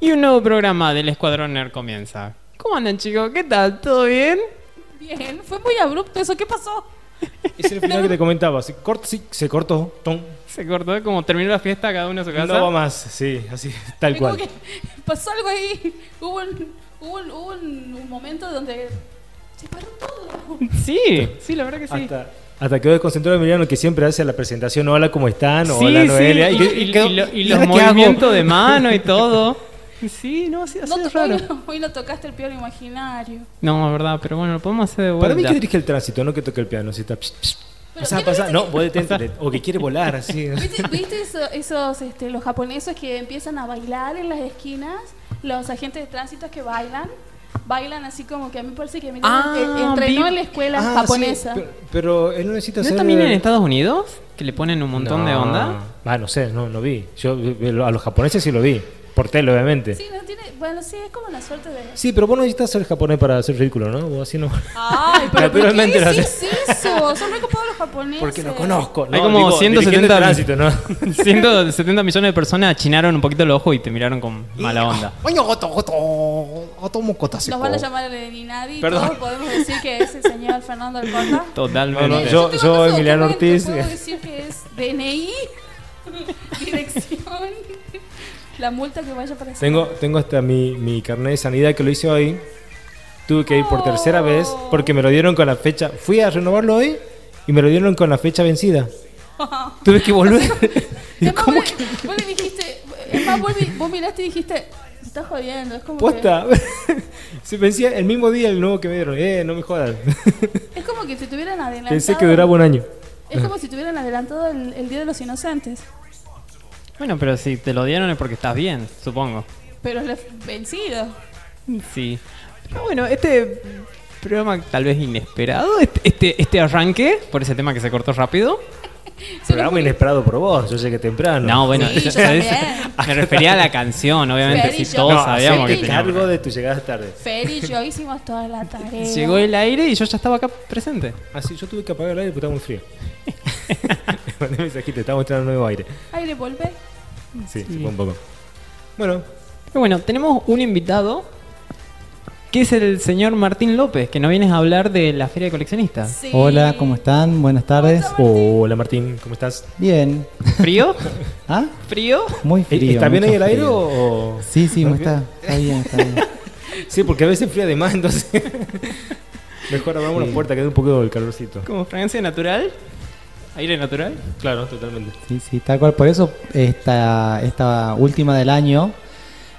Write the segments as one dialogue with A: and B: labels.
A: Y un nuevo programa del Escuadrón Nerd comienza. ¿Cómo andan chicos? ¿Qué tal? ¿Todo bien?
B: Bien, fue muy abrupto eso, ¿qué pasó?
C: Es el final que te comentaba. Se, cort- sí, se cortó. tom.
A: Se cortó como terminó la fiesta cada uno a su casa.
C: No va más. Sí, así, tal cual.
B: que pasó algo ahí. Hubo un, hubo un, hubo un- un momento donde se paró todo.
A: Sí, sí, la verdad que sí.
C: Hasta, hasta quedó desconcentrado Emiliano que siempre hace la presentación. Hola, ¿cómo están? Hola,
A: sí,
C: Noelia.
A: y, y- y lo- y
C: ¿y
A: los
C: hago?
A: movimientos de mano y todo. Sí, no, sí, así
B: No,
A: es
B: to- hoy,
A: raro.
B: no, hoy no tocaste el piano imaginario.
A: No, es verdad, pero bueno, lo podemos hacer de vuelta.
C: Para mí que dirige el tránsito, no que toque el piano. Si está. pss.
B: Pero
C: Pasá,
B: ¿qué
C: pasá. No, vos detente, O que quiere volar así.
B: ¿Viste, viste eso- esos, este, los japoneses que empiezan a bailar en las esquinas? Los agentes de tránsito que bailan. Bailan así como que a mí me parece que Emiliano
A: Ah,
B: en- entrenó
A: vi-
B: en la escuela
C: Ah,
B: japonesa.
C: sí, pero, pero él no necesita
A: ¿No
C: ser.
A: también en Estados Unidos? Que le ponen un montón de
C: No.
A: onda.
C: Ah, no sé, no, no vi. Yo eh, a los japoneses sí lo vi. Por tele, obviamente.
B: Sí, no tiene, bueno, sí, es como la suerte de...
C: Sí, pero vos no necesitas ser japonés para hacer ridículo, ¿no? Vos así no.
B: Ay, pero ¿por qué
C: lo
B: decís eso? Son muy ocupados los japoneses.
C: Porque no conozco.
A: Hay
C: no,
A: como
C: digo,
A: 170
C: dirigiendo el tránsito, ¿no?
A: 170 millones de personas achinaron un poquito el ojo y te miraron con mala onda.
C: Oño, goto, goto, goto, mocota,
B: Nos
C: seco.
B: van a llamar el Leninadi.
C: Perdón.
B: Todos podemos decir que es el señor Fernando Alcorta.
A: Totalmente.
C: No, no, yo- yo,
B: su
C: Emiliano Ortiz.
B: Puedo decir que es DNI, dirección, la multa que vaya para
C: Tengo, tengo hasta mi, mi carnet de sanidad que lo hice hoy. Tuve que ir por tercera vez porque me lo dieron con la fecha. Fui a renovarlo hoy y me lo dieron con la fecha vencida. Tuve que volver. Y ¿Cómo
B: vos, vos le dijiste, es más, vos, vi- vos miraste y dijiste, me estás jodiendo, es como
C: Posta. Se vencía el mismo día el nuevo que me dieron. Eh, no me jodas.
B: que, es como que si tuvieran adelantado,
C: Pensé que duraba un año.
B: es como si tuvieran adelantado el, el Día de los Inocentes,
A: Bueno, pero si te lo dieron es porque estás bien, supongo.
B: pero es vencido.
A: Sí. Pero bueno, este programa tal vez inesperado, este, este, este arranque, por ese tema que se cortó rápido.
C: Programa inesperado por vos. Yo llegué temprano.
A: No, bueno,
B: Sí, yo
A: ¿sabes? me refería a la canción, obviamente,
B: Feli,
A: si todos
C: No,
A: sabíamos que tenía-
C: cargo de tu llegada tarde.
B: Fer y yo hicimos toda la tarea.
A: Llegó el aire y yo ya estaba acá presente.
C: Así, yo tuve que apagar el aire porque estaba muy frío. Le mandé mensajito, estaba mostrando nuevo aire.
B: Aire, volvé.
C: Sí, se fue un poco. Bueno,
A: Pero bueno, tenemos un invitado que es el señor Martín López, que nos vienes a hablar de la Feria de Coleccionistas.
B: Sí.
D: Hola, ¿cómo están? Buenas tardes.
C: hola Martín, ¿cómo estás?
D: Bien.
A: ¿Frío?
D: ¿Ah?
A: ¿Frío?
D: Muy frío.
C: ¿Está bien ahí el aire o...?
D: Sí, sí, me está, está bien, está bien.
C: Sí, porque a veces fría de más, entonces... Mejor abramos la puerta que dé un poco el calorcito.
A: ¿Como fragancia natural? ¿Aire natural?
C: Claro, totalmente.
D: Sí, sí, tal cual. Por eso esta, esta última del año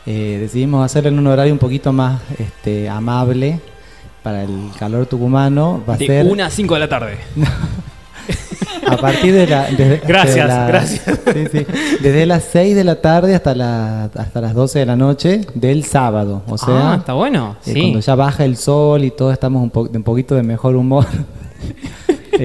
D: eh, decidimos hacerla en un horario un poquito más este, amable para el calor tucumano. Va a
A: De
D: ser
A: 1 a 5 de la tarde.
D: a partir de la... desde-
C: Gracias,
D: de la-
C: gracias.
D: sí, sí. Desde las 6 de la tarde hasta, la, hasta las 12 de la noche del sábado. O sea,
A: ah, está bueno.
D: Eh,
A: Sí.
D: Cuando ya baja el sol y todos estamos un, po- de un poquito de mejor humor.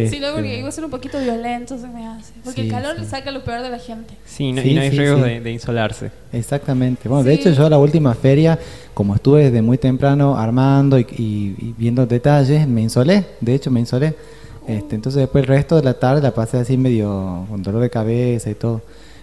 B: Sí, no, porque iba a ser un poquito violento, se me hace. Porque
D: Sí,
B: el calor
D: sí.
B: saca lo peor de la gente.
A: Sí, no, y no hay
D: sí,
A: riesgo
D: sí.
A: de, de insolarse.
D: Exactamente. Bueno, de hecho yo a la última feria, como estuve desde muy temprano armando y, y- y viendo detalles, me insolé. De hecho, me insolé. Este, entonces después el resto de la tarde la pasé así medio con dolor de cabeza y todo.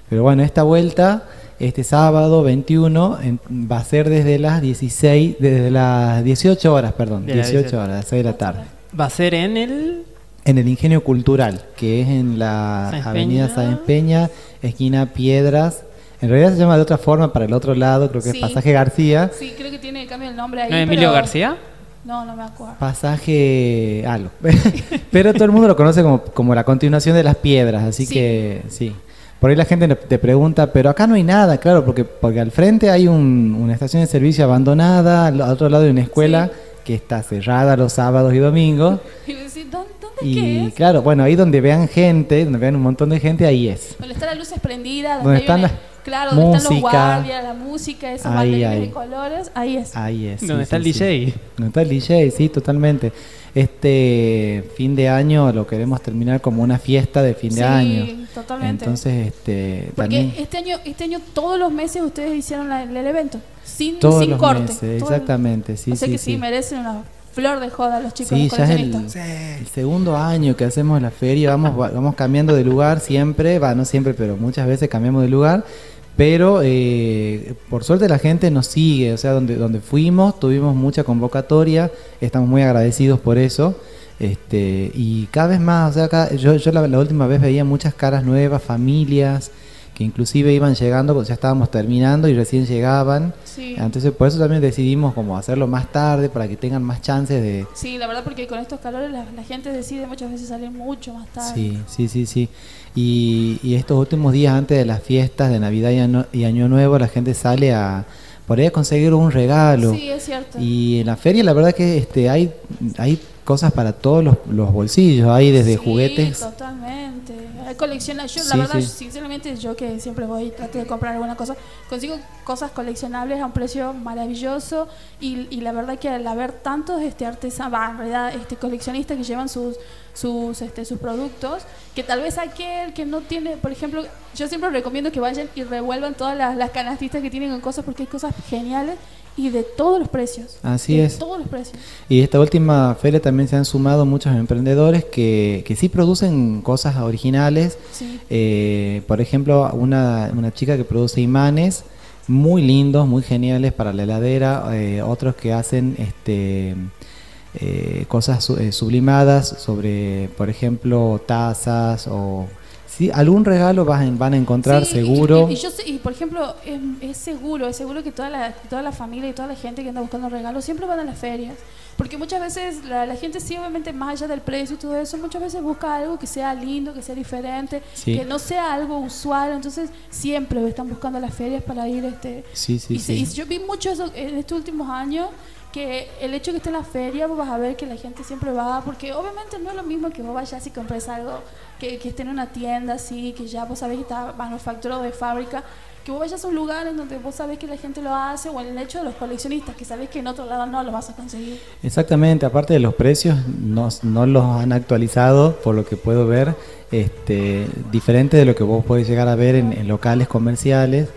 D: Pero bueno, esta vuelta, este sábado 21, en- va a ser desde las 16, desde las 18 horas, perdón,
A: De las
D: 18
A: 18.
D: horas, las 6 de la tarde.
A: Va a ser en el...
D: En el Ingenio Cultural, que es en la
A: Sáenz
D: avenida. Sáenz Peña, esquina Piedras. En realidad se llama de otra forma para el otro lado, creo que
B: Sí.
D: es Pasaje García.
B: Sí, creo que tiene cambio el nombre ahí.
A: ¿No es Emilio
B: pero-
A: García?
B: No, no me acuerdo.
D: Pasaje algo. Pero todo el mundo lo conoce como, como la continuación de las piedras, así
B: Sí.
D: que sí. Por ahí la gente te pregunta, pero acá no hay nada, claro, porque, porque al frente hay un- una estación de servicio abandonada, al otro lado hay una escuela
B: Sí.
D: que está cerrada los sábados y domingos.
B: Y yo decía, ¿dónde, dónde
D: Y
B: es?
D: claro, bueno, ahí donde vean gente, donde vean un montón de gente, ahí es.
B: Donde están las luces prendidas, donde,
D: Donde están
B: una-
D: las-
B: Claro, donde están los
D: música.
B: guardias, la música, esos
D: Ahí,
B: banderines
D: ahí.
B: de colores. Ahí es.
D: Ahí es.
A: ¿Dónde
D: sí,
A: está el
D: sí, sí.
A: DJ?
D: Donde está el DJ, sí, totalmente. Este fin de año lo queremos terminar como una fiesta de fin
B: sí,
D: de año.
B: totalmente.
D: Entonces, este,
B: Porque
D: también
B: este año, este año todos los meses ustedes hicieron la- el evento. Sin,
D: todos
B: sin
D: los
B: corte.
D: meses,
B: Todo el-
D: exactamente, sí,
B: o sea
D: sí,
B: que sí,
D: sí.
B: merecen una flor de joda los chicos
D: Sí,
B: los
D: ya es el, el segundo año que hacemos la feria, vamos, va- vamos cambiando de lugar siempre, va, no siempre, pero muchas veces cambiamos de lugar, Pero eh, por suerte la gente nos sigue, o sea, donde, donde fuimos tuvimos mucha convocatoria, estamos muy agradecidos por eso. Este, y cada vez más, o sea, cada- yo, yo la, la última vez veía muchas caras nuevas, familias, que inclusive iban llegando, porque ya estábamos terminando y recién llegaban.
B: Sí.
D: Entonces por eso también decidimos como hacerlo más tarde, para que tengan más chances de,
B: Sí, la verdad porque con estos calores la, la gente decide muchas veces salir mucho más tarde.
D: Sí, sí, sí, sí. Y, y estos últimos días antes de las fiestas de Navidad y Año, y Año Nuevo, la gente sale a por ahí a conseguir un regalo.
B: Sí, es cierto.
D: Y en la feria la verdad que este hay hay cosas para todos los, los bolsillos, hay desde
B: Sí,
D: juguetes.
B: Totalmente. Hay coleccionables. Yo,
D: Sí,
B: la verdad,
D: sí.
B: sinceramente, yo que siempre voy y trato de comprar alguna cosa, consigo cosas coleccionables a un precio maravilloso. Y, y la verdad que al haber tantos este, artesanos, en realidad, este, coleccionistas que llevan sus, sus, este, sus productos, que tal vez aquel que no tiene, por ejemplo, yo siempre recomiendo que vayan y revuelvan todas las, las canastitas que tienen con cosas, porque hay cosas geniales y de todos los precios.
D: Así
B: de
D: es.
B: todos los precios.
D: Y esta última feria también se han sumado muchos emprendedores que, que sí producen cosas originales.
B: Sí.
D: Eh, por ejemplo, una, una chica que produce imanes muy lindos, muy geniales para la heladera. eh, otros que hacen este eh, cosas eh, sublimadas sobre, por ejemplo, tazas o... Sí, algún regalo vas en- van a encontrar
B: Sí,
D: seguro.
B: Y, y yo y, por ejemplo, es, es seguro, es seguro que toda la, toda la familia y toda la gente que anda buscando regalos siempre van a las ferias. Porque muchas veces la, la gente sí, obviamente, más allá del precio y todo eso, muchas veces busca algo que sea lindo, que sea diferente,
D: Sí.
B: que no sea algo usual. Entonces, siempre están buscando las ferias para ir. este
D: Sí, sí,
B: y, se-
D: sí.
B: y yo vi mucho eso en estos últimos años, que el hecho que esté en la feria, vos vas a ver que la gente siempre va, porque obviamente no es lo mismo que vos vayas y compres algo que, que esté en una tienda así, que ya vos sabés que está manufacturado de fábrica, que vos vayas a un lugar en donde vos sabés que la gente lo hace, o el hecho de los coleccionistas, que sabés que en otro lado no lo vas a conseguir.
D: Exactamente, aparte de los precios, no, no los han actualizado, por lo que puedo ver, este, diferente de lo que vos podés llegar a ver en, en locales comerciales.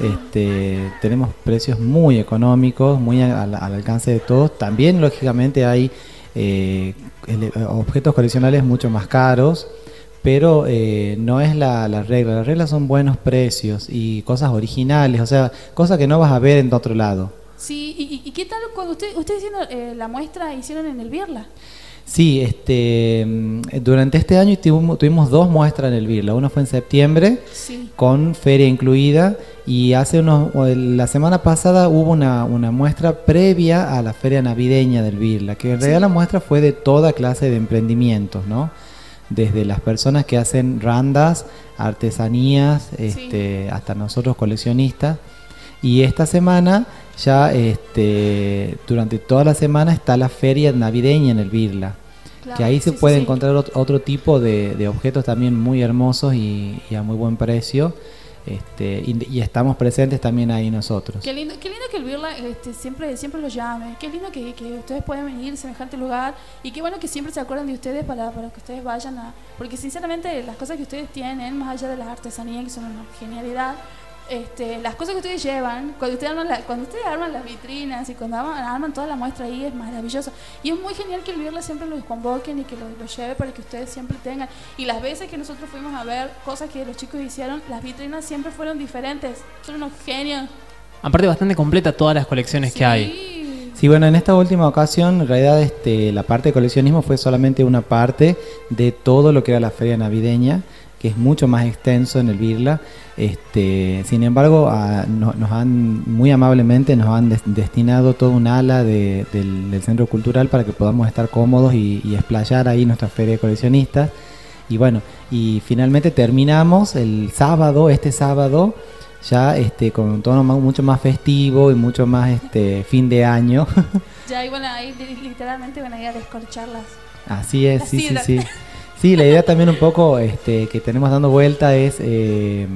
D: Este, tenemos precios muy económicos, muy al, al alcance de todos. También, lógicamente, hay eh, objetos coleccionables mucho más caros, pero eh, no es la, la regla. La regla son buenos precios y cosas originales, o sea, cosas que no vas a ver en otro lado.
B: Sí, y, y- qué tal cuando usted, ustedes hicieron eh, la muestra, hicieron en el Birla?
D: Sí, este, mm, durante este año tuvimos, tuvimos dos muestras en el Birla. Una fue en septiembre
B: Sí.
D: con feria incluida y hace unos, el- la semana pasada hubo una, una muestra previa a la feria navideña del Birla, que en realidad la muestra fue de toda clase de emprendimientos, ¿no? Desde las personas que hacen randas, artesanías, este, hasta nosotros coleccionistas. Y esta semana, ya este, durante toda la semana está la feria navideña en el Birla.
B: Claro,
D: que ahí se
B: sí,
D: puede
B: sí.
D: encontrar ot- otro tipo de, de objetos también muy hermosos y, y a muy buen precio. Este, y, y estamos presentes también ahí nosotros.
B: Qué lindo, qué lindo que el Birla este, siempre, siempre los llame. Qué lindo que, que ustedes puedan venir a semejante lugar. Y qué bueno que siempre se acuerdan de ustedes para, para que ustedes vayan a. Porque sinceramente, las cosas que ustedes tienen, más allá de las artesanías, que son una genialidad, este, las cosas que ustedes llevan, cuando ustedes arman, la- cuando ustedes arman las vitrinas y cuando arman, arman toda la muestra ahí, es maravilloso. Y es muy genial que el Birla siempre los convoquen y que los, los lleve para que ustedes siempre tengan. Y las veces que nosotros fuimos a ver cosas que los chicos hicieron, las vitrinas siempre fueron diferentes. Son unos genios.
A: Aparte bastante completa todas las colecciones que hay.
B: Sí.
D: Sí, bueno, en esta última ocasión, en realidad, este, la parte de coleccionismo fue solamente una parte de todo lo que era la feria navideña, que es mucho más extenso en el Birla. Este, sin embargo, a- no- nos han, muy amablemente, nos han des- destinado todo un ala de- del, del centro cultural para que podamos estar cómodos y, y explayar ahí nuestra feria de coleccionistas. Y bueno, y finalmente terminamos el sábado, este sábado, ya este, con un tono más- mucho más festivo y mucho más este, fin de año.
B: Ya iban a ir, li- literalmente van a ir a descorcharlas.
D: Así es, sí, sí, sí. Sí, la idea también un poco este, que tenemos dando vuelta es eh,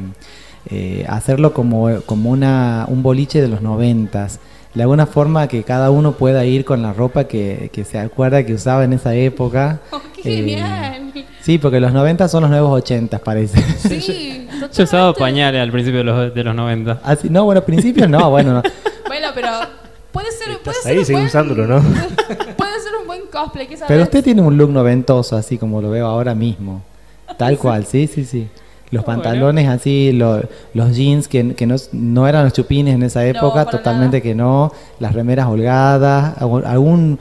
D: eh, hacerlo como, como una, un boliche de los noventas. De alguna forma que cada uno pueda ir con la ropa que, que se acuerda que usaba en esa época.
B: Oh, ¡Qué
D: Eh,
B: genial!
D: Sí, porque los 90 son los nuevos 80, parece.
B: Sí,
A: Yo usaba
B: totalmente.
A: pañales al principio de los, de los 90.
D: Así, no, bueno, al principio no, bueno, no.
B: Bueno, pero puede ser, puede ser
C: ahí,
B: un buen,
C: usándolo, ¿no?
B: Un cosplay, ¿qué sabes?
D: Pero usted tiene un look noventoso, así como lo veo ahora mismo. Tal cual, sí, sí, sí. los
A: Bueno.
D: pantalones así, lo- los jeans que, que no, no eran los chupines en esa época, totalmente
B: nada.
D: que no, las remeras holgadas, algún-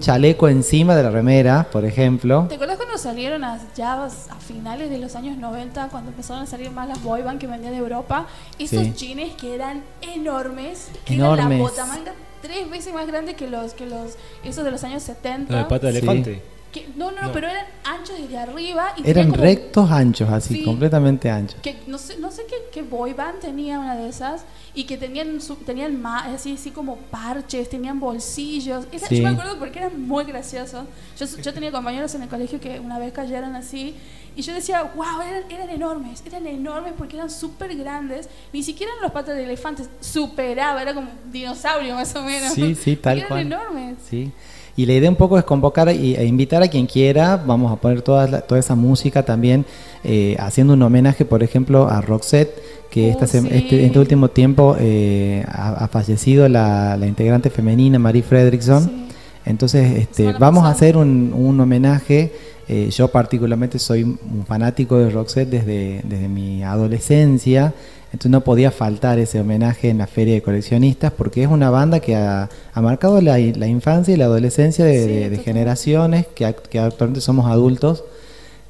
D: chaleco encima de la remera, por ejemplo.
B: ¿Te acuerdas cuando salieron a, ya a finales de los años 90, cuando empezaron a salir más las boy band que vendían de Europa? Esos
D: Sí.
B: jeans que eran enormes, que eran la botamanga tres veces más grande que los que los esos de los años 70.
C: No, de pata de
D: Sí.
C: elefante.
B: Que- no, no, no, pero eran anchos desde arriba y
D: Eran
B: como-
D: rectos anchos, así,
B: Sí.
D: completamente anchos.
B: que no sé, no sé qué, qué boy band tenía una de esas y que tenían su- tenían ma- así así como parches, tenían bolsillos. Era-
D: Sí.
B: Yo me acuerdo porque eran muy graciosos. Yo, yo tenía compañeros en el colegio que una vez cayeron así y yo decía, wow, eran, eran enormes, eran enormes porque eran súper grandes. Ni siquiera eran los patas de elefantes, superaba, era como un dinosaurio más o menos.
D: Sí, sí, tal cual.
B: Eran enormes.
D: Sí. Y la idea un poco es convocar y- e invitar a quien quiera. Vamos a poner toda, la- toda esa música también, eh, haciendo un homenaje, por ejemplo, a Roxette, que
B: Oh,
D: esta
B: sí.
D: este, este último tiempo eh, ha, ha fallecido la, la integrante femenina, Marie Fredrickson.
B: Sí.
D: Entonces, este, vamos a hacer un, un homenaje. Eh, yo particularmente soy un fanático de Roxette desde, desde mi adolescencia, entonces no podía faltar ese homenaje en la feria de coleccionistas porque es una banda que ha, ha marcado la, la infancia y la adolescencia de,
B: Sí,
D: de- de
B: totalmente.
D: generaciones que, que actualmente somos adultos.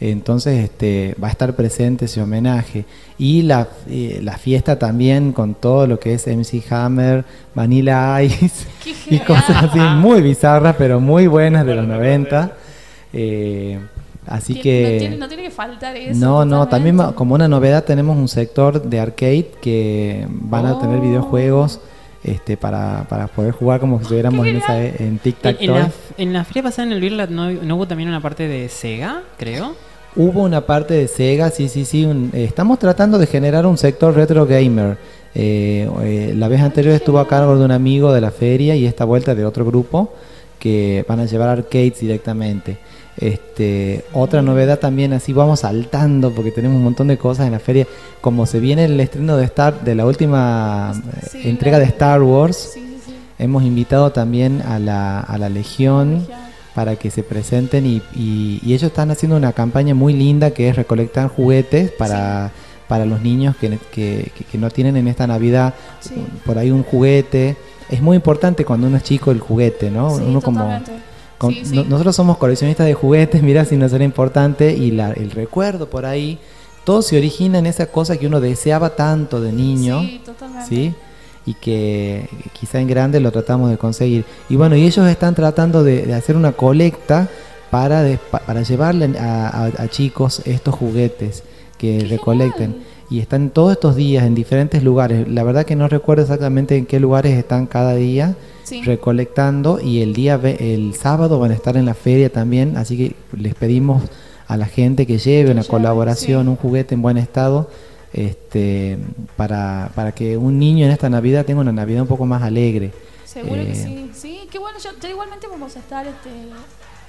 D: Entonces este, va a estar presente ese homenaje. Y la, eh, la fiesta también con todo lo que es MC Hammer, Vanilla Ice y cosas así muy bizarras, pero muy buenas de los 90. Eh, así
B: Tiene-
D: que...
B: no, tiene, no tiene que faltar eso.
D: No, no, también como una novedad tenemos un sector de arcade que van a tener
B: Oh.
D: videojuegos este, para, para poder jugar como si estuviéramos
B: ¡Qué
D: en, esa, e- en Tic Tac
A: En, en la,
D: Toe.
A: en la feria pasada en el Birla no, no hubo también una parte de Sega, creo.
D: Hubo una parte de Sega, sí, sí, sí. un- eh, estamos tratando de generar un sector retro gamer. Eh, eh, la vez anterior estuvo a cargo de un amigo de la feria y esta vuelta de otro grupo que van a llevar arcades directamente. Este, otra novedad también, así vamos saltando porque tenemos un montón de cosas en la feria. Como se viene el estreno de Star, de la última
B: Sí,
D: eh, entrega
B: la-
D: de Star Wars,
B: Sí, sí, sí.
D: hemos invitado también a la, a la Legión para que se presenten y, y- y ellos están haciendo una campaña muy linda que es recolectar juguetes para, para los niños que, que- no tienen en esta Navidad por ahí un juguete. Es muy importante cuando uno es chico el juguete, ¿no? Uno como...
B: totalmente.
D: con-
B: Sí, sí.
D: no- nosotros somos coleccionistas de juguetes, mira si no será importante y la- el recuerdo por ahí, todo se origina en esa cosa que uno deseaba tanto de niño.
B: Sí, totalmente.
D: ¿sí? Y que quizá en grande lo tratamos de conseguir. Y bueno, y ellos están tratando de, de hacer una colecta para, para llevarle a, a- a chicos estos juguetes que
B: ¡Qué
D: recolecten.
B: genial!
D: Y están todos estos días en diferentes lugares. La verdad que no recuerdo exactamente en qué lugares están cada día
B: Sí.
D: recolectando y el día el sábado van a estar en la feria también, así que les pedimos a la gente que lleve
B: Que
D: una
B: lleve,
D: colaboración,
B: sí.
D: un juguete en buen estado, este, para, para que un niño en esta Navidad tenga una Navidad un poco más alegre.
B: Seguro que
D: Eh,
B: sí. Sí, qué bueno. Yo, yo igualmente vamos a estar este,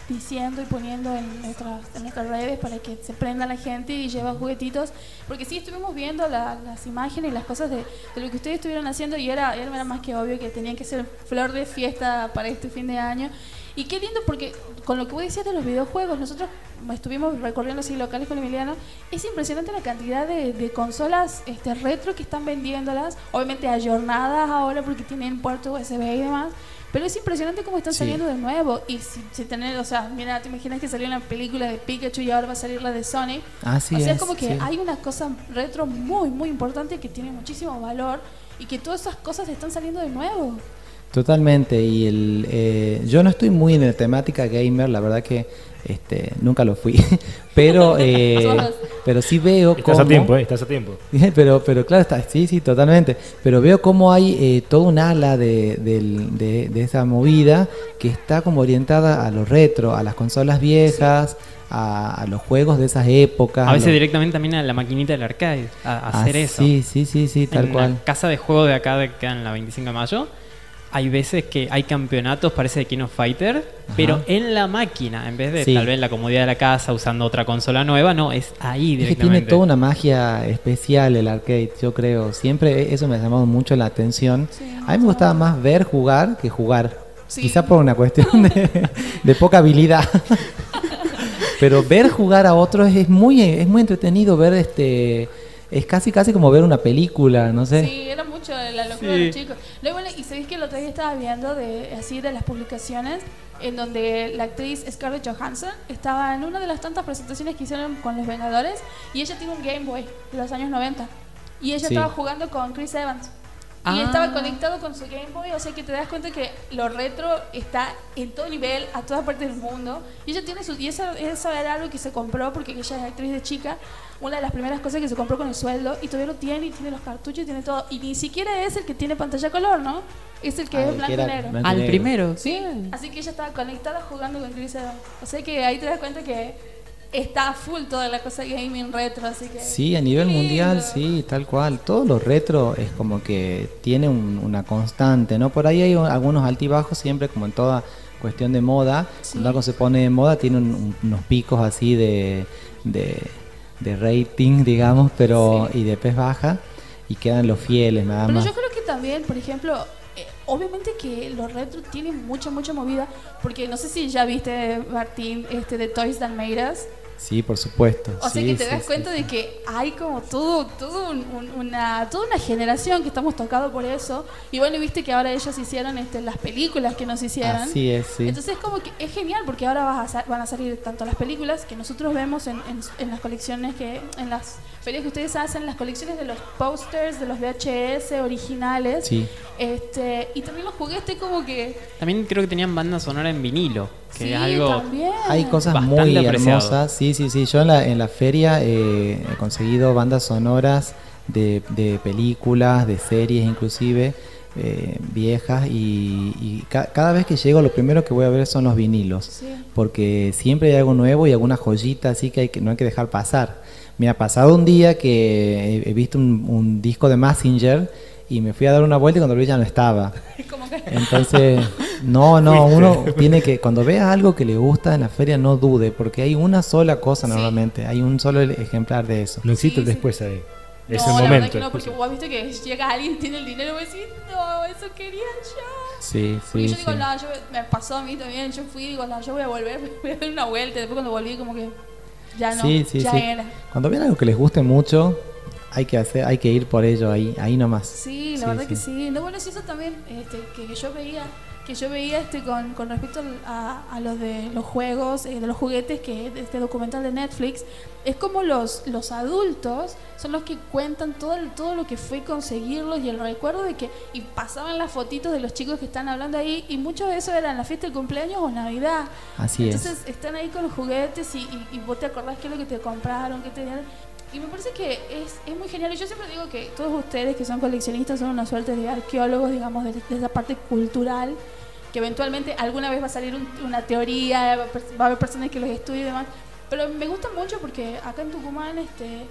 B: diciendo y poniendo en nuestras, en redes para que se prenda la gente y lleva juguetitos. Porque sí estuvimos viendo la- las imágenes y las cosas de, lo que ustedes estuvieron haciendo y era, era más que obvio que tenían que ser flor de fiesta para este fin de año. Y qué lindo porque con lo que vos decías de los videojuegos, nosotros estuvimos recorriendo así locales con Emiliano, es impresionante la cantidad de, de consolas este, retro que están vendiéndolas, obviamente ayornadas ahora porque tienen puerto USB y demás, pero es impresionante cómo están
D: Sí.
B: saliendo de nuevo. Y si, si tener, o sea, mira, te imaginas que salió una película de Pikachu y ahora va a salir la de Sonic.
D: Así
B: o sea,
D: es,
B: como que
D: sí.
B: hay una cosa retro muy, muy importante que tiene muchísimo valor y que todas esas cosas están saliendo de nuevo.
D: Totalmente, y el, eh, yo no estoy muy en la temática gamer, la verdad que este, nunca lo fui, pero, eh, pero sí veo
C: Estás
D: cómo...
C: a tiempo, ¿eh? Estás a tiempo.
D: Pero, pero claro, está, sí, sí, totalmente. Pero veo cómo hay eh, todo un ala de, de- de esa movida que está como orientada a lo retro, a las consolas viejas, a, a los juegos de esas épocas.
A: A veces
D: los-
A: directamente también a la maquinita del arcade, a, a
D: Ah,
A: hacer eso.
D: Sí, sí, sí, sí, tal
A: en
D: cual.
A: la casa de juego de acá de, que en la 25 de mayo, hay veces que hay campeonatos, parece de King of Fighter, pero en la máquina, en vez de
D: Sí.
A: tal vez en la comodidad de la casa usando otra consola nueva, no, es ahí
D: Es que
A: directamente.
D: tiene toda una magia especial el arcade, yo creo. Siempre eso me ha llamado mucho la atención.
B: Sí,
D: a mí me gustaba más ver jugar que jugar.
B: Sí.
D: Quizá por una cuestión de, de poca habilidad. pero ver jugar a otros es muy, es muy entretenido ver este. Es casi casi como ver una película, no sé.
B: Sí, era mucho la locura de los chicos. Luego, y sabéis que el otro día estaba viendo de así de las publicaciones en donde la actriz Scarlett Johansson estaba en una de las tantas presentaciones que hicieron con los Vengadores y ella tiene un Game Boy de los años 90 y ella
D: Sí.
B: estaba jugando con Chris Evans. Y
A: Ah.
B: estaba conectado con su Game Boy, o sea que te das cuenta que lo retro está en todo nivel, a todas partes del mundo. Y ella tiene su. Y eso, eso era algo que se compró porque ella es actriz de chica. Una de las primeras cosas que se compró con el sueldo. Y todavía lo tiene, y tiene los cartuchos, y tiene todo. Y ni siquiera es el que tiene pantalla color, ¿no? Es el que
D: Ah,
B: es blanco y negro.
D: blanco y
A: Al
D: negro.
A: primero,
B: Sí,
A: sí.
B: así que ella estaba conectada jugando con Chris Evans. O sea que ahí te das cuenta que está full toda la cosa gaming retro, así que...
D: Sí, a nivel mundial, sí, tal cual. Todo lo retro es como que tiene un- una constante, ¿no? Por ahí hay algunos altibajos siempre, como en toda cuestión de moda.
B: Sí.
D: Cuando algo se pone de moda, tiene un- un- unos picos así de, de, de rating, digamos, pero
B: Sí.
D: y después baja y quedan los fieles, nada
B: Pero
D: más.
B: yo creo que también, por ejemplo, eh, obviamente que los retro tienen mucha, mucha movida, porque no sé si ya viste, Martín, este de Toys Us.
D: Sí, por supuesto.
B: O sea que te
D: sí,
B: das cuenta de que hay como todo, todo un- un- una, toda una generación que estamos tocados por eso. Y bueno, viste que ahora ellos hicieron este, las películas que nos hicieron.
D: Así es, sí.
B: Entonces como que es genial porque ahora vas a van a salir tanto las películas que nosotros vemos en, en- en las colecciones que en las ferias que ustedes hacen, las colecciones de los posters, de los VHS originales.
D: Sí.
B: Este, y también los juguetes como que
A: También creo que tenían banda sonora en vinilo, que
B: sí,
A: es algo...
B: también.
D: Hay cosas muy
A: apreciado.
D: hermosas. Sí, sí, sí. Yo en la, en la feria eh, he conseguido bandas sonoras de, de películas, de series inclusive, eh, viejas. Y, y ca- cada vez que llego lo primero que voy a ver son los vinilos.
B: Sí.
D: Porque siempre hay algo nuevo y alguna joyita así que, hay que no hay que dejar pasar. Me ha pasado un día que he, he visto un, un disco de Massinger y me fui a dar una vuelta y cuando lo vi ya no estaba. Entonces, no, no, uno tiene que, cuando vea algo que le gusta en la feria, no dude, porque hay una sola cosa
B: Sí.
D: normalmente, hay un solo ejemplar de eso.
C: No existe
B: Sí,
C: después ahí. Es
B: no,
C: el
B: la verdad
C: momento.
B: que no, porque vos viste que llega alguien, tiene el dinero y vos decís, no, eso quería yo.
D: Sí, sí,
B: yo digo,
D: sí.
B: no, yo, me pasó a mí también, yo fui y digo, no, yo voy a volver, voy a dar una vuelta, después cuando volví como que ya no,
D: Sí, sí,
B: ya
D: sí.
B: era.
D: Cuando vean algo que les guste mucho, hay que hacer, hay que ir por ello ahí, ahí nomás.
B: Sí, la
D: Sí,
B: verdad que
D: sí.
B: No, bueno, sí, eso también este, que yo veía, que yo veía este con, con respecto a, a los de los juegos, eh, de los juguetes, que de este documental de Netflix, es como los, los adultos son los que cuentan todo, el- todo lo que fue conseguirlos y el recuerdo de que y pasaban las fotitos de los chicos que están hablando ahí y mucho de eso era en la fiesta del cumpleaños o Navidad.
D: Así es.
B: Entonces están ahí con los juguetes y, y- y vos te acordás qué es lo que te compraron, qué te dieron. Y me parece que es, es muy genial. Y yo siempre digo que todos ustedes que son coleccionistas son una suerte de arqueólogos, digamos, de, de esa parte cultural, que eventualmente alguna vez va a salir un- una teoría, va a haber personas que los estudien y demás. Pero me gusta mucho porque acá en Tucumán, este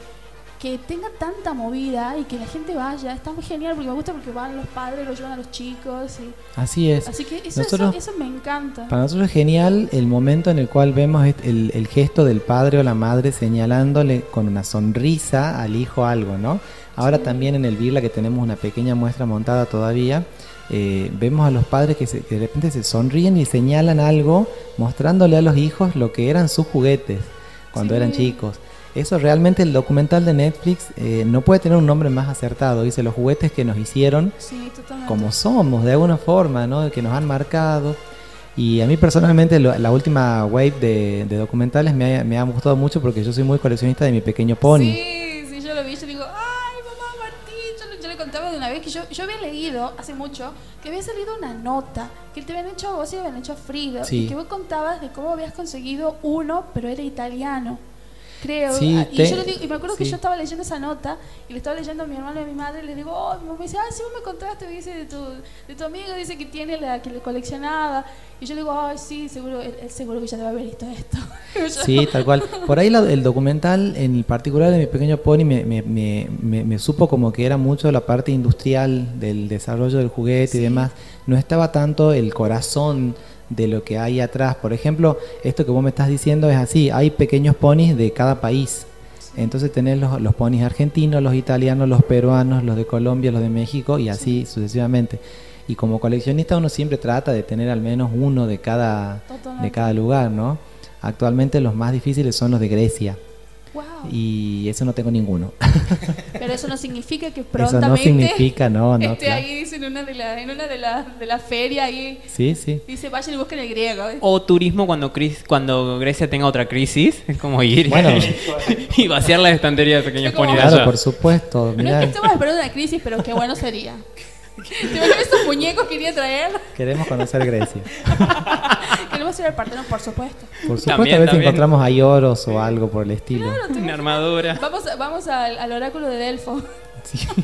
B: que tenga tanta movida y que la gente vaya, está muy genial porque me gusta porque van los padres, lo llevan a los chicos y
D: Así es.
B: así que eso,
D: Nosotros-
B: eso, eso me encanta.
D: Para nosotros es genial el momento en el cual vemos el, el gesto del padre o la madre señalándole con una sonrisa al hijo algo, ¿no? Ahora
B: Sí.
D: también en el Birla que tenemos una pequeña muestra montada todavía, eh, vemos a los padres que, se- que de repente se sonríen y señalan algo mostrándole a los hijos lo que eran sus juguetes cuando
B: Sí.
D: eran chicos. Eso realmente el documental de Netflix eh, no puede tener un nombre más acertado. Dice los juguetes que nos hicieron
B: Sí,
D: como somos, de alguna forma, ¿no? Que nos han marcado. Y a mí personalmente lo- la última wave de, de documentales me ha, me ha gustado mucho porque yo soy muy coleccionista de mi pequeño pony.
B: Sí, sí, yo lo vi, yo digo, ay, mamá Martín, yo, le- yo le contaba de una vez que yo, yo había leído hace mucho que había salido una nota que te habían hecho a vos y habían hecho a Frida,
D: Sí.
B: y que vos contabas de cómo habías conseguido uno, pero era italiano. Creo.
D: Sí,
B: Ah, y,
D: te-
B: yo le digo- y me acuerdo que
D: sí.
B: yo estaba leyendo esa nota y le estaba leyendo a mi hermano y a mi madre y le digo, oh, mi mamá me dice, ah, sí, vos me contaste, dice, de tu, de tu amigo, dice que tiene la que le coleccionaba. Y yo le digo, ay, sí, seguro, él, él seguro que ya debe haber visto esto.
D: Sí, tal cual. Por ahí la- el documental, en particular de mi pequeño pony, me, me- me- me- me supo como que era mucho la parte industrial del desarrollo del juguete y
B: Sí.
D: demás. No estaba tanto el corazón de lo que hay atrás. Por ejemplo, esto que vos me estás diciendo es así. Hay pequeños ponis de cada país. Entonces tenés los, los ponis argentinos, los italianos, los peruanos, los de Colombia, los de México y así sucesivamente. Y como coleccionista uno siempre trata de tener al menos uno de cada, de cada lugar, ¿no? Actualmente los más difíciles son los de Grecia.
B: Wow.
D: Y eso no tengo ninguno.
B: Pero eso no significa que
D: Eso
B: prontamente
D: no significa, no, no.
B: esté
D: claro.
B: ahí, dice, en una de las en una de las de la feria ahí.
D: Sí, sí.
B: Dice, vayan y busquen el griego. ¿eh?
A: O turismo cuando, cris- cuando Grecia tenga otra crisis. Es como ir
D: Bueno.
A: y vaciar la estantería de pequeños de
D: Claro,
A: allá.
D: por supuesto.
B: No es
D: Mirá,
B: que estamos esperando una crisis, pero qué bueno sería. ¿Te imaginas esos muñecos que quería traer?
D: queremos conocer Grecia.
B: Queremos ir al Partenón, por supuesto.
D: Por supuesto,
A: También,
D: a ver si
A: también.
D: encontramos ahí oros o algo por el estilo.
A: Una armadura.
B: Vamos, a- vamos al, al oráculo de Delfo.
D: Sí.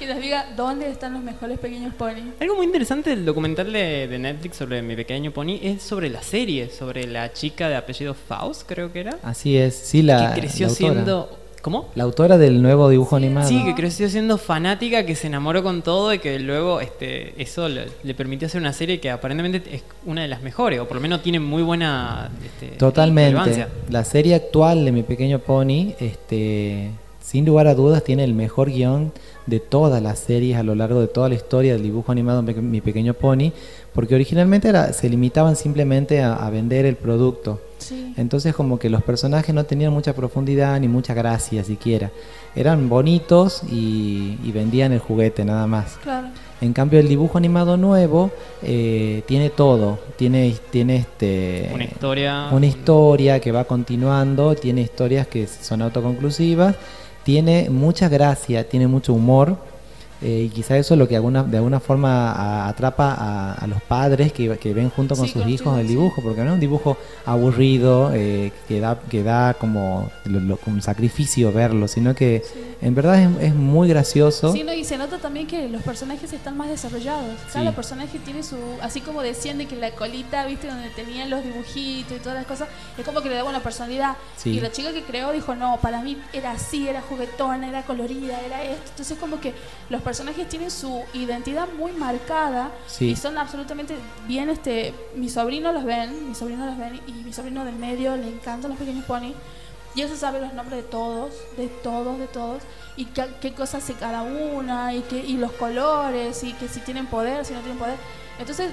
B: Que nos diga dónde están los mejores pequeños ponis.
A: Algo muy interesante del documental de, de Netflix sobre mi pequeño pony es sobre la serie, sobre la chica de apellido Faust, creo que era.
D: Así es, sí, la,
A: que creció
D: la autora.
A: siendo. ¿Cómo?
D: La autora del nuevo dibujo animado.
A: Sí, que creció siendo fanática, que se enamoró con todo y que luego este, eso le, le permitió hacer una serie que aparentemente es una de las mejores, o por lo menos tiene muy buena este,
D: Totalmente.
A: relevancia.
D: La serie actual de Mi Pequeño Pony, este, sin lugar a dudas, tiene el mejor guion de todas las series a lo largo de toda la historia del dibujo animado Pe- Mi Pequeño Pony, porque originalmente era- se limitaban simplemente a, a vender el producto.
B: Sí.
D: Entonces como que los personajes no tenían mucha profundidad ni mucha gracia siquiera. Eran bonitos y, y vendían el juguete nada más.
B: Claro.
D: En cambio, el dibujo animado nuevo eh, tiene todo. Tiene, tiene este,
A: Una historia.
D: una historia que va continuando, tiene historias que son autoconclusivas, tiene mucha gracia, tiene mucho humor. Eh, y quizá eso es lo que alguna, de alguna forma a- atrapa a, a los padres que, que ven junto con
B: Sí,
D: sus hijos el dibujo, porque no es un dibujo aburrido eh, que, da, que da como, lo- lo- como un sacrificio verlo, sino que
B: Sí.
D: en verdad es, es muy gracioso.
B: Sí, no, y se nota también que los personajes están más desarrollados. Cada personaje tiene su. Así como decían de que la colita, viste, donde tenían los dibujitos y todas las cosas, es como que le daba una personalidad. Y la chica que creó dijo: No, para mí era así, era juguetona, era colorida, era esto. Entonces, como que los personajes tienen su identidad muy marcada
D: Sí.
B: y son absolutamente bien. este Mi sobrino los ven, mi sobrino los ven, y mi sobrino del medio le encantan los pequeños pony. Y él se sabe los nombres de todos, de todos, de todos, y qué, qué cosas hace cada una, y, qué, y los colores, y que si tienen poder, si no tienen poder. Entonces,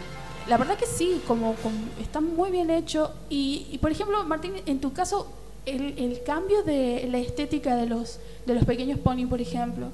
B: la verdad que sí, como, como está muy bien hecho. Y, y, por ejemplo, Martín, en tu caso, el, el cambio de la estética de los, de los pequeños pony, por ejemplo,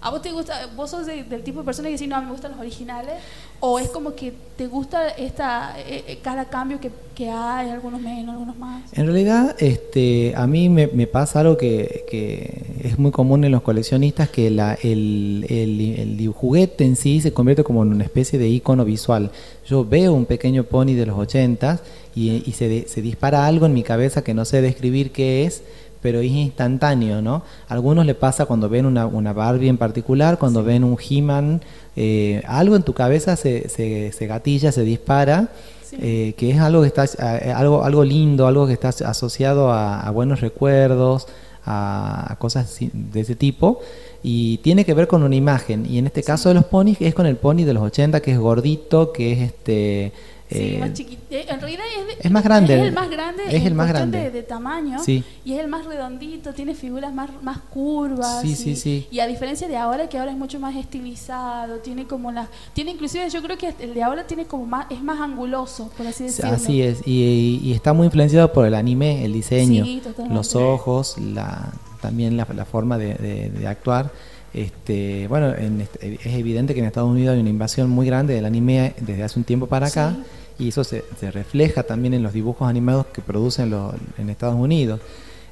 B: ¿a vos te gusta, vos sos de- del tipo de persona que dice, no, a mí me gustan los originales? ¿O es como que te gusta esta, eh, eh, cada cambio que, que hay, algunos menos, algunos más?
D: En realidad, este, a mí me, me pasa algo que, que es muy común en los coleccionistas, que la, el, el, el juguete en sí se convierte como en una especie de icono visual. Yo veo un pequeño pony de los 80 y, y se, se dispara algo en mi cabeza que no sé describir qué es, pero es instantáneo, ¿no? A algunos le pasa cuando ven una, una Barbie en particular, cuando ven un He-Man, eh, algo en tu cabeza se, se, se gatilla, se dispara,
B: Sí.
D: eh, que es algo que está eh, algo algo lindo, algo que está asociado a, a buenos recuerdos, a, a cosas de ese tipo y tiene que ver con una imagen y en este caso de los ponis es con el pony de los 80 que es gordito, que es este
B: Sí,
D: eh,
B: más chiquito. Eh, En realidad es, de-
D: es más grande.
B: Es el más grande.
D: Es el más grande.
B: De, de tamaño.
D: Sí.
B: Y es el más redondito. Tiene figuras más, más curvas.
D: Sí,
B: y,
D: sí, sí.
B: Y a diferencia de ahora, que ahora es mucho más estilizado. Tiene como la. Tiene inclusive, yo creo que el de ahora tiene como más. Es más anguloso, por así decirlo.
D: Así es, y, y está muy influenciado por el anime, el diseño,
B: Sí,
D: los ojos, la, también la, la forma de actuar. Este, bueno, en es evidente que en Estados Unidos hay una invasión muy grande del anime desde hace un tiempo para acá, y eso se, se refleja también en los dibujos animados que producen los, en Estados Unidos.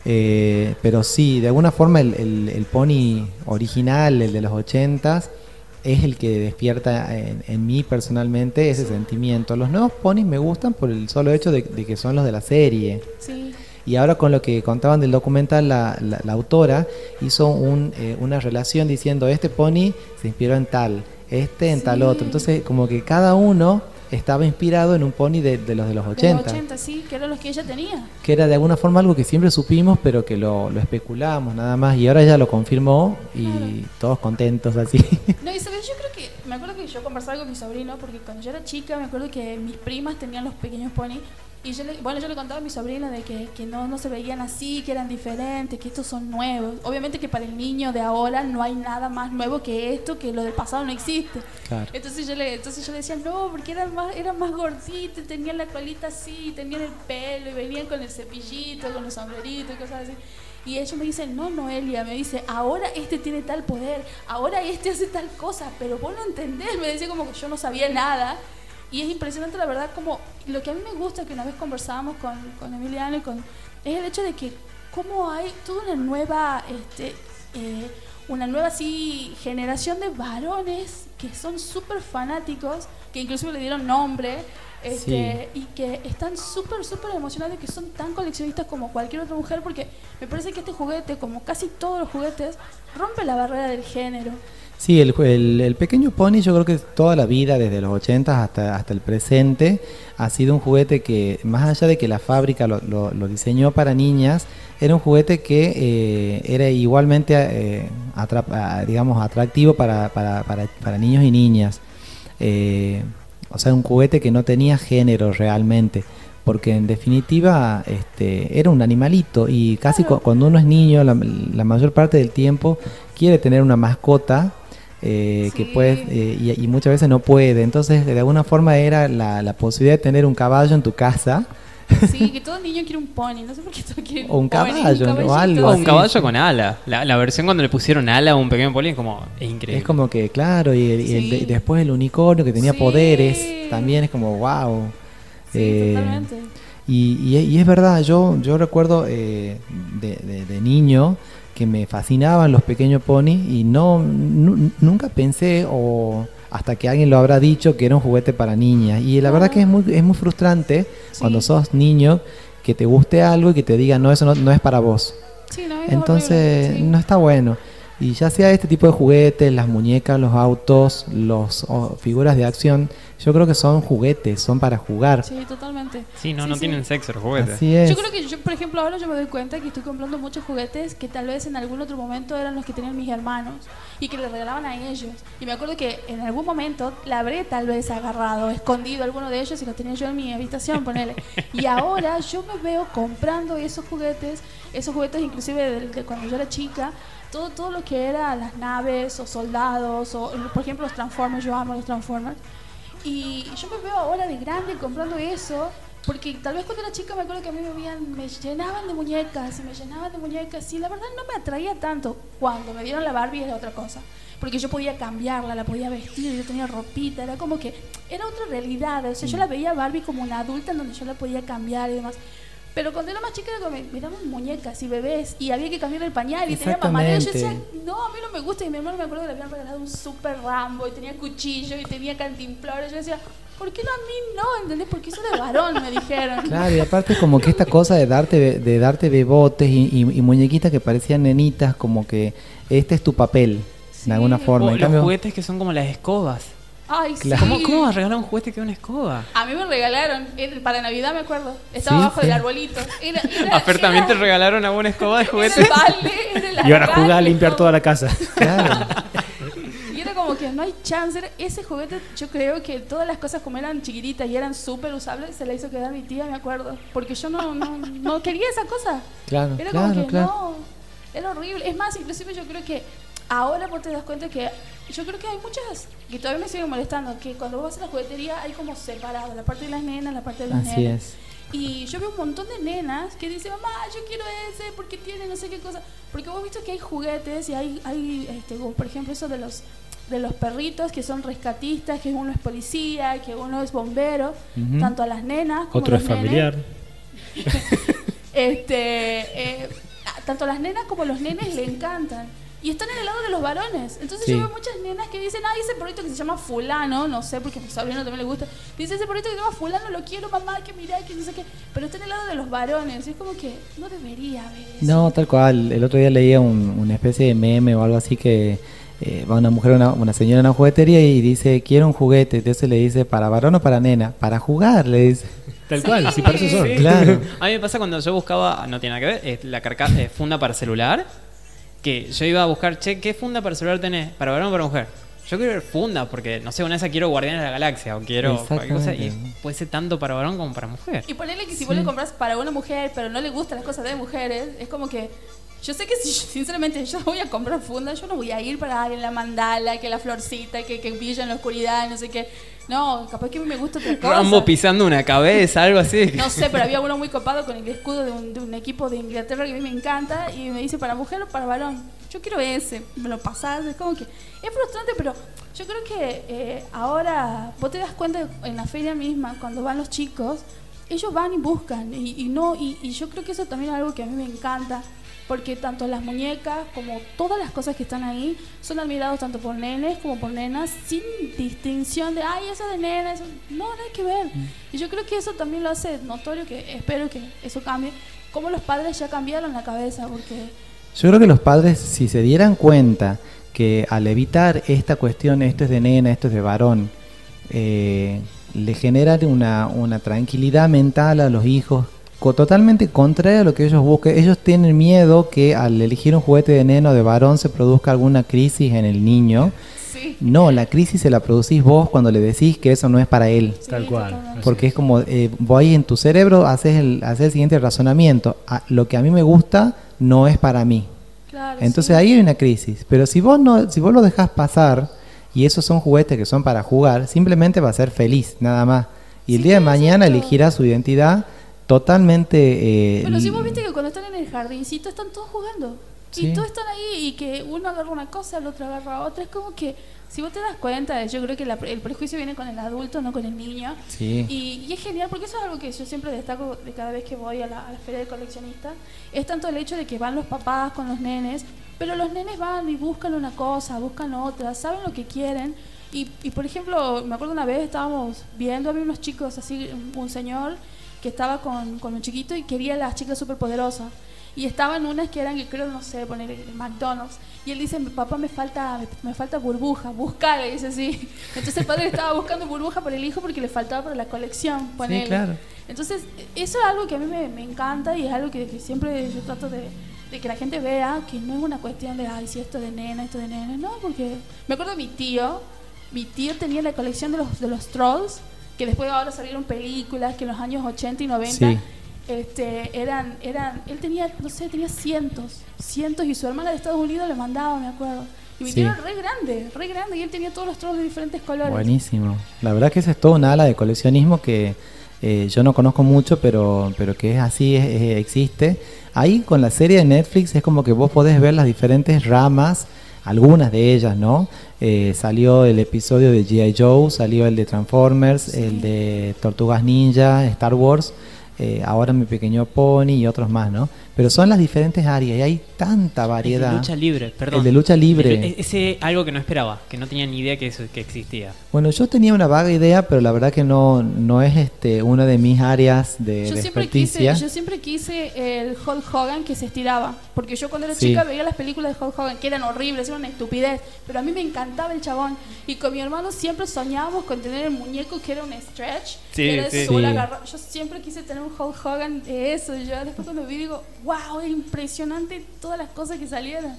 D: Eh, pero sí, de alguna forma el, el- el pony original, el de los 80s, es el que despierta en, en mí personalmente ese sentimiento. Los nuevos ponis me gustan por el solo hecho de, de que son los de la serie.
B: Sí.
D: Y ahora con lo que contaban del documental, la, la- la autora hizo un, eh, una relación diciendo, este pony se inspiró en tal, este en tal
B: Sí.
D: otro. Entonces como que cada uno estaba inspirado en un pony de, de los de los
B: De
D: 80,
B: los 80, sí, que eran los que ella tenía.
D: que era de alguna forma algo que siempre supimos, pero que lo, lo especulábamos nada más. Y ahora ella lo confirmó y todos contentos así.
B: No, y sabes, yo creo que, me acuerdo que yo conversaba con mi sobrino, porque cuando yo era chica me acuerdo que mis primas tenían los pequeños pony, Y yo le, bueno, yo le contaba a mi sobrina de que, que no, no se veían así, que eran diferentes, que estos son nuevos. Obviamente que para el niño de ahora no hay nada más nuevo que esto, que lo del pasado no existe.
D: Claro.
B: Entonces yo le, entonces yo le decía, no, porque eran más, eran más gorditos, tenían la colita así, tenían el pelo y venían con el cepillito, con los sombreritos y cosas así. Y ellos me dicen, no, Noelia, me dice, ahora este tiene tal poder, ahora este hace tal cosa, pero vos no entendés, me decía como que yo no sabía nada. Y es impresionante, la verdad, como lo que a mí me gusta, que una vez conversábamos con, con Emiliano, y con, es el hecho de que cómo hay toda una nueva, este, eh, una nueva así, generación de varones que son súper fanáticos, que inclusive le dieron nombre, este, y que están súper, súper emocionados, que son tan coleccionistas como cualquier otra mujer, porque me parece que este juguete, como casi todos los juguetes, rompe la barrera del género.
D: Sí, el, el, el pequeño pony yo creo que toda la vida, desde los 80 hasta, hasta el presente, ha sido un juguete que, más allá de que la fábrica lo, lo- lo diseñó para niñas, era un juguete que eh, era igualmente, eh, ah, digamos, atractivo para, para, para, para niños y niñas. Eh, o sea, un juguete que no tenía género realmente, porque en definitiva este, era un animalito y casi cu- cuando uno es niño, la, la mayor parte del tiempo quiere tener una mascota eh, que
B: Sí.
D: puede, eh, y, y muchas veces no puede. Entonces, de alguna forma era la, la posibilidad de tener un caballo en tu casa
B: Sí, que todo niño quiere un pony, no sé por qué todo quiere
D: O un
B: pony,
D: caballo,
B: caballito.
D: Algo
A: O
D: así.
A: un caballo con ala. La, la versión cuando le pusieron ala a un pequeño poli es como. Es increíble.
D: Es como que, claro, y, el- y el de-
B: Sí.
D: después el unicornio que tenía
B: Sí.
D: poderes, también es como, wow.
B: Sí, totalmente.
D: Y, y- y es verdad, yo, yo recuerdo eh, de, de- de niño que me fascinaban los pequeños ponis y no nu- nunca pensé o hasta que alguien lo habrá dicho que era un juguete para niñas. Y la verdad que es muy, es muy frustrante
B: Sí.
D: cuando sos niño que te guste algo y que te digan, no, eso no, no es para vos.
B: Sí, no, es
D: Entonces
B: horrible, sí.
D: no está bueno. Y ya sea este tipo de juguetes, las muñecas, los autos, los o figuras de acción, yo creo que son juguetes, son para jugar.
B: Sí, totalmente.
A: Sí, no,
B: Sí,
A: no
B: sí.
A: tienen sexo los juguetes.
D: Así es.
B: Yo creo que yo, por ejemplo, ahora yo me doy cuenta que estoy comprando muchos juguetes que tal vez en algún otro momento eran los que tenían mis hermanos y que les regalaban a ellos. Y me acuerdo que en algún momento la habré tal vez agarrado, escondido alguno de ellos y los tenía yo en mi habitación, ponele. Y ahora yo me veo comprando esos juguetes, esos juguetes inclusive de, de cuando yo era chica, todo, todo lo que era las naves o soldados o por ejemplo los Transformers, yo amo los Transformers. Y yo me veo ahora de grande comprando eso, porque tal vez cuando era chica me acuerdo que a mí me, me llenaban de muñecas y me llenaban de muñecas y la verdad no me atraía tanto. Cuando me dieron la Barbie era otra cosa, porque yo podía cambiarla, la podía vestir, yo tenía ropita, era como que era otra realidad. O sea, yo la veía a Barbie como una adulta en donde yo la podía cambiar y demás. Pero cuando era más chica era como, me daban muñecas y bebés y había que cambiar el pañal y tenía mamá. Yo decía, no, a mí no me gusta. Y mi hermano me acuerdo que le habían regalado un super Rambo y tenía cuchillo y tenía cantimplores. Yo decía, ¿por qué no a mí no? ¿Entendés? Porque eso de varón, me dijeron.
D: Claro, y aparte como que esta cosa de darte de darte bebotes y, y- y muñequitas que parecían nenitas, como que este es tu papel,
B: Sí.
D: de alguna
A: O
D: forma. En
A: los
D: cambio,
A: juguetes que son como las escobas.
B: Ay, sí.
A: ¿Cómo, ¿Cómo vas a regalar un juguete que es una escoba?
B: A mí me regalaron, era para Navidad me acuerdo. Estaba
D: Sí,
B: abajo del arbolito. Era, era,
A: A Fer también te regalaron una buena escoba de juguete.
C: Y ahora jugar a limpiar toda la casa.
D: claro,
B: Y era como que no hay chance. Ese juguete, yo creo que todas las cosas como eran chiquititas y eran súper usables, se la hizo quedar mi tía, me acuerdo. Porque yo no, no, no quería esa cosa.
D: claro,
B: Era como
D: claro,
B: que
D: claro.
B: no, era horrible. Es más, inclusive yo creo que ahora vos te das cuenta que yo creo que hay muchas que todavía me siguen molestando, que cuando vos vas a la juguetería hay como separado la parte de las nenas, la parte de los
D: Así
B: nenes.
D: es.
B: Y yo veo un montón de nenas que dicen, mamá, yo quiero ese porque tiene no sé qué cosa. Porque vos visto que hay juguetes y hay, hay este, como por ejemplo, eso de los de los perritos que son rescatistas, que uno es policía, que uno es bombero, tanto a las nenas como
C: Otro
B: a
C: es
B: los nenes.
C: familiar.
B: Este, eh, a- tanto las nenas como los nenes le encantan. Y están en el lado de los varones. Entonces
D: Sí.
B: yo veo muchas nenas que dicen, ay, ese perrito que se llama fulano, no sé, porque a mi sobrino también le gusta. Dice, ese perrito que se llama fulano, lo quiero, mamá, que mira, que no sé qué. Pero está en el lado de los varones. Y es como que no debería haber eso.
D: No, tal cual. El otro día leía un- una especie de meme o algo así que eh, va una mujer, una, una señora a una juguetería y dice, quiero un juguete. Entonces le dice, ¿para varón o para nena? Para jugar, le dice.
C: Tal
B: Sí.
C: cual, si para eso son.
A: Sí.
D: Claro.
A: A mí me pasa cuando yo buscaba, no tiene nada que ver, eh, la carcasa funda para celular. Que yo iba a buscar, che, ¿qué funda para celular tenés? ¿Para varón o para mujer? yo quiero ver funda, porque no sé, una vez quiero Guardianes de la Galaxia o quiero cualquier cosa y puede ser tanto para varón como para mujer.
B: Y ponerle que si vos le compras para una mujer, pero no le gustan las cosas de mujeres, es como que. Yo sé que si sinceramente yo voy a comprar funda, yo no voy a ir para darle la mandala, que la florcita, que, que brilla en la oscuridad, no sé qué. No, capaz que a mí me gusta otra cosa.
A: Rambo pisando una cabeza, algo así.
B: No sé, pero había uno muy copado con el escudo de un, de un equipo de Inglaterra que a mí me encanta y me dice para mujer o para varón. Yo quiero ese, me lo pasás, es como que es frustrante, pero yo creo que eh, ahora vos te das cuenta en la feria misma, cuando van los chicos, ellos van y buscan y, y no y, y yo creo que eso también es algo que a mí me encanta. Porque tanto las muñecas como todas las cosas que están ahí son admirados tanto por nenes como por nenas sin distinción de, ay, eso de nena, eso... No, nada que ver. Y yo creo que eso también lo hace notorio, que espero que eso cambie. Como los padres ya cambiaron la cabeza, porque...
D: Yo creo que los padres, si se dieran cuenta que al evitar esta cuestión, esto es de nena, esto es de varón, eh, le generan una, una tranquilidad mental a los hijos totalmente contraria a lo que ellos buscan. Ellos tienen miedo que al elegir un juguete de nena o de varón se produzca alguna crisis en el niño.
B: Sí.
D: No, la crisis se la producís vos cuando le decís que eso no es para él.
B: sí,
C: Tal cual.
D: Porque es como, eh, vos ahí en tu cerebro haces el, haces el siguiente razonamiento. Ah, lo que a mí me gusta no es para mí.
B: Claro,
D: Entonces
B: sí.
D: ahí hay una crisis. Pero si vos no, si vos lo dejás pasar y esos son juguetes que son para jugar, simplemente va a ser feliz, nada más. Y el
B: Sí,
D: día de mañana elegirá su identidad totalmente. eh,
B: Pero si vos viste que cuando están en el jardincito están todos jugando.
D: Sí.
B: Y todos están ahí y que uno agarra una cosa, el otro agarra otra. Es como que, si vos te das cuenta, yo creo que la- el prejuicio viene con el adulto, no con el niño.
D: Sí.
B: Y, y es genial porque eso es algo que yo siempre destaco de cada vez que voy a la, a la feria de coleccionistas. Es tanto el hecho de que van los papás con los nenes, pero los nenes van y buscan una cosa, buscan otra, saben lo que quieren. Y, y, por ejemplo, me acuerdo una vez estábamos viendo, había unos chicos así, un señor que estaba con, con un chiquito y quería las chicas superpoderosas. Y estaban unas que eran, creo, no sé, poner el McDonald's. Y él dice, papá, me falta, me, falta burbuja, buscala, y dice así. Entonces el padre estaba buscando burbuja para el hijo porque le faltaba para la colección, ponele.
D: claro.
B: Entonces, eso es algo que a mí me, me encanta y es algo que, que siempre yo trato de, de que la gente vea que no es una cuestión de, ay, si esto de nena, esto de nena. No, porque me acuerdo de mi tío. Mi tío tenía la colección de los, de los trolls, que después ahora salieron películas que en los años 80 y 90
D: Sí.
B: este, eran, eran, él tenía, no sé, tenía cientos, cientos y su hermana de Estados Unidos le mandaba, me acuerdo. Y mi
D: Sí.
B: tío era re grande, re grande y él tenía todos los trolls de diferentes colores.
D: Buenísimo. La verdad que esa es toda una ala de coleccionismo que eh, yo no conozco mucho, pero, pero que es así, es- es- existe. Ahí con la serie de Netflix es como que vos podés ver las diferentes ramas, algunas de ellas, ¿no? Eh, salió el episodio de G.I. Joe, salió el de Transformers, el de Tortugas Ninja, Star Wars, eh, ahora Mi Pequeño Pony y otros más, ¿no? Pero son las diferentes áreas y hay tanta
A: El
D: variedad.
A: de lucha libre, perdón.
D: El de lucha libre.
A: El- ese algo que no esperaba, que no tenía ni idea que eso que existía.
D: Bueno, yo tenía una vaga idea, pero la verdad que no, no es este una de mis áreas de,
B: Yo
D: de
B: siempre, quise,
D: experticia.
B: yo siempre quise el Hulk Hogan que se estiraba. Porque yo cuando era
D: Sí.
B: chica veía las películas de Hulk Hogan que eran horribles, eran una estupidez. Pero a mí me encantaba el chabón. Y con mi hermano siempre soñábamos con tener el muñeco que era un stretch.
A: Sí, sí.
B: Yo siempre quise tener un Hulk Hogan de eso. Y yo después cuando vi digo, wow, es impresionante todas las cosas que salieron.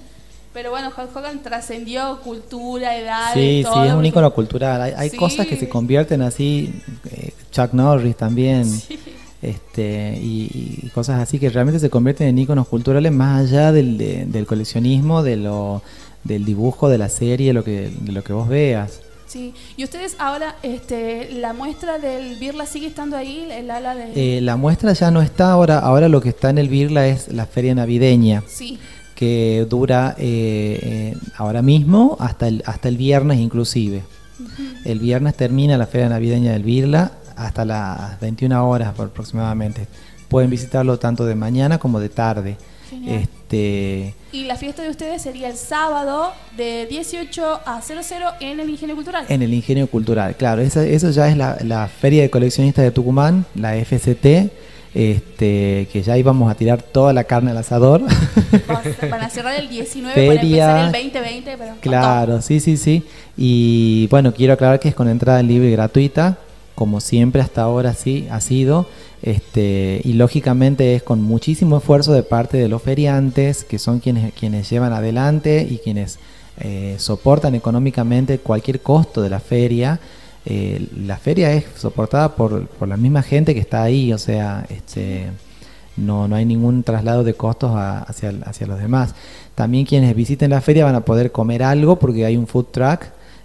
B: Pero bueno, Hulk Hogan trascendió cultura, edad.
D: Sí,
B: todo,
D: sí, es un icono cultural. Hay, hay
B: Sí.
D: cosas que se convierten así, eh, Chuck Norris también,
B: Sí.
D: este, y, y cosas así que realmente se convierten en iconos culturales más allá del, de- del coleccionismo, de lo, del dibujo, de la serie, lo que, de lo que vos veas.
B: Sí, y ustedes ahora, este, la muestra del Birla sigue estando ahí, el ala de...
D: Eh, la muestra ya no está ahora, ahora lo que está en el Birla es la feria navideña.
B: sí,
D: que dura eh, eh, ahora mismo hasta el, hasta el viernes inclusive. El viernes termina la feria navideña del Birla hasta las 21 horas aproximadamente. Pueden visitarlo tanto de mañana como de tarde.
B: Genial.
D: Este,
B: y la fiesta de ustedes sería el sábado de 18 a 00 en el Ingenio Cultural.
D: en el Ingenio Cultural, claro, esa- eso ya es la, la Feria de Coleccionistas de Tucumán, la FCT, este, que ya íbamos a tirar toda la carne al asador.
B: Van a cerrar el 19 para empezar el 2020, pero
D: Claro, sí, sí, sí. Y bueno, quiero aclarar que es con entrada libre y gratuita, como siempre hasta ahora sí ha sido. Este, y lógicamente es con muchísimo esfuerzo de parte de los feriantes, que son quienes, quienes llevan adelante y quienes eh, soportan económicamente cualquier costo de la feria. Eh, la feria es soportada por, por, la misma gente que está ahí, o sea, este, no, no hay ningún traslado de costos hacia, hacia los demás. También quienes visiten la feria van a poder comer algo porque hay un food truck.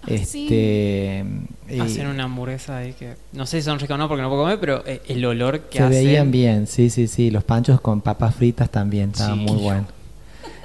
D: Este, y
A: Hacen una hamburguesa ahí que no sé si son ricas o no porque no puedo comer, pero eh, el olor que
D: se
A: hacen.
D: veían bien, sí, sí, sí. Los panchos con papas fritas también estaban
A: Sí.
D: muy buenos.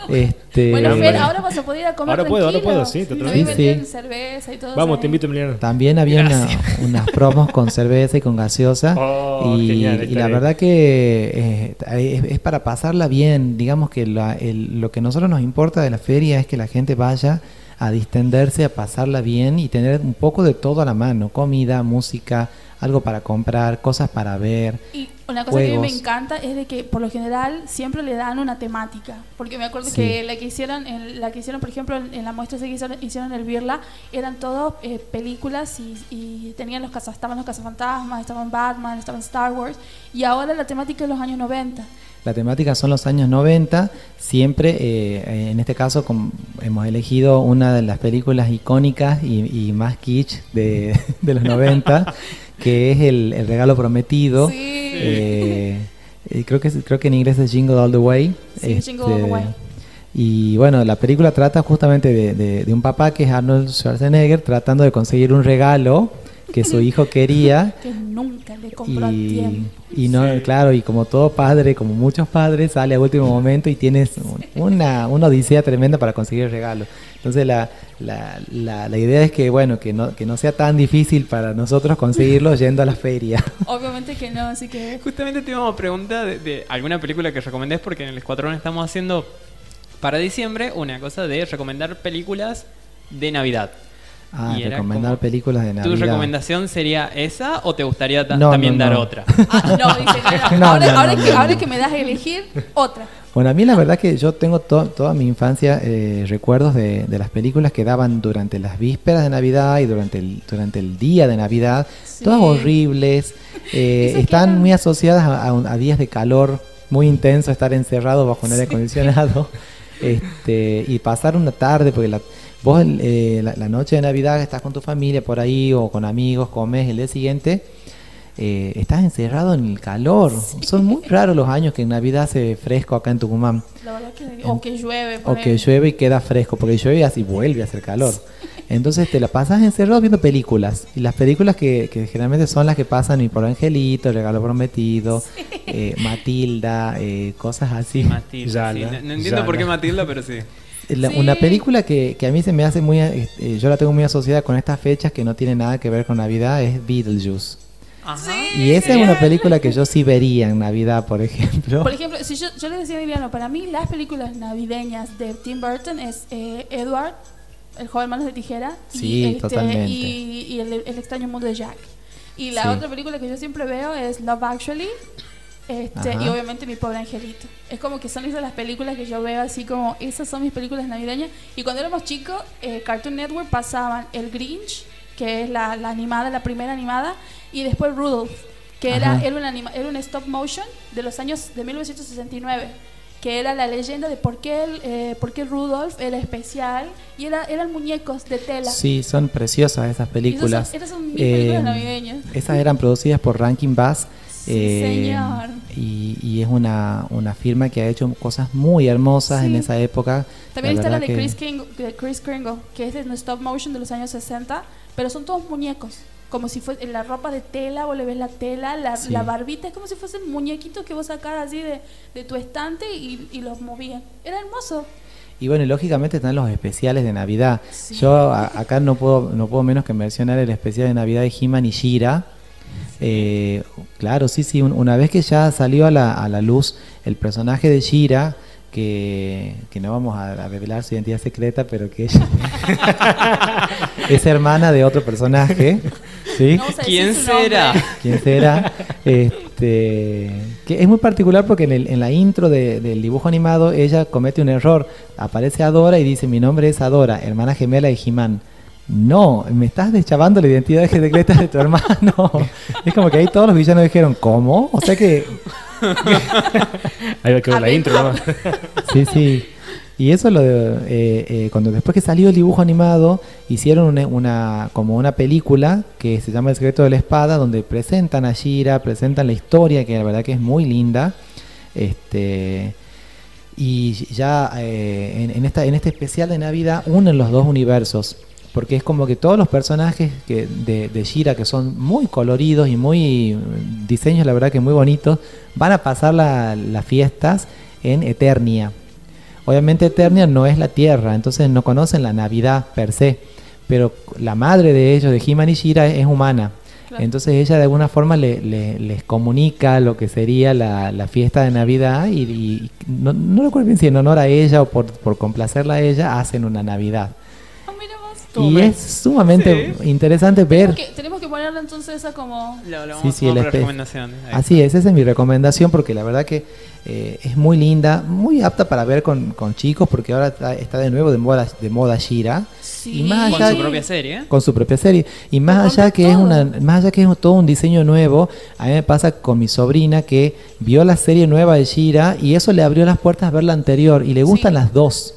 D: Este,
B: Bueno, Fer,
C: bueno.
B: ahora vas a poder ir a comer
C: Ahora puedo, ahora puedo, sí.
B: Ahí
D: Sí, sí.
B: cerveza y todo.
C: Vamos,
B: ahí.
C: te invito, Emiliano.
D: También había una- unas promos con cerveza y con gaseosa.
C: Oh,
D: y,
C: genial,
D: y la verdad que eh, es, es para pasarla bien. Digamos que la- el- lo que a nosotros nos importa de la feria es que la gente vaya a distenderse, a pasarla bien y tener un poco de todo a la mano. Comida, música, algo para comprar, cosas para ver.
B: Y una cosa que a mí me encanta es de que por lo general siempre le dan una temática. Porque me acuerdo
D: Sí.
B: que la que hicieron, en, la que hicieron por ejemplo en, en la muestra que hicieron, hicieron en el Birla, eran todas eh, películas y, y tenían los estaban los cazafantasmas, estaban Batman, estaban Star Wars. Y ahora la temática es los años 90.
D: La temática son los años 90. Siempre, eh, en este caso, com- hemos elegido una de las películas icónicas y, y más kitsch de, de los 90, que es el, El regalo prometido.
B: Sí.
D: Eh, eh, creo, que, creo que en inglés es Jingle All the Way.
B: Sí, Jingle All the Way.
D: Y bueno, la película trata justamente de, de- de un papá que es Arnold Schwarzenegger tratando de conseguir un regalo que su hijo quería.
B: Que nunca le compró a
D: Y,
B: tiempo.
D: y no, claro, y como todo padre, como muchos padres, sale a último momento y tienes un- una, una odisea tremenda para conseguir el regalo. Entonces la, la, la, la idea es que, bueno, que no, que no sea tan difícil para nosotros conseguirlo yendo a la feria.
B: Obviamente que no, así que...
A: Justamente te íbamos a preguntar de, de alguna película que recomendés porque en el Escuadrón estamos haciendo para diciembre una cosa de recomendar películas de Navidad.
D: Ah,
A: Y
D: recomendar
A: como-
D: películas de Navidad.
A: ¿Tu recomendación sería esa o te gustaría ta-
D: No,
A: también
D: no,
A: dar otra?
B: Ah, no, dice, ahora, ahora que, ahora me das a elegir, otra.
D: Bueno, a mí la verdad que yo tengo to- toda mi infancia eh, recuerdos de, de las películas que daban durante las vísperas de Navidad y durante el, durante el día de Navidad,
B: Sí.
D: todas horribles, eh, están
B: eran-
D: muy asociadas a, a- a días de calor muy intenso, estar encerrado bajo un aire acondicionado este, y pasar una tarde, porque la, vos eh, la, la noche de Navidad estás con tu familia por ahí o con amigos, comes el día siguiente. eh, estás encerrado en el calor. Son muy raros los años que en Navidad hace fresco acá en Tucumán.
B: La verdad que... O que llueve.
D: O
B: por
D: que
B: ahí.
D: llueve y queda fresco, porque llueve y así vuelve a hacer calor. Entonces te la pasas encerrado viendo películas. Y las películas que, que generalmente son las que pasan y por Angelito, Regalo Prometido, eh, Matilda, eh, cosas así.
A: Matilda.
C: Yala,
A: sí. No, no entiendo por qué. Matilda, pero sí.
D: La-
B: Sí.
D: Una película que, que a mí se me hace muy... eh, yo la tengo muy asociada con estas fechas que no tiene nada que ver con Navidad, es Beetlejuice.
A: Ajá.
D: Y esa es una película que yo sí vería en Navidad, por ejemplo.
B: Por ejemplo, si yo, yo le decía a Emiliano, para mí las películas navideñas de Tim Burton es eh, Edward, el joven manos de tijera,
D: Sí,
B: y, este,
D: totalmente.
B: y, y el, el extraño mundo de Jack. Y la
D: Sí.
B: otra película que yo siempre veo es Love Actually. Este, y obviamente mi pobre angelito. Es como que son esas las películas que yo veo así como esas son mis películas navideñas. Y cuando éramos chicos, eh, Cartoon Network pasaban El Grinch, que es la, la animada, la primera animada, y después Rudolph, que era,
D: Ajá.
B: era, una anima- era un stop motion de los años de 1969 que era la leyenda de por qué, el, eh, por qué Rudolph era especial y era, eran muñecos de tela.
D: Sí, son preciosas esas
B: Y esas
D: películas.
B: son, esas son mis películas
D: Eh,
B: navideñas.
D: Esas eran producidas por Rankin Bass.
B: Sí,
D: eh,
B: señor.
D: Y, y es una, una firma que ha hecho cosas muy hermosas en esa época.
B: También está la de
D: que-
B: Chris, Kringle, de Chris Kringle, que es en stop motion de los años 60, pero son todos muñecos. Como si fuese la ropa de tela, vos le ves la tela, la,
D: Sí.
B: la barbita, es como si fuesen muñequitos que vos sacás así de, de tu estante y, y los movían. Era hermoso.
D: Y bueno, lógicamente están los especiales de Navidad.
B: Sí.
D: Yo a- acá no puedo, no puedo menos que mencionar el especial de Navidad de He-Man y Shira. Eh, claro, sí, sí. un- una vez que ya salió a la, a la luz el personaje de Shira, que, que no vamos a, a revelar su identidad secreta, pero que ella es hermana de otro personaje. ¿sí?
B: No
A: ¿Quién será?
D: quién será. Este, que es muy particular porque en, el- en la intro de- del dibujo animado ella comete un error. Aparece Adora y dice, mi nombre es Adora, hermana gemela de He-Man. No, me estás deschavando la identidad secreta de tu hermano. Es como que ahí todos los villanos dijeron, ¿cómo? O sea que,
C: Ahí va a quedar la intro, ¿no?
D: sí, sí. Y eso lo de, eh, eh, cuando después que salió el dibujo animado, hicieron una, una- como una película que se llama El secreto de la espada, donde presentan a Shira, presentan la historia, que la verdad que es muy linda. Este y ya eh, en, en esta, en este especial de Navidad unen los dos universos. Porque es como que todos los personajes que, de, de Shira, que son muy coloridos y muy diseños, la verdad que muy bonitos, van a pasar la- las fiestas en Eternia. Obviamente Eternia no es la Tierra, entonces no conocen la Navidad per se, pero la madre de ellos, de He-Man y Shira, es humana.
B: Claro.
D: Entonces ella de alguna forma le- le- les comunica lo que sería la, la fiesta de Navidad y, y no, no recuerdo bien si en honor a ella o por, por complacerla a ella hacen una Navidad. Y
A: bien.
D: es sumamente interesante ver.
B: Tenemos que, tenemos que ponerle entonces esa como...
A: Lo, lo
D: Sí,
A: vamos,
D: sí, espe-
A: recomendación. Ahí.
D: Así es, esa es mi recomendación porque la verdad que eh, es muy linda, muy apta para ver con, con chicos porque ahora está, está de nuevo de moda, de moda Shira
B: Sí.
D: Y más
A: Con su propia serie.
D: con su propia serie y más allá que es
B: todo.
D: una más allá que es todo un diseño nuevo a mí me pasa con mi sobrina que vio la serie nueva de Shira y eso le abrió las puertas a ver la anterior y le gustan
B: Sí.
D: las dos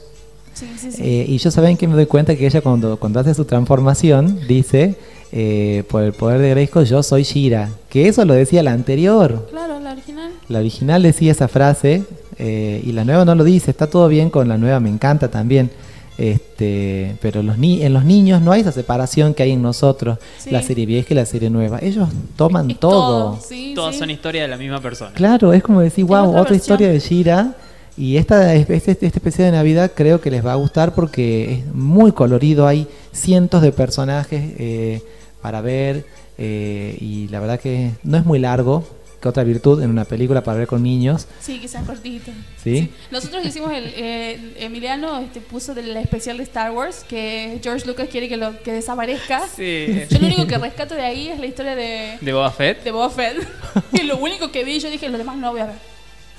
B: Sí, sí, sí.
D: Eh, y yo saben que me doy cuenta que ella cuando, cuando hace su transformación dice eh, por el poder de Grayskull yo soy Shira que eso lo decía la anterior
B: Claro, la original.
D: la original decía esa frase eh, y la nueva no lo dice. Está todo bien con la nueva, me encanta también. Este, pero los ni en los niños no hay esa separación que hay en nosotros,
B: Sí.
D: la serie vieja y la serie nueva. Ellos toman
B: Es
D: todo.
B: Sí,
A: Todas
B: sí.
A: son historias de la misma persona.
D: Claro, es como decir, wow,
B: otra
D: otra, historia de Shira. Y esta, este, este especial de Navidad creo que les va a gustar porque es muy colorido. Hay cientos de personajes eh, para ver. eh, y la verdad que no es muy largo. Que otra virtud en una película para ver con niños.
B: Sí, que sean cortitos.
D: ¿Sí?
B: Nosotros hicimos el, el- Emiliano este, puso del especial de Star Wars que George Lucas quiere que lo que desaparezca.
A: Sí.
B: Yo lo único que rescato de ahí es la historia de,
A: De Boba Fett.
B: de Boba Fett. y lo único que vi, yo dije, lo demás no voy a ver.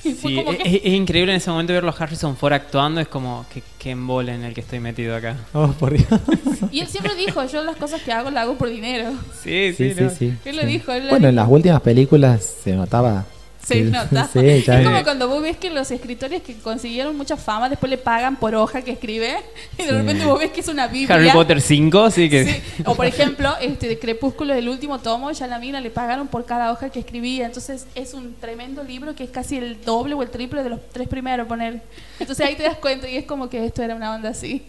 B: Y fue
A: Sí,
B: como que...
A: es- es increíble en ese momento verlo a Harrison Ford actuando. Es como que, que embole en el que estoy metido acá.
D: Oh, por Dios.
B: Y él siempre dijo, yo las cosas que hago las hago por dinero.
A: Sí,
D: Sí,
A: sí,
D: sí,
A: no.
D: sí.
B: Él lo
D: sí.
B: dijo, él lo
D: Bueno, en
B: dijo.
D: las últimas películas se notaba.
B: Se nota.
D: sí,
B: es como cuando vos ves que los escritores que consiguieron mucha fama después le pagan por hoja que escribe y de
D: Sí.
B: repente vos ves que es una biblia.
A: Harry Potter 5, sí que.
B: Sí. O por ejemplo, este de Crepúsculo del último tomo, ya la mina le pagaron por cada hoja que escribía. Entonces es un tremendo libro que es casi el doble o el triple de los tres primeros, poner. Entonces ahí te das cuenta y es como que esto era una onda así.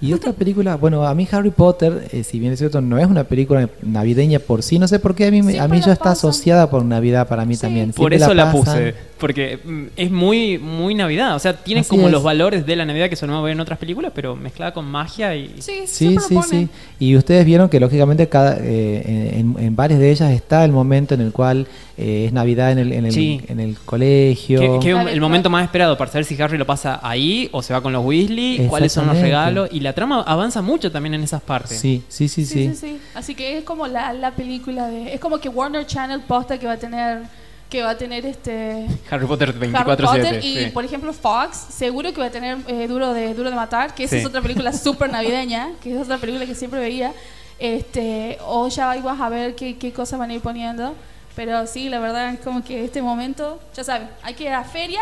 D: Y otra película, bueno, a mí Harry Potter, eh, si bien es cierto, no es una película navideña por sí, no sé por qué a mí, me- a mí ya está asociada por Navidad para mí
B: Sí.
D: también.
A: Por eso la, puse. Porque mm, es muy, muy Navidad. O sea, tiene
D: Así
A: como
D: es.
A: los valores de la Navidad que solemos ver en otras películas, pero mezclada con magia y.
B: Sí,
D: Sí, sí,
B: lo ponen.
D: sí. Y ustedes vieron que lógicamente cada, eh, en, en varias de ellas está el momento en el cual eh, es Navidad en el, en el,
A: Sí.
D: en el colegio.
A: Que, el momento más esperado para saber si Harry lo pasa ahí o se va con los Weasley, cuáles son los regalos. Y la trama avanza mucho también en esas partes.
D: Sí, sí, sí,
B: Sí,
D: sí.
B: sí, sí. Así que es como la, la película de. Es como que Warner Channel posta que va a tener. Que va a tener este.
A: Harry Potter
B: Harry
A: 24-7.
B: Potter y
A: sí.
B: por ejemplo Fox seguro que va a tener eh, Duro de Duro de Matar que esa
A: Sí.
B: es otra película súper navideña que es otra película que siempre veía este o ya vas a ver qué, qué cosas van a ir poniendo pero sí la verdad es como que este momento ya saben hay que ir a la feria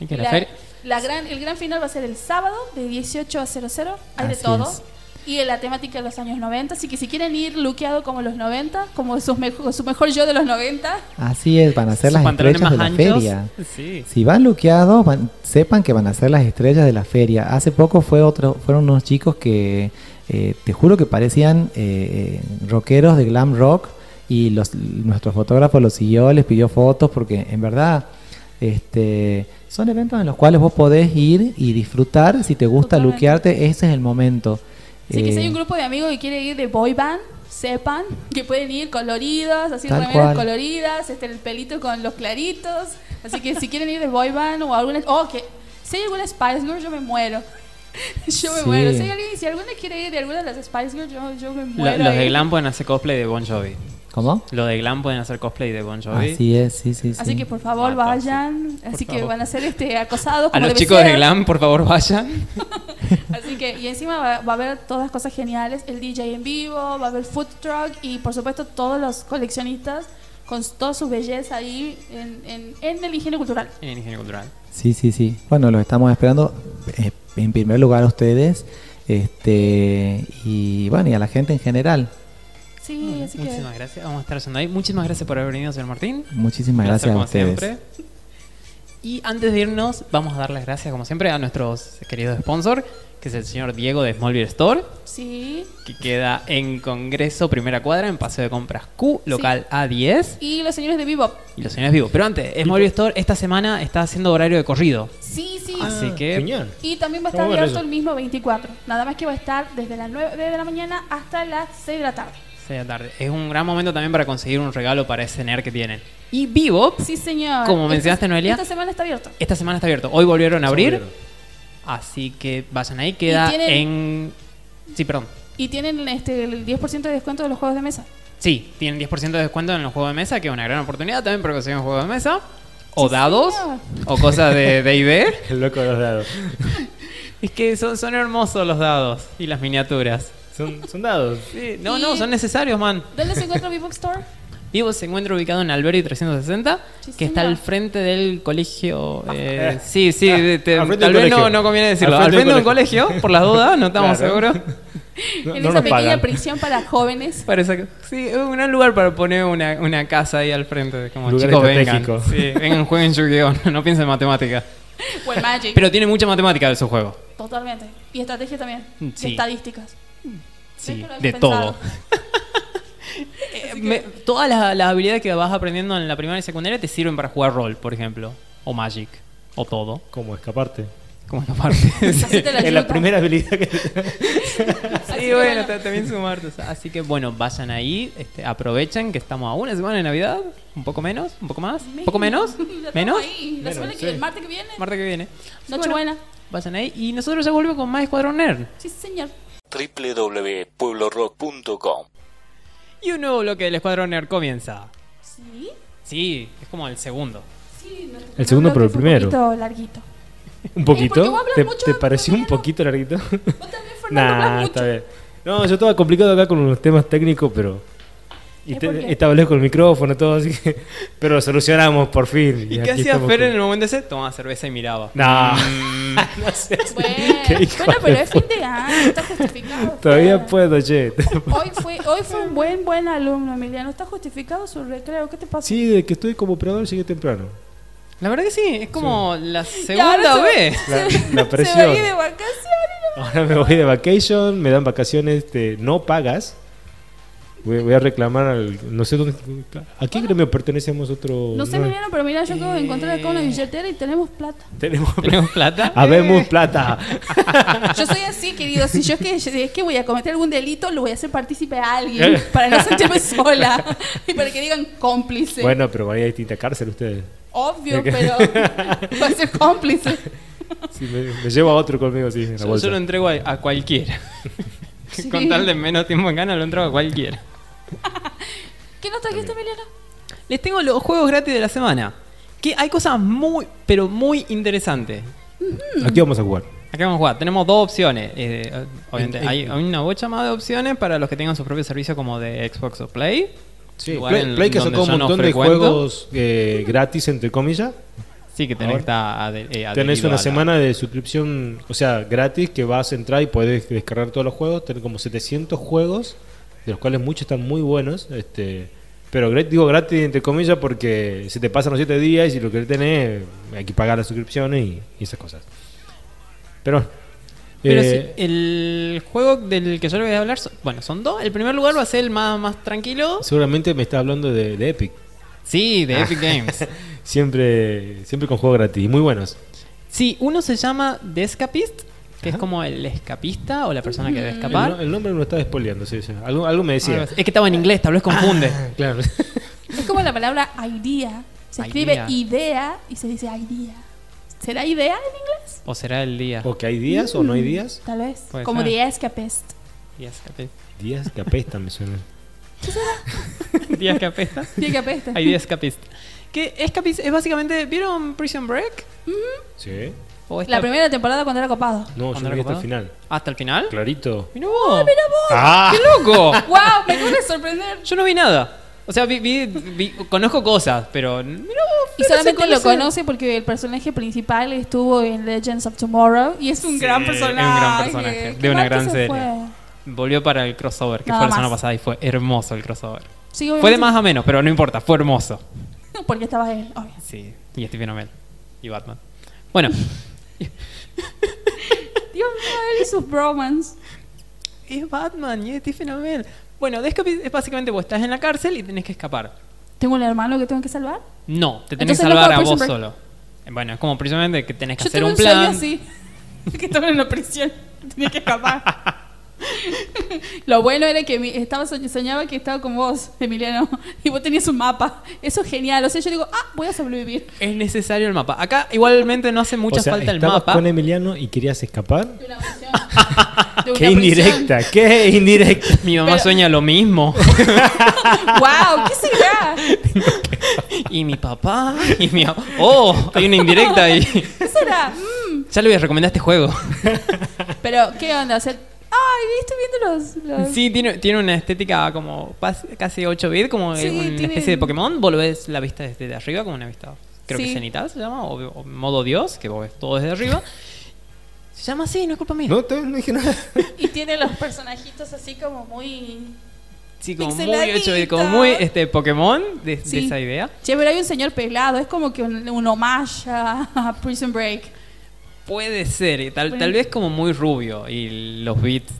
A: Hay que ir a
B: la,
A: feria.
B: la gran el gran final va a ser el sábado de 18 a 00 hay de
D: Así
B: todo
D: es.
B: Y en la temática de los años 90 así que si quieren ir luqueado como los 90 como sus mejo- su mejor yo de los 90
D: Así es, van a ser las estrellas de la
A: anchos.
D: feria.
A: Sí.
D: Si van luqueados, van- sepan que van a ser las estrellas de la feria. Hace poco fue otro, fueron unos chicos que eh, te juro que parecían eh, eh, rockeros de glam rock y los, nuestro fotógrafo los siguió, les pidió fotos porque en verdad este, son eventos en los cuales vos podés ir y disfrutar. Si te gusta
B: Totalmente.
D: luquearte, ese es el momento.
B: Así que si hay
D: Eh,
B: un grupo de amigos que quiere ir de boy band, sepan que pueden ir coloridos, así remeras
D: cual.
B: coloridas, este el pelito con los claritos. Así que si quieren ir de boy band o alguna oh, que si hay alguna Spice Girl yo me muero. Yo me
D: Sí.
B: muero. Si, hay alguien, si alguna quiere ir de alguna de las Spice Girls, yo, yo me
A: Lo-
B: muero.
A: los de. Glam pueden hacer cosplay de Bon Jovi.
D: ¿Cómo?
A: Los de Glam pueden hacer cosplay de Bon Jovi.
D: Así es, sí, sí, sí.
B: Así que por favor vayan.
A: sí.
B: Así que van a ser este, acosados.
A: A
B: como
A: los
B: debe
A: chicos de. Glam, por favor, vayan.
B: Así que, y encima va, va a haber todas cosas geniales, el DJ en vivo, va a haber food truck y por supuesto todos los coleccionistas con toda su belleza ahí en, en, en el ingenio cultural.
A: En Ingenio Cultural.
D: Sí, sí, sí. Bueno, los estamos esperando. Eh, en primer lugar a ustedes este y bueno, y a la gente en general.
B: Sí, así que.
A: Muchísimas gracias. Vamos a estar haciendo ahí. Muchísimas gracias por haber venido, señor Martín.
D: Muchísimas gracias, a
A: como
D: ustedes.
A: siempre. Y antes de irnos, vamos a dar las gracias, como siempre, a nuestros queridos sponsor, que es el señor Diego de Smallville Store,
B: Sí.
A: que queda en Congreso Primera Cuadra, en Paseo de Compras Q, local A10.
B: Y los señores de Bebop.
A: Y los señores vivos. Pero antes, Smallville Store esta semana está haciendo horario de corrido.
B: Sí, sí.
A: Así que
C: Genial.
B: Y también va a estar
C: bueno
B: abierto el mismo 24. Nada más que va a estar desde las 9 de la mañana hasta las 6 de la tarde.
A: Seis de la tarde. Es un gran momento también para conseguir un regalo para ese nerd que tienen. Y Vivo,
B: Sí, señor.
A: Como
B: Esta-
A: mencionaste, Noelia.
B: Esta semana está abierto.
A: esta semana está abierto. Hoy volvieron a abrir. Así que vayan ahí. Queda
B: tienen-
A: en... Sí, perdón.
B: Y tienen este, el 10% de descuento de los juegos de mesa.
A: Sí, tienen 10% de descuento en los juegos de mesa, que es una gran oportunidad también para conseguir un juego de mesa. O
B: Sí,
A: dados,
B: señor.
A: o cosas de D&D.
C: El loco de los dados.
A: es que son, son hermosos los dados y las miniaturas.
C: Son, son dados.
A: Sí, no, no, son necesarios, man.
B: ¿Dónde se encuentra Bebop Store?
A: Vivo se encuentra ubicado en Alberti 360,
B: Sí,
A: que está al frente del colegio. eh,
C: eh.
A: sí, sí,
C: Ah,
A: te- tal vez no, no conviene decirlo.
C: Al
A: Al
C: frente
A: de un colegio, por las dudas, no estamos
C: Claro.
A: seguros.
C: No,
B: en
C: no
B: esa pequeña
C: pagan.
B: prisión para jóvenes.
A: Parece que sí, es un gran lugar para poner una, una casa ahí al frente. Como
C: Lugar
A: chicos, vengan. Sí, vengan, jueguen Yu-Gi-Oh! No piensen en matemática.
B: Magic.
A: Pero tiene mucha matemática de su juego.
B: Totalmente. Y estrategia también.
A: Sí.
B: Y estadísticas.
A: Sí, de
B: pensado.
A: todo. Eh, me- todas las, las habilidades que vas aprendiendo en la primaria y secundaria te sirven para jugar rol, por ejemplo. O Magic. O todo.
C: ¿Cómo escaparte?
A: Como esta parte.
B: Así te la
C: Es la primera habilidad que...
B: Así
A: Sí,
B: que
A: bueno,
B: bueno.
A: ta- también sumarte. o sea, Así que bueno, vayan ahí, este, aprovechen que estamos a una semana de Navidad, un poco menos, un poco más, un poco menos, menos,
B: ahí. La
C: Menos,
B: semana que
C: sí.
B: el martes que viene.
A: martes que viene.
B: Nochebuena.
A: Vayan ahí y nosotros ya volvemos con más Escuadrón Nerd.
B: Sí, señor.
E: www.pueblorock.com
A: Y un nuevo bloque del Escuadrón Nerd comienza.
B: Sí.
A: Sí, es como el segundo.
B: Sí. nuestro
C: El segundo, pero el primero.
B: Un poquito larguito.
C: ¿Un poquito? ¿Te, pareció un poquito larguito?
B: Vos también, Fernando,
C: nah,
B: mucho.
C: está bien. No, yo estaba complicado acá con los temas técnicos, pero... Y el micrófono, todo así que... Pero lo solucionamos por fin.
A: ¿Y qué hacía Fer
C: con-
A: en el momento ese? Tomaba cerveza y miraba.
C: No,
A: Mm,
C: no sé.
B: Bueno, bueno, pero es fin de año, está justificado.
C: Todavía puedo, che.
B: Hoy fue, hoy fue un buen, buen alumno, Emiliano. Está justificado su recreo. ¿Qué te pasa?
C: Sí, de que estoy como operador llegué temprano.
A: La verdad que sí, es como la segunda
B: se-
A: vez.
C: La, la
B: Se va a
C: presión.
B: ir de vacaciones.
C: Ahora me voy de vacation, me dan vacaciones este, no pagas. Voy, voy a reclamar al. No sé dónde. ¿A qué gremio pertenecemos otro?
B: No sé, Emiliano, pero mira, yo acabo de encontrar acá una
A: Eh.
B: billetera y tenemos plata.
C: Tenemos.
A: ¿Tenemos plata?
C: Habemos plata.
B: Yo soy así, querido. Si yo es que, es que voy a cometer algún delito, lo voy a hacer partícipe a alguien. Para no sentirme sola. Y para que digan cómplice.
C: Bueno, pero hay distinta cárcel ustedes.
B: Obvio, pero va a ser cómplice.
C: Sí, me, me llevo a otro conmigo, sí, en la
A: Yo, yo lo entrego a, a cualquiera.
B: Sí.
A: Con tal de menos tiempo en gana, lo entrego a cualquiera.
B: ¿Qué nos trajiste, Emiliano?
A: Les tengo los juegos gratis de la semana. Que hay cosas muy, pero muy interesantes.
C: Aquí vamos a jugar.
A: Acá vamos a jugar. Tenemos dos opciones. eh, obviamente,
C: En- en-
A: hay, hay una bocha más de opciones para los que tengan su propio servicio como de Xbox o Play.
C: Sí,
A: Lugar
C: Play,
A: en
C: Play que
A: donde
C: sacó un
A: yo no
C: montón de
A: frecuento.
C: juegos eh, gratis, entre comillas.
A: Sí, que tenés
C: Ahora.
A: que estar ade- eh,
C: Tenés
A: adherido
C: una
A: la-
C: semana de suscripción, o sea, gratis, que vas a entrar y puedes descargar todos los juegos. Tenés como 700 juegos, de los cuales muchos están muy buenos. Este, pero digo gratis entre comillas porque se te pasan los 7 días y lo querés tener, hay que pagar las suscripciones y, y esas cosas. Pero,
A: Pero
C: eh,
A: sí, el juego del que yo les voy a hablar, son- bueno, son dos. El primer lugar va a ser el más, más tranquilo.
C: seguramente me estás hablando de, de Epic.
A: Sí, de Epic Games.
C: Siempre, siempre con juegos gratis, muy buenos.
A: Sí, uno se llama The Escapist, que es como el escapista o la persona que debe
C: El,
A: escapar.
C: no- el nombre me lo estaba spoileando, sí, sí. Algo, algo me decía.
A: Es que estaba en inglés, tal vez confunde.
C: Ah, claro.
B: Es como la palabra idea. Se escribe
A: Idea.
B: y se dice idea. ¿Será idea en inglés?
A: O será el día.
C: o que hay días o no hay días.
B: Tal vez.
A: Puede
B: Como
A: ser.
B: The Escapist.
A: The Escapist.
C: Días que apestan me suena.
A: Días que apesta.
B: The Escapist.
A: Hay The Escapist. Que Escapist es básicamente. ¿Vieron Prison Break?
C: Sí.
A: ¿O esta-
B: La primera temporada cuando era copado.
C: No, yo
A: ¿Cuándo
C: no vi hasta el final.
A: ¿Hasta el final?
C: Clarito.
A: Mirá vos.
C: ¡Ah!
A: ¡Qué loco!
B: ¡Wow! Me acabo de sorprender.
A: Yo no vi nada. O sea, vi, vi- vi- conozco cosas, pero. Mira, vos,
B: Y solamente lo conoce porque el personaje principal estuvo en Legends of Tomorrow y es un
A: Sí,
B: gran
A: es un
B: personaje.
A: gran personaje, de una
B: mal que
A: gran
B: se
A: serie.
B: fue.
A: Volvió para el crossover, que
B: Nada
A: fue la semana
B: más.
A: pasada y fue hermoso el crossover.
B: Sí,
A: Fue de
B: obviamente-
A: más a menos, pero no importa, fue hermoso.
B: Porque estaba él, obvio.
A: Sí, y Stephen Amell. Y Batman. Bueno,
B: Dios mío, él y sus bromance.
A: es Batman y Stephen Amell. Bueno, Escape es básicamente vos estás en la cárcel y tenés que escapar.
B: ¿Tengo un hermano que tengo que salvar?
A: No, te tenés
B: Entonces
A: que
B: no
A: salvar a vos solo. Bueno, es como precisamente que tenés que
B: Yo
A: hacer
B: tuve
A: un plan.
B: así. Que estaba en la prisión. Tenía que escapar. Lo bueno era que estaba soñ- soñaba que estaba con vos, Emiliano, y vos tenías un mapa. Eso es genial. O sea, yo digo, ah, voy a sobrevivir.
A: Es necesario el mapa. Acá igualmente no hace mucha
C: o sea,
A: falta el
C: estabas
A: mapa.
C: con Emiliano y querías escapar.
B: De una prisión. De una
C: ¡Qué
B: prisión.
C: indirecta! ¡Qué indirecta!
A: Mi mamá
B: Pero-
A: sueña lo mismo.
B: ¡Wow! ¿Qué será?
A: y mi papá. Y mi. ¡Oh! Hay una indirecta ahí.
B: ¿Qué será? Mm.
A: Ya le voy a recomendar este juego.
B: Pero, ¿qué onda? O sea, ay, estoy viendo los. los-
A: Sí, tiene, tiene una estética como casi 8 bits, como
B: Sí,
A: una
B: tiene-
A: especie de Pokémon. Vos lo ves la vista desde arriba, como una vista, creo que
B: Sí.
A: cenital se llama, o, o modo Dios, que vos ves todo desde arriba. Se llama así, no es culpa mía.
C: No, no dije nada.
B: Y tiene los personajitos así como muy.
A: sí, como muy
B: pixeladito.
A: 8 bits, como muy este, Pokémon de, de
B: Sí.
A: esa idea.
B: Che, pero hay un señor pelado. Es como que un, un homage a, a Prison Break.
A: Puede ser, y tal, tal vez como muy rubio y los bits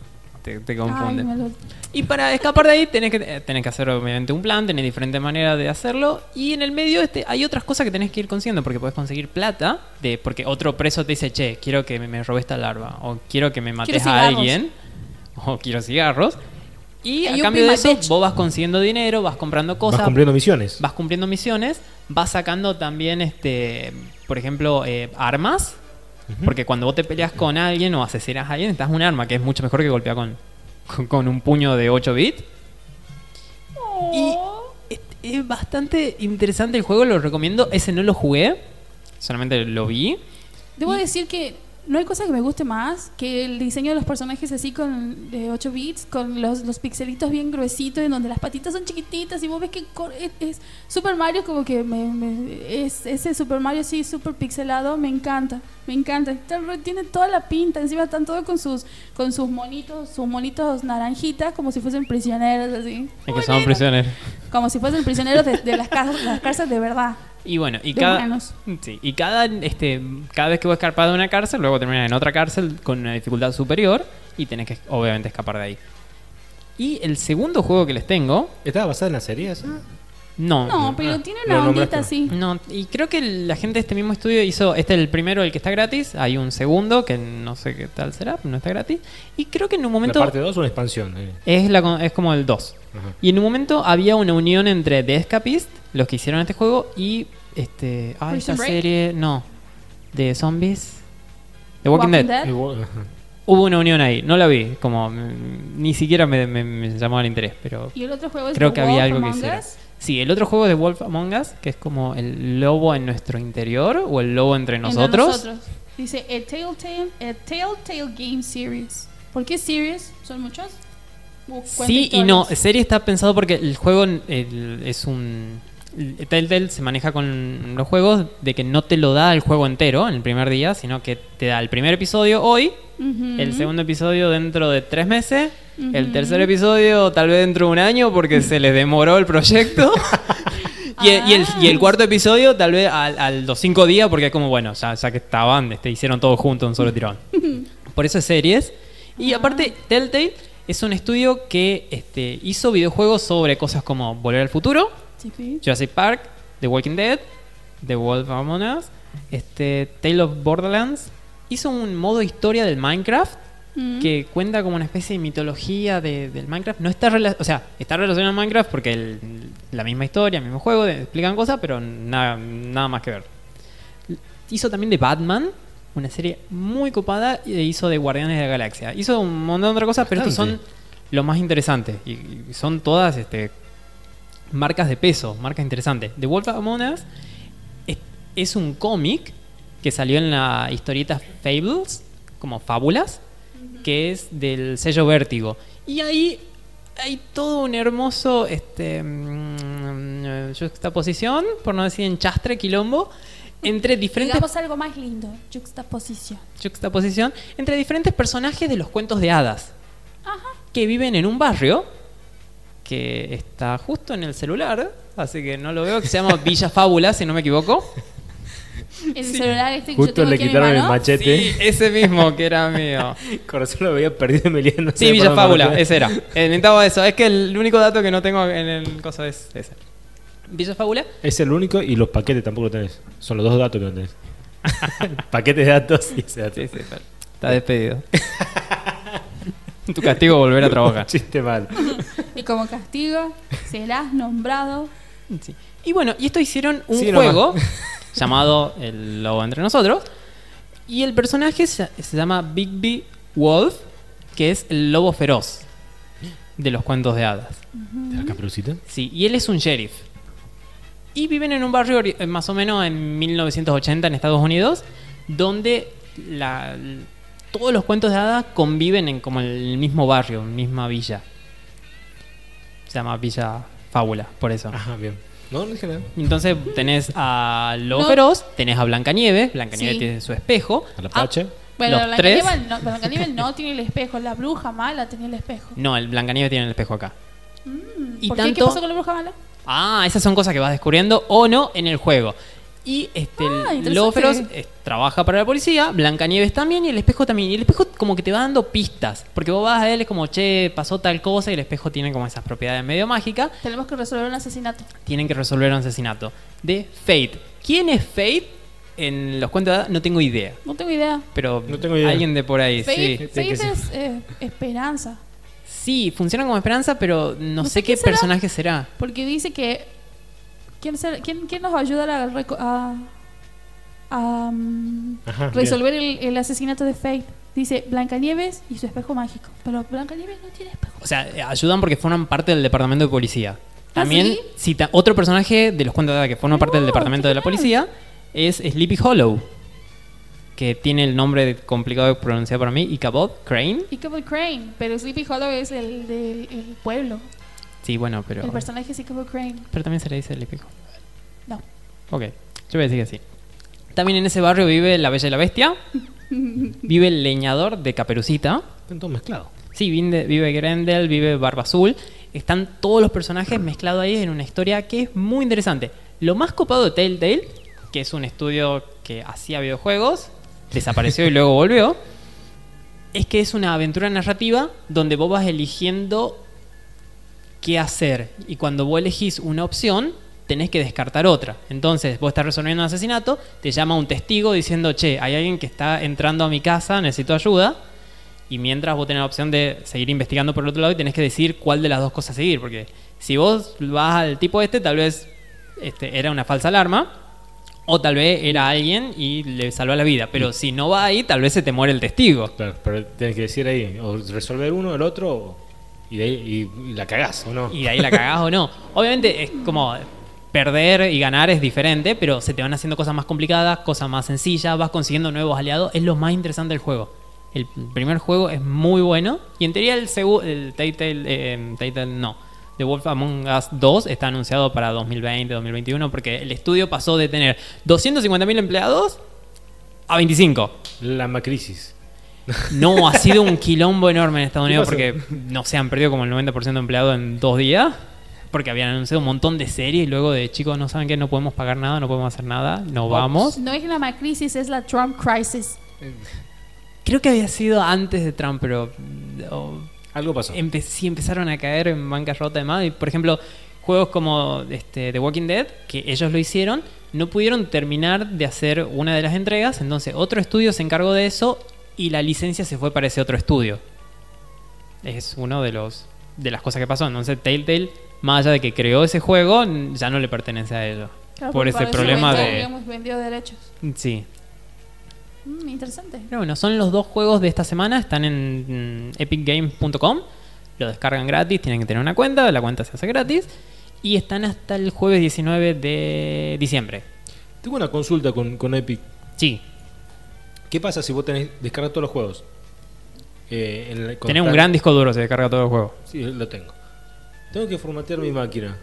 A: te, confunden.
B: lo-
A: Y para escapar de ahí tenés que, eh, tenés que hacer obviamente un plan, tenés diferentes maneras de hacerlo. Y en el medio este, hay otras cosas que tenés que ir consiguiendo porque podés conseguir plata. De, porque otro preso te dice, che, quiero que me, me robes esta larva. O quiero que me mates a alguien. O quiero cigarros. Y a
B: you
A: cambio de eso,
B: bitch.
A: vos vas consiguiendo dinero, vas comprando cosas.
C: Vas cumpliendo misiones.
A: vas cumpliendo misiones, vas sacando también, este, por ejemplo, eh, armas. Porque cuando vos te peleas con alguien o asesinas a alguien, necesitas un arma, que es mucho mejor que golpear con, con, con un puño de 8 bits. Y es, es bastante interesante el juego, lo recomiendo. Ese no lo jugué, solamente lo vi.
B: Debo decir que no hay cosa que me guste más que el diseño de los personajes así con de 8 bits, con los, los pixelitos bien gruesitos, en donde las patitas son chiquititas y vos ves que es, es- Super Mario como que me, me- es ese Super Mario así super pixelado, me encanta, me encanta. Está tiene toda la pinta, encima están todos con sus con sus monitos, sus monitos naranjitas como si fuesen prisioneros así.
A: Es que son prisioneros.
B: Como si fuesen prisioneros de, de las, cas- las cárceles de verdad.
A: Y bueno, y
B: De
A: cada,
B: humanos.
A: sí, y cada, este, cada vez que vos escapás de una cárcel, luego terminas en otra cárcel con una dificultad superior y tenés que obviamente escapar de ahí. Y el segundo juego que les tengo,
C: ¿Estaba basada en la serie esa?
A: no,
B: No, pero
C: ah,
B: tiene una ondita así.
A: No, y creo que la gente de este mismo estudio hizo, este es el primero, el que está gratis, hay un segundo que no sé qué tal será, no está gratis, y creo que en un momento
C: ¿La parte 2 o una expansión? eh.
A: es, la, con- es como el 2.
C: Ajá.
A: Y en un momento había una unión entre The Escapist, los que hicieron este juego, y este, ah,
B: Break.
A: serie, no, de zombies, The Walking,
B: Walking
A: Dead. Hubo una unión ahí, no la vi, como mm, ni siquiera me, me- me llamaba el interés, pero
B: Y el otro juego es
A: creo
B: The
A: que había
B: Wolf
A: algo que
B: Among
A: hiciera.
B: Us.
A: Sí, el otro juego es de Wolf Among Us, que es como el lobo en nuestro interior o el lobo entre
B: Entre
A: nosotros.
B: Dice a Telltale, a Telltale Game Series. ¿Por qué series? ¿Son muchos? Uh, cuenta
A: Sí y no,
B: historias.
A: serie está pensado porque el juego el- es un... el Telltale se maneja con los juegos de que no te lo da el juego entero en el primer día, sino que te da el primer episodio hoy, el segundo episodio dentro de tres meses, el tercer episodio tal vez dentro de un año porque se les demoró el proyecto. Y el, y el- y el cuarto episodio, tal vez al- a, los cinco días, porque es como, bueno, ya, ya que estaban, este, hicieron todo junto en un solo tirón. Por eso es series. Y aparte, Telltale es un estudio que este, hizo videojuegos sobre cosas como Volver al Futuro,
B: Sí.
A: Jurassic Park, The Walking Dead, The Wolf Among Us, este, Tale of Borderlands. Hizo un modo historia del Minecraft
B: Mm.
A: que cuenta como una especie de mitología de- del Minecraft. No está o sea, está relacionado a Minecraft porque el- la misma historia, el mismo juego, de- explican cosas, pero nada, nada más que ver. Hizo también de Batman, una serie muy copada, y hizo de Guardianes de la Galaxia. Hizo un montón de otras cosas, pero estos son lo más interesante. Y, y son todas este, marcas de peso, marcas interesantes. The Wolf Among Us es, es un cómic que salió en la historieta Fables, como fábulas, que es del sello Vértigo. Y ahí hay todo un hermoso este, mm, juxtaposición, por no decir enchastre, quilombo, entre diferentes
B: Digamos algo más lindo, juxtaposición.
A: juxtaposición entre diferentes personajes de los cuentos de hadas que viven en un barrio que está justo en el celular, así que no lo veo, que se llama Villa Fábula, si no me equivoco.
B: El celular este que yo
C: Justo
B: tengo
C: le
B: aquí en mi
C: quitaron el machete.
A: Sí, ese mismo que era mío.
C: Corazón lo había perdido Emiliano.
A: Sí, Villa Fábula, ese era. Eh, necesitaba eso. Es que el único dato que no tengo en el coso es ese. Villa Fábula.
C: Es el único y los paquetes tampoco lo tenés. Son los dos datos que no tenés. paquetes de datos y ese dato.
A: Sí, sí, pero está despedido. tu castigo volver a trabajar.
C: Chiste mal.
B: Y como castigo, serás nombrado.
A: Sí. Y bueno, y esto hicieron un
C: Sí, nomás.
A: juego llamado El Lobo entre nosotros. Y el personaje se, se llama Bigby Wolf, que es el lobo feroz de los cuentos de hadas.
C: ¿De la caperucita?
A: Sí, y él es un sheriff. Y viven en un barrio eh, más o menos en 1980 en Estados Unidos, donde la- todos los cuentos de hadas conviven en como el mismo barrio, misma villa. Se llama Villa Fábula, por eso.
C: Ajá, bien. No, no dije nada.
A: Entonces tenés a Lobo
B: No.
A: Feroz, tenés a Blancanieves, Blancanieves
B: Sí.
A: tiene su espejo.
C: A la
A: Ah,
C: pache.
B: Bueno,
A: Los
B: Blancanieves
A: tres.
B: no, Blancanieves no tiene el espejo, la bruja mala tenía el espejo.
A: no, el Blancanieves tiene el espejo acá. Y
B: ¿Por qué? ¿Qué
A: tanto-
B: pasó con la bruja mala?
A: Ah, esas son cosas que vas descubriendo o no en el juego. Y este
B: Ah,
A: eh, trabaja para la policía, Blancanieves también y el espejo también. Y el espejo como que te va dando pistas. Porque vos vas a él es como, che, pasó tal cosa y el espejo tiene como esas propiedades medio mágicas.
B: Tenemos que resolver un asesinato.
A: Tienen que resolver un asesinato. De Fate. ¿Quién es Fate? En los cuentos de hadas no tengo idea.
B: No tengo idea.
A: Pero
C: No tengo idea.
A: alguien de por ahí,
B: Faith,
A: sí.
C: Ser.
B: es eh, esperanza.
A: Sí, funciona como esperanza, pero no,
B: No
A: sé
B: sé
A: qué
B: qué será.
A: personaje será.
B: Porque dice que. ¿Quién, ser- quién, quién nos va a ayudar a, reco- a, a, mm,
C: Ajá,
B: resolver el, el asesinato de Faith? Dice Blancanieves y su espejo mágico. Pero Blancanieves no tiene espejo.
A: O sea, ayudan porque forman parte del departamento de policía. También,
B: ¿sí?
A: cita otro personaje de los cuentos de hadas que forma parte del departamento de la policía es Sleepy Hollow. Que tiene el nombre complicado de pronunciar para mí, Ichabod Crane.
B: Y Ichabod Crane. Pero Sleepy Hollow es el del el pueblo.
A: Sí, bueno, pero.
B: El personaje es Ichabod Crane.
A: Pero también se le dice Sleepy Hollow.
B: No.
A: Ok, yo voy a decir que sí. También en ese barrio vive la Bella y la Bestia. vive el leñador de Caperucita.
C: Están todos mezclados.
A: Sí, vive, vive Grendel, vive Barba Azul. Están todos los personajes mezclados ahí en una historia que es muy interesante. Lo más copado de Telltale, que es un estudio que hacía videojuegos, desapareció y luego volvió, es que es una aventura narrativa donde vos vas eligiendo qué hacer. Y cuando vos elegís una opción, tenés que descartar otra. Entonces, vos estás resolviendo un asesinato, te llama un testigo diciendo, che, hay alguien que está entrando a mi casa, necesito ayuda. Y mientras vos tenés la opción de seguir investigando por el otro lado y tenés que decir cuál de las dos cosas seguir. Porque si vos vas al tipo este, tal vez este, era una falsa alarma. O tal vez era alguien y le salvó la vida. Pero si no va ahí, tal vez se te muere el testigo.
C: Claro, pero tienes que decir ahí, o resolver uno, el otro, o- y, de ahí, y, y la cagás, ¿o no?
A: Y de ahí la cagás o no. Obviamente es como perder y ganar es diferente, pero se te van haciendo cosas más complicadas, cosas más sencillas, vas consiguiendo nuevos aliados. Es lo más interesante del juego. El primer juego es muy bueno. Y en teoría el segundo, el Telltale, eh, Telltale no. The Wolf Among Us 2 está anunciado para 2020, 2021, porque el estudio pasó de tener 250.000 empleados a 25.
C: La macrisis.
A: No, ha sido un quilombo enorme en Estados
C: ¿Qué
A: Unidos porque no se han perdido como el 90% de empleados en dos días. Porque habían anunciado un montón de series y luego de chicos, no saben qué, no podemos pagar nada, no podemos hacer nada, no vamos.
B: No es la Macrisis, es la Trump Crisis.
A: Creo que había sido antes de Trump, pero oh,
C: Algo pasó.
A: empe- sí empezaron a caer en bancarrota además. Y, por ejemplo, juegos como este, The Walking Dead, que ellos lo hicieron, no pudieron terminar de hacer una de las entregas, entonces otro estudio se encargó de eso y la licencia se fue para ese otro estudio. Es uno de los de las cosas que pasó. Entonces Telltale, más allá de que creó ese juego, ya no le pertenece a ellos.
B: Claro,
A: por ese problema
B: vendió-
A: de...
B: Hemos vendido derechos.
A: Sí.
B: Mm, interesante.
A: Pero bueno, son los dos juegos de esta semana. Están en mm, epicgames.com. Lo descargan gratis. Tienen que tener una cuenta. La cuenta se hace gratis. Y están hasta el jueves 19 de diciembre.
C: Tengo una consulta con, con Epic.
A: Sí.
C: ¿Qué pasa si vos tenés descargar todos los juegos? Eh, en la-
A: Tenés un gran disco duro. Se descarga todo el juego.
C: Sí, lo tengo. Tengo que formatear mi máquina.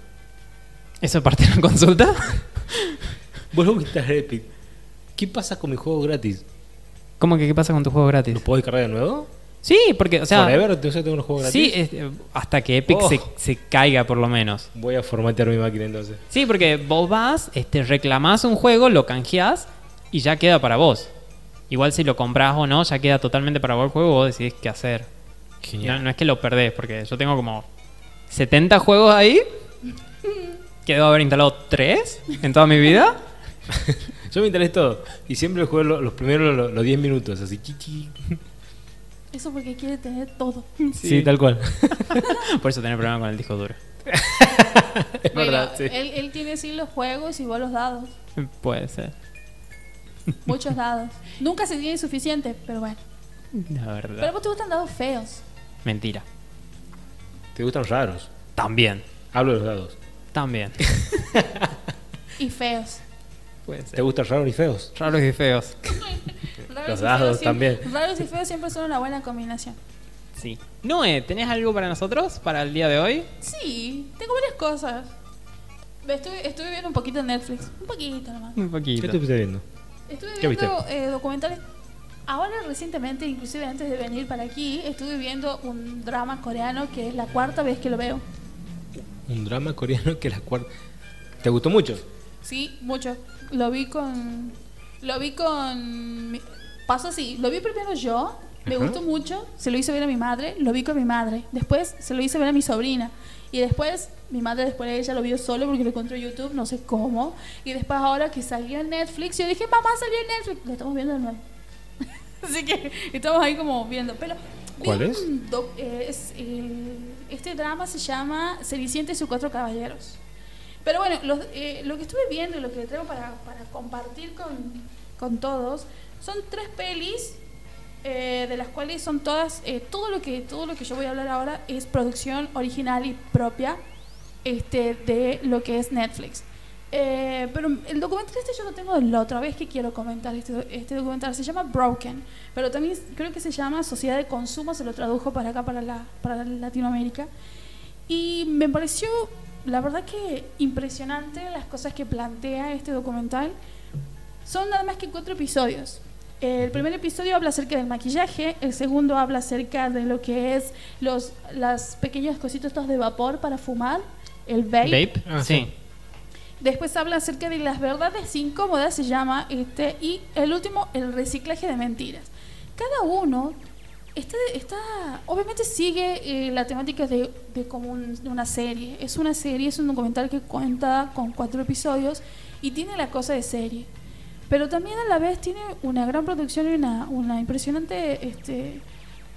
A: ¿Eso es parte de la consulta?
C: Vos lo instalar Epic. ¿Qué pasa con mis juegos gratis?
A: ¿Cómo que qué pasa con tu juego gratis?
C: ¿Los puedo descargar de nuevo?
A: Sí, porque, o sea.
C: Forever, entonces tengo unos juegos gratis.
A: Sí, es- eh, hasta que Epic
C: Oh.
A: se, se caiga por lo menos.
C: Voy a formatear mi máquina entonces.
A: Sí, porque vos vas, este, reclamás un juego, lo canjeás y ya queda para vos. Igual si lo compras o no, ya queda totalmente para vos el juego, vos decidís qué hacer. No,
C: Genial.
A: no es que lo perdés, porque yo tengo como 70 juegos ahí. Que debo haber instalado 3 en toda mi vida.
C: Yo me instalé todo. Y siempre juego lo- los primeros los, los 10 minutos, así. chi, chi.
B: Eso porque quiere tener todo.
C: Sí. tal cual.
A: Por eso tenés problema con el disco duro.
C: es
B: Bueno,
C: verdad, sí.
B: él, él tiene sí los juegos y vos los dados.
A: Puede ser.
B: Muchos dados. Nunca se tiene suficiente, pero bueno.
A: La
B: Pero a
A: verdad.
B: vos te gustan dados feos
A: Mentira.
C: ¿Te gustan los raros?
A: También.
C: Hablo de los dados.
A: También.
B: y feos.
A: Puede
C: ¿Te gustan raros y feos?
A: Raros y feos.
B: Raros
C: Los
B: y
C: dados
B: feos siempre-
C: también.
B: Raros y feos siempre son una buena combinación.
A: Sí. Noé, ¿tenés algo para nosotros para el día de hoy?
B: Sí, tengo varias cosas. Estoy, estuve viendo un poquito de Netflix. Un poquito nomás.
A: Un
C: ¿Qué
A: poquito.
C: te estuviste viendo?
B: Estuve
C: ¿Qué
B: viendo eh, documentales. Ahora recientemente, inclusive antes de venir para aquí, estuve viendo un drama coreano que es la cuarta vez que lo veo.
C: Un drama coreano que la cuarta. ¿Te gustó mucho?
B: Sí, mucho. Lo vi con. Lo vi con. Pasó así. Lo vi primero yo. Me
C: Ajá.
B: gustó mucho. Se lo hice ver a mi madre. Lo vi con mi madre. Después se lo hice ver a mi sobrina. Y después, mi madre después de ella lo vio solo porque lo encontró en YouTube, no sé cómo. Y después ahora que salió en Netflix, yo dije, mamá, salió en Netflix. Lo estamos viendo de nuevo. Así que estamos ahí como viendo. Pero,
C: ¿Cuál es?
B: eh, es este drama se llama Cenicienta y sus cuatro caballeros. Pero bueno, los- eh, lo que estuve viendo y lo que traigo para, para compartir con, con todos son tres pelis eh, de las cuales son todas, eh, todo, lo que, todo lo que yo voy a hablar ahora es producción original y propia este, de lo que es Netflix. Eh, pero el documental este yo lo tengo de la otra vez que quiero comentar. Este, este documental se llama Broken, pero también creo que se llama Sociedad de Consumo, se lo tradujo para acá, para, la, para Latinoamérica. Y me pareció, la verdad que impresionante las cosas que plantea este documental. Son nada más que cuatro episodios. El primer episodio habla acerca del maquillaje, el segundo habla acerca de lo que es los las pequeños cositos estos de vapor para fumar, el vape.
A: ¿Vape?
C: Ah,
A: sí.
C: sí.
B: Después habla acerca de las verdades incómodas, se llama, este, y el último, el reciclaje de mentiras. Cada uno está, está obviamente sigue eh, la temática de, de como un- de una serie. Es una serie, es un documental que cuenta con cuatro episodios y tiene la cosa de serie. Pero también a la vez tiene una gran producción y una, una impresionante este,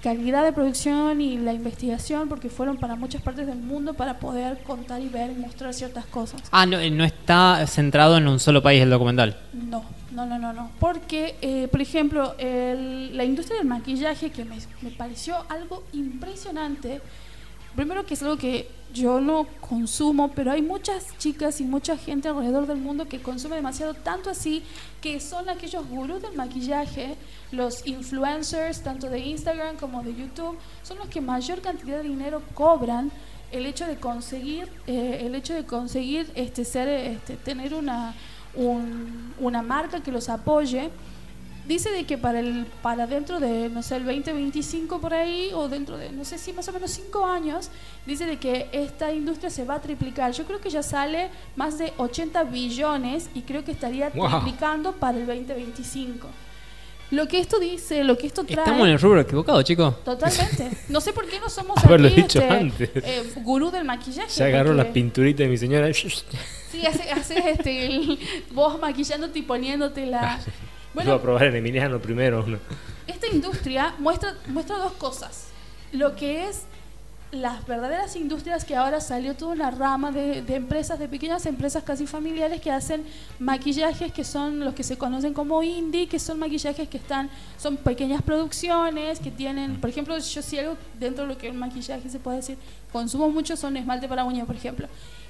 B: calidad de producción y la investigación, porque fueron para muchas partes del mundo para poder contar y ver y mostrar ciertas cosas.
A: Ah, no, eh, no está centrado en un solo país el documental.
B: No, no, no, no, no. Porque, eh, por ejemplo, el- la industria del maquillaje, que me, me pareció algo impresionante, primero que es algo que yo no consumo, pero hay muchas chicas y mucha gente alrededor del mundo que consume demasiado, tanto así que son aquellos gurús del maquillaje, los influencers, tanto de Instagram como de YouTube, son los que mayor cantidad de dinero cobran el hecho de conseguir, eh, el hecho de conseguir este, ser, este, tener una, un- una marca que los apoye. Dice de que para el para dentro de, no sé, el 2025 por ahí, o dentro de, no sé si más o menos 5 años, dice de que esta industria se va a triplicar. Yo creo que ya sale más de 80 billones y creo que estaría
C: Wow.
B: triplicando para el 2025. Lo que esto dice, lo que esto trae...
A: Estamos en el rubro equivocado, chicos.
B: Totalmente. No sé por qué no somos
C: Haberlo
B: aquí,
C: dicho
B: este,
C: antes.
B: eh, gurú del maquillaje.
C: Se agarró
B: porque-
C: la pinturita de mi señora.
B: Sí, haces haces, este, el- vos maquillándote y poniéndote la...
C: Iba a
B: Bueno,
C: probar en Emiliano primero. ¿no?
B: esta industria muestra, muestra dos cosas. Lo que es las verdaderas industrias que ahora salió toda una rama de, de empresas, de pequeñas empresas casi familiares que hacen maquillajes que son los que se conocen como indie, que son maquillajes que están, son pequeñas producciones, que tienen, por ejemplo, yo si algo dentro de lo que es un maquillaje se puede decir, consumo mucho son esmalte para uñas, por ejemplo.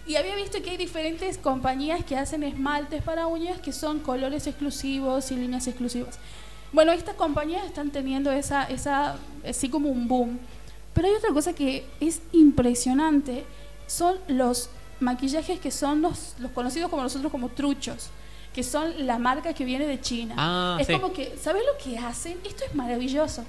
B: Y había visto que hay diferentes compañías que hacen esmaltes para uñas que son colores exclusivos y líneas exclusivas. Bueno, estas compañías están teniendo esa, esa, así como un boom. Pero hay otra cosa que es impresionante, son los maquillajes que son los, los conocidos como nosotros como truchos, que son la marca que viene de China.
A: Ah,
B: es
A: sí.
B: como que, ¿sabes lo que hacen? Esto es maravilloso.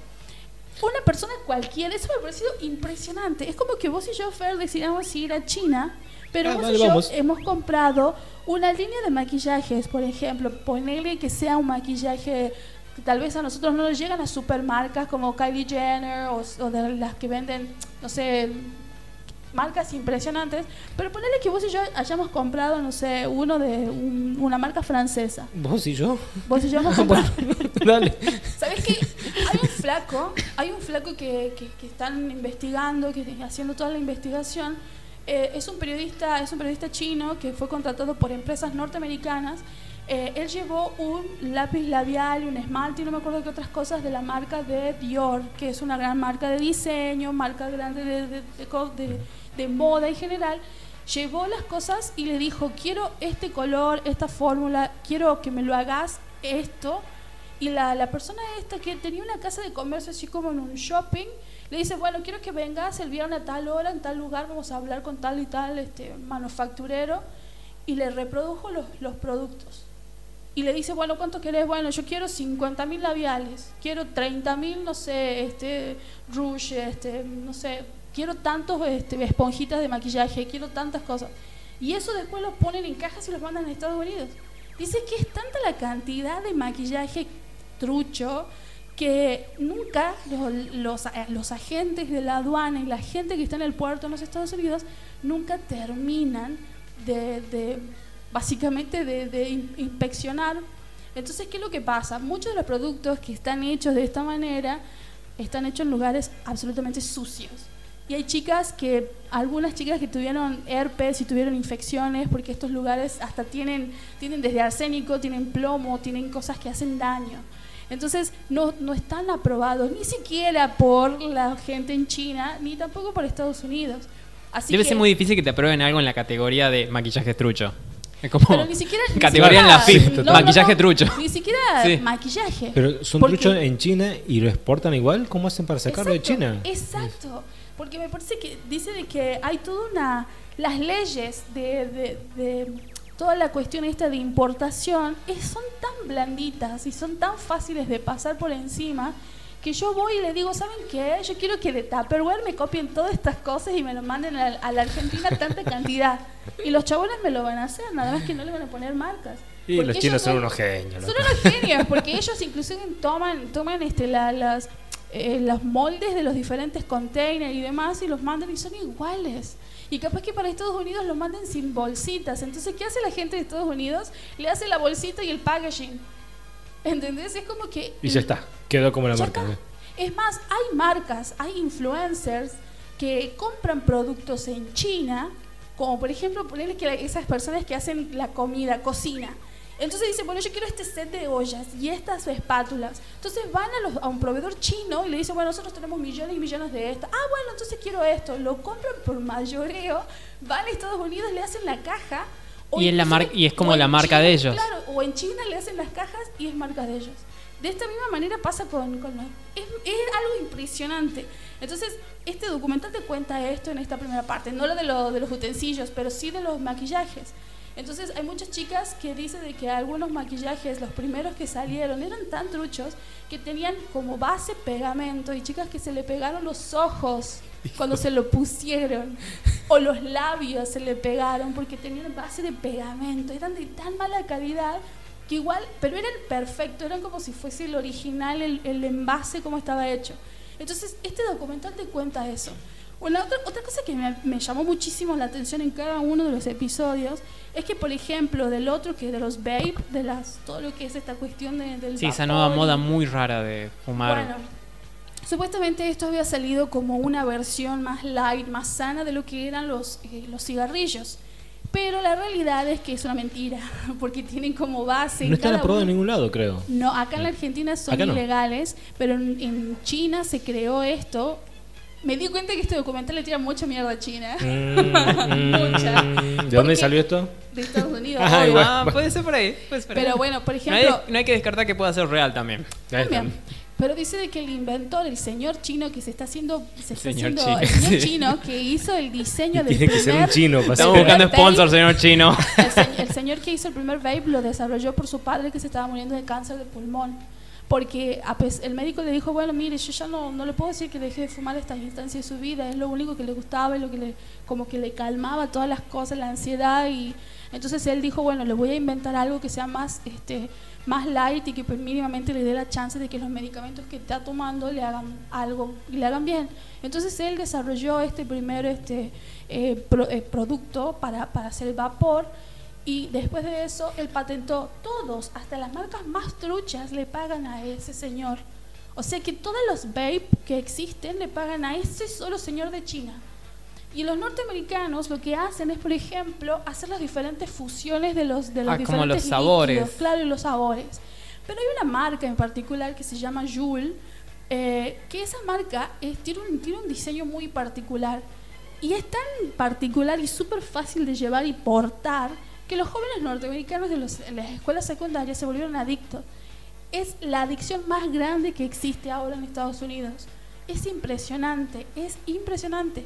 B: Una persona cualquiera, eso me ha parecido impresionante. Es como que vos y yo, Fer, decidamos ir a China, pero
C: Ah,
B: vos
C: vale,
B: y yo
C: vamos.
B: hemos comprado una línea de maquillajes, por ejemplo, ponerle que sea un maquillaje que tal vez a nosotros no nos llegan a supermarcas como Kylie Jenner o, o de las que venden, no sé, marcas impresionantes, pero ponerle que vos y yo hayamos comprado, no sé, uno de un- una marca francesa.
C: ¿Vos y yo?
B: Vos y yo hemos comprado.
C: Dale.
B: ¿Sabes qué? Hay un flaco, hay un flaco que, que- que están investigando, que haciendo toda la investigación. Eh, es un periodista, es un periodista chino que fue contratado por empresas norteamericanas. Eh, él llevó un lápiz labial y un esmalte y no me acuerdo qué otras cosas de la marca de Dior, que es una gran marca de diseño, marca grande de, de- de de moda en general. Llevó las cosas y le dijo, quiero este color, esta fórmula, quiero que me lo hagas esto. Y la, la persona esta que tenía una casa de comercio así como en un shopping, le dice, bueno, quiero que vengas el viernes a tal hora, en tal lugar, vamos a hablar con tal y tal este, manufacturero. Y le reprodujo los, los productos. Y le dice, bueno, ¿cuánto querés? Bueno, yo quiero 50 mil labiales, quiero 30 mil, no sé, este, rouge, este, no sé, quiero tantos este, esponjitas de maquillaje, quiero tantas cosas. Y eso después lo ponen en cajas y los mandan a Estados Unidos. Dice que es tanta la cantidad de maquillaje trucho que nunca los, eh, los agentes de la aduana y la gente que está en el puerto en los Estados Unidos nunca terminan de, básicamente de, de in- inspeccionar. Entonces, ¿qué es lo que pasa? Muchos de los productos que están hechos de esta manera están hechos en lugares absolutamente sucios. Y hay chicas que, algunas chicas que tuvieron herpes y tuvieron infecciones, porque estos lugares hasta tienen, tienen desde arsénico, tienen plomo, tienen cosas que hacen daño. Entonces no, no están aprobados ni siquiera por la gente en China, ni tampoco por Estados Unidos. Así
A: Debe
B: que-
A: ser muy difícil que te aprueben algo en la categoría de maquillaje trucho. Es como
B: Pero ni siquiera. ni
A: categoría en la
B: siquiera-
A: FIP,
B: no,
A: maquillaje
B: no,
A: trucho.
B: Ni siquiera
A: Sí.
B: maquillaje.
C: Pero son truchos en China y lo exportan igual. ¿Cómo hacen para sacarlo de China?
B: Exacto. Porque me parece que dice de que hay toda una. Las leyes de, de- de toda la cuestión esta de importación es- son tan blanditas y son tan fáciles de pasar por encima que yo voy y le digo, ¿saben qué? Yo quiero que de Tupperware me copien todas estas cosas y me lo manden a, a la Argentina tanta cantidad. Y los chabones me lo van a hacer, nada más que no le van a poner marcas.
C: Y
B: Porque
C: los chinos son unos genios.
B: son unos genios, porque ellos inclusive toman, toman este, la- las, eh, los moldes de los diferentes containers y demás y los mandan y son iguales. Y capaz que para Estados Unidos los manden sin bolsitas. Entonces, ¿qué hace la gente de Estados Unidos? Le hace la bolsita y el packaging. ¿Entendés? Es como que...
C: Y ya está. Quedó como la marca.
B: está. Es más, hay marcas, hay influencers que compran productos en China, como por ejemplo, ponerle que esas personas que hacen la comida, cocina. Entonces dicen, bueno, yo quiero este set de ollas y estas espátulas. Entonces van a, los- a un proveedor chino y le dicen, bueno, nosotros tenemos millones y millones de estas. Ah, bueno, entonces quiero esto. Lo compran por mayoreo, van a Estados Unidos, le hacen la caja. o
A: Y es la mar- y es como
B: en
A: la marca
B: China,
A: de ellos.
B: Claro, o en China le hacen las cajas y es marca de ellos. De esta misma manera pasa con... con los- es, es algo impresionante. Entonces, este documental te cuenta esto en esta primera parte, no lo de, lo- de los utensilios, pero sí de los maquillajes. Entonces, hay muchas chicas que dicen de que algunos maquillajes, los primeros que salieron, eran tan truchos que tenían como base pegamento y chicas que se le pegaron los ojos cuando se lo pusieron o los labios se le pegaron porque tenían base de pegamento, eran de tan mala calidad que igual, pero eran perfecto, eran como si fuese el original, el, el envase como estaba hecho. Entonces, este documental te cuenta eso. Una otra, otra cosa que me, me llamó muchísimo la atención en cada uno de los episodios es que, por ejemplo, del otro que de los vape, de las todo lo que es esta cuestión de, del
A: Sí, esa nueva moda muy rara de fumar.
B: bueno, supuestamente esto había salido como una versión más light, más sana de lo que eran los, eh, los cigarrillos. Pero la realidad es que es una mentira, porque tienen como base.
C: No están aprobados en ningún lado, creo.
B: No, acá en la Argentina son
C: Acá no.
B: ilegales, pero en, en China se creó esto. Me di cuenta que este documental le tira mucha mierda a China.
C: Mm,
B: Mucha.
C: mm, ¿De
B: Porque-
C: dónde salió esto?
B: De Estados Unidos.
C: Ajá,
B: obvio.
C: igual.
A: Ah, puede ser por ahí. puede ser por ahí.
B: Pero bueno, por
A: no,
B: ejemplo,
A: hay, no hay que descartar que pueda ser real también.
B: Pero dice de que el inventor, el señor chino que se está haciendo, se está
A: Señor
B: haciendo-
A: chino.
B: el señor
A: Sí.
B: chino que hizo el diseño del
C: Tiene que ser un
B: primer
C: chino para
A: Estamos buscando
B: Vape.
A: sponsor, señor chino.
B: el, se- el señor que hizo el primer vape lo desarrolló por su padre que se estaba muriendo de cáncer de pulmón. Porque el médico le dijo, bueno, mire, yo ya no, no le puedo decir que deje de fumar estas instancias de su vida, es lo único que le gustaba y lo que le, como que le calmaba todas las cosas, la ansiedad. y Entonces él dijo, bueno, le voy a inventar algo que sea más, este, más light y que pues, mínimamente le dé la chance de que los medicamentos que está tomando le hagan algo y le hagan bien. Entonces él desarrolló este primer este, eh, pro- eh, producto para, para hacer vapor y después de eso él patentó todos, hasta las marcas más truchas le pagan a ese señor. O sea que todos los vape que existen le pagan a ese solo señor de China. Y los norteamericanos lo que hacen es, por ejemplo, hacer las diferentes fusiones de los, de los
A: Ah, como
B: diferentes
A: los sabores.
B: líquidos, claro, y los sabores. Pero hay una marca en particular que se llama Joule, eh, que esa marca es- tiene, un, tiene un diseño muy particular. Y es tan particular y súper fácil de llevar y portar que los jóvenes norteamericanos de, los- las escuelas secundarias se volvieron adictos. Es la adicción más grande que existe ahora en Estados Unidos. Es impresionante, es impresionante.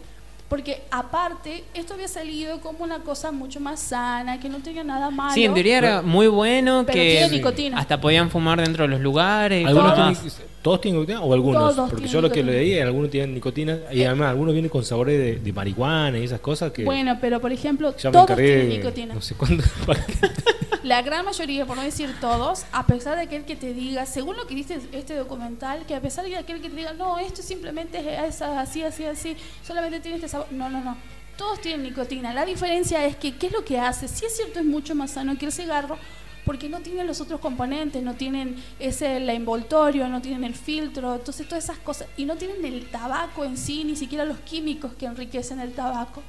B: Porque aparte, esto había salido como una cosa mucho más sana, que no tenía nada malo.
A: Sí, en teoría era muy bueno
B: Pero tiene
A: que
B: nicotina.
A: hasta podían fumar dentro de los lugares
C: ¿Algunos
A: todo
C: tienen-
A: más.
C: ¿Todos tienen nicotina o algunos?
B: Todos
C: Porque yo lo que
B: nicotina.
C: leí, algunos tienen nicotina y además algunos vienen con sabores de, de marihuana y esas cosas que
B: Bueno, pero por ejemplo,
C: ya me
B: todos tienen nicotina.
C: no sé cuándo.
B: La gran mayoría, por no decir todos, a pesar de aquel que te diga, según lo que dice este documental, que a pesar de aquel que te diga, no, esto simplemente es así, así, así, solamente tiene este sabor. No, no, no. Todos tienen nicotina. La diferencia es que, ¿qué es lo que hace? Sí es cierto, es mucho más sano que el cigarro, porque no tienen los otros componentes, no tienen ese el envoltorio, no tienen el filtro, entonces todas esas cosas, y no tienen el tabaco en sí, ni siquiera los químicos que enriquecen el tabaco.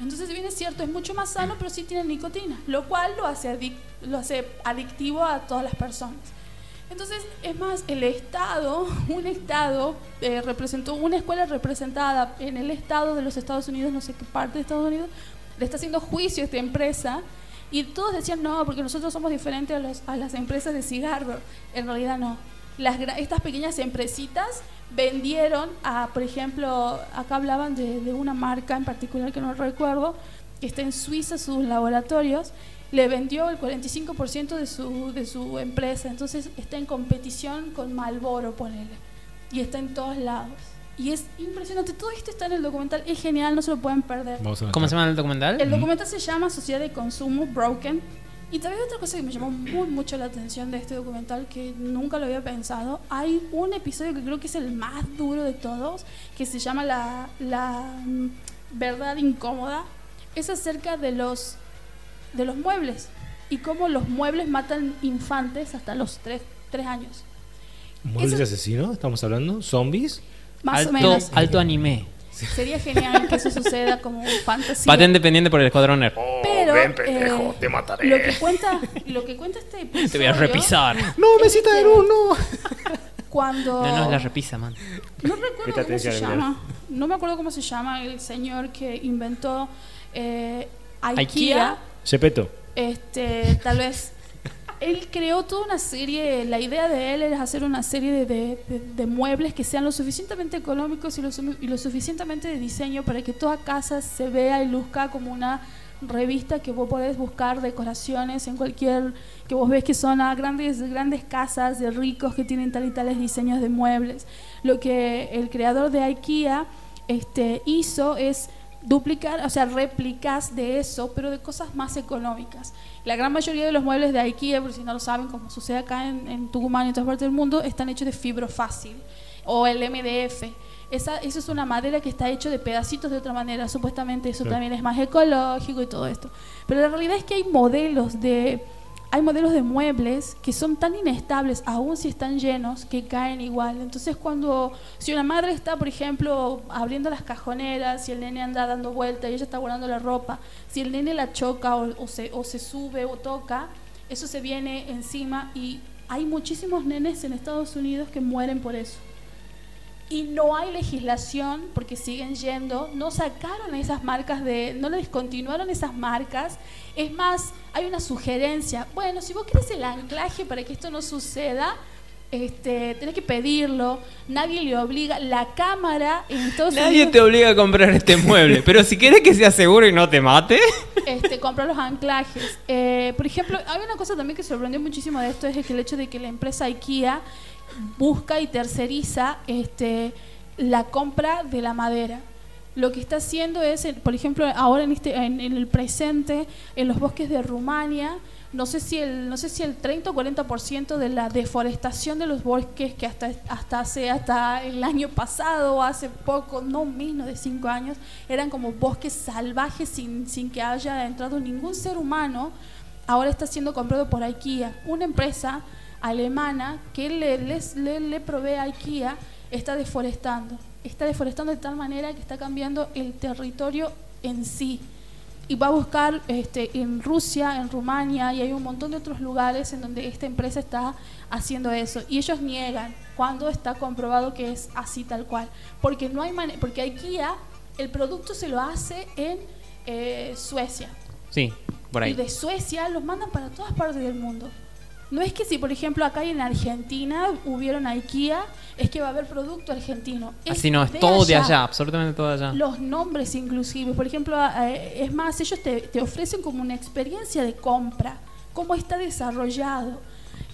B: Entonces, si bien es cierto, es mucho más sano, pero sí tiene nicotina, lo cual lo hace, lo hace adictivo a todas las personas. Entonces, es más, el Estado, un Estado eh, representó, una escuela representada en el Estado de los Estados Unidos, no sé qué parte de Estados Unidos, le está haciendo juicio a esta empresa y todos decían, no, porque nosotros somos diferentes a, los- a las empresas de cigarro. En realidad no. Las, estas pequeñas empresitas vendieron a, por ejemplo, acá hablaban de, de una marca en particular que no recuerdo, que está en Suiza, sus laboratorios, le vendió el 45% de su, de su empresa, entonces está en competición con Malboro, ponele, y está en todos lados. Y es impresionante, todo esto está en el documental, es genial, no se lo pueden perder.
A: ¿Cómo se llama el documental?
B: El documental se llama Sociedad de Consumo Broken. Y también otra cosa que me llamó muy mucho la atención de este documental, que nunca lo había pensado, hay un episodio que creo que es el más duro de todos, que se llama La, la mm, Verdad Incómoda. Es acerca de los, de los muebles y cómo los muebles matan infantes hasta los 3 años.
C: ¿Muebles
B: Eso-
C: de asesino? ¿Estamos hablando? ¿Zombies?
B: Más
A: alto,
B: o menos.
A: alto anime.
B: Sería genial que eso suceda como fantasía.
A: Patente pendiente por el Escuadrón Nerd.
B: Pero eh,
C: te mataré.
B: Lo que cuenta, lo que cuenta este episodio,
A: Te voy a repisar.
C: No, mesita de luz, no.
B: Cuando
A: No, no, es la repisa, man.
B: no recuerdo cómo se llama, no me acuerdo cómo se llama el señor que inventó eh, Ikea.
A: Ikea.
C: Chepeto.
B: Este, tal vez él creó toda una serie, la idea de él era hacer una serie de, de- muebles que sean lo suficientemente económicos y lo, sumi- y lo suficientemente de diseño para que toda casa se vea y luzca como una revista que vos podés buscar decoraciones en cualquier que vos ves que son a grandes grandes casas de ricos que tienen tal y tales diseños de muebles lo que el creador de IKEA este hizo es duplicar, o sea, réplicas de eso, pero de cosas más económicas. La gran mayoría de los muebles de IKEA, por si no lo saben, como sucede acá en, en Tucumán y en otras partes del mundo, están hechos de fibro fácil o el MDF. Esa, eso es una madera que está hecho de pedacitos de otra manera. Supuestamente eso
C: Claro.
B: también es más ecológico y todo esto. Pero la realidad es que hay modelos de hay modelos de muebles que son tan inestables, aun si están llenos, que caen igual. Entonces, cuando, si una madre está, por ejemplo, abriendo las cajoneras, si el nene anda dando vuelta y ella está guardando la ropa, si el nene la choca o se, o se sube o toca, eso se viene encima y hay muchísimos nenes en Estados Unidos que mueren por eso. Y no hay legislación porque siguen yendo, no sacaron esas marcas de, no le descontinuaron esas marcas. Es más, hay una sugerencia. Bueno, si vos querés el anclaje para que esto no suceda, Este, tenés que pedirlo, nadie le obliga. La cámara en Estados
A: Nadie
B: Unidos
A: te obliga a comprar este mueble, pero si quieres que sea seguro y no te mate.
B: este, compra los anclajes. Eh, por ejemplo, hay una cosa también que sorprendió muchísimo de esto, es que el hecho de que la empresa IKEA busca y terceriza este, la compra de la madera. Lo que está haciendo es, por ejemplo, ahora en, este, en, el presente, en los bosques de Rumania, no sé si el, no sé si el 30 o 40% de la deforestación de los bosques que hasta, hasta hace hasta el año pasado hace poco, no menos de 5 años, eran como bosques salvajes sin, sin que haya entrado ningún ser humano, ahora está siendo comprado por IKEA, una empresa alemana que le, les- le, le provee a IKEA está deforestando, está deforestando de tal manera que está cambiando el territorio en sí. Y va a buscar este, en Rusia, en Rumania y hay un montón de otros lugares en donde esta empresa está haciendo eso. Y ellos niegan cuando está comprobado que es así tal cual, porque no hay porque IKEA el producto se lo hace en eh, Suecia.
A: Sí, por
B: y
A: ahí.
B: de Suecia los mandan para todas partes del mundo. No es que si, por ejemplo, acá en Argentina hubieron IKEA, es que va a haber producto argentino.
A: Así no, es todo de allá, absolutamente todo de allá.
B: Los nombres inclusive. Por ejemplo, es más, ellos te, te ofrecen como una experiencia de compra, cómo está desarrollado.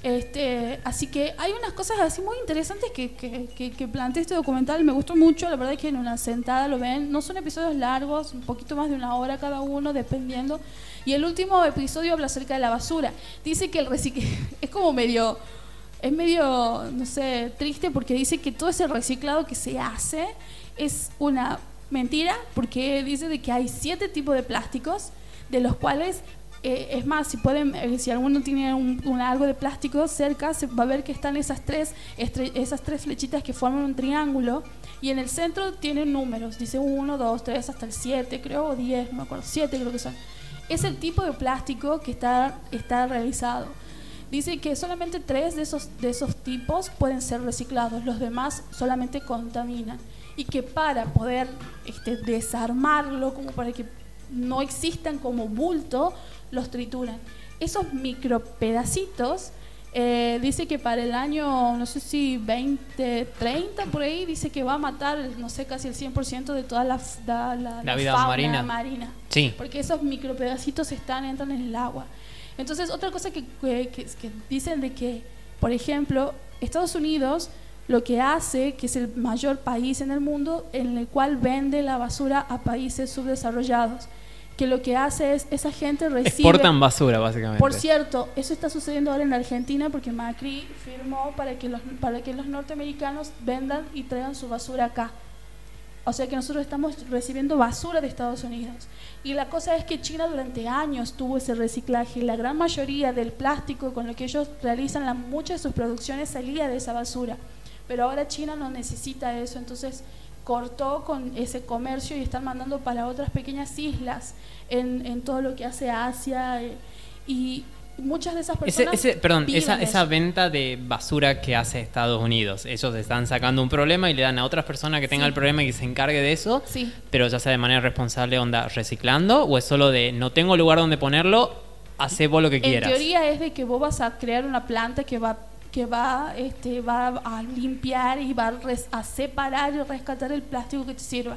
B: Este, así que hay unas cosas así muy interesantes que, que, que, que plantea este documental. Me gustó mucho, la verdad es que en una sentada lo ven. No son episodios largos, un poquito más de una hora cada uno, dependiendo. Y el último episodio habla acerca de la basura. Dice que el reciclaje es como medio es medio, no sé, triste porque dice que todo ese reciclado que se hace es una mentira porque dice de que hay siete tipos de plásticos de los cuales eh, es más si pueden eh, si alguno tiene un, un algo de plástico cerca se va a ver que están esas tres esas tres flechitas que forman un triángulo y en el centro tienen números. Dice uno dos tres hasta el siete creo o diez no me acuerdo. Siete creo que son es el tipo de plástico que está está realizado Dice que solamente tres de esos, de esos tipos pueden ser reciclados, los demás solamente contaminan. Y que para poder este, desarmarlo, como para que no existan como bulto, los trituran. Esos micropedacitos, eh, dice que para el año, no sé si 2030 por ahí, dice que va a matar, no sé, casi el 100% de toda la, la, la-
A: La
B: la
A: vida
B: fauna
A: marina.
B: marina.
A: Sí.
B: Porque esos micropedacitos están, entran en el agua. Entonces, otra cosa que, que- que- que dicen de que, por ejemplo, Estados Unidos lo que hace, que es el mayor país en el mundo, en el cual vende la basura a países subdesarrollados, que lo que hace es, esa gente recibe...
A: Exportan basura, básicamente.
B: Por cierto, eso está sucediendo ahora en Argentina porque Macri firmó para que los, para que los norteamericanos vendan y traigan su basura acá. O sea que nosotros estamos recibiendo basura de Estados Unidos. Y la cosa es que China durante años tuvo ese reciclaje la gran mayoría del plástico con lo que ellos realizan, la, muchas de sus producciones salía de esa basura. Pero ahora China no necesita eso, entonces cortó con ese comercio y están mandando para otras pequeñas islas en, en todo lo que hace Asia. eh, y muchas de esas personas...
A: ese- perdón, esa, esa venta de basura que hace Estados Unidos. Ellos están sacando un problema y le dan a otras personas que tengan
B: Sí.
A: el problema y que se encargue de eso.
B: Sí.
A: Pero ya sea de manera responsable, onda, reciclando, o es solo de no tengo lugar donde ponerlo, hace vos lo que
B: En
A: quieras.
B: teoría es de que vos vas a crear una planta que va que va este va a limpiar y va a, a separar y rescatar el plástico que te sirva.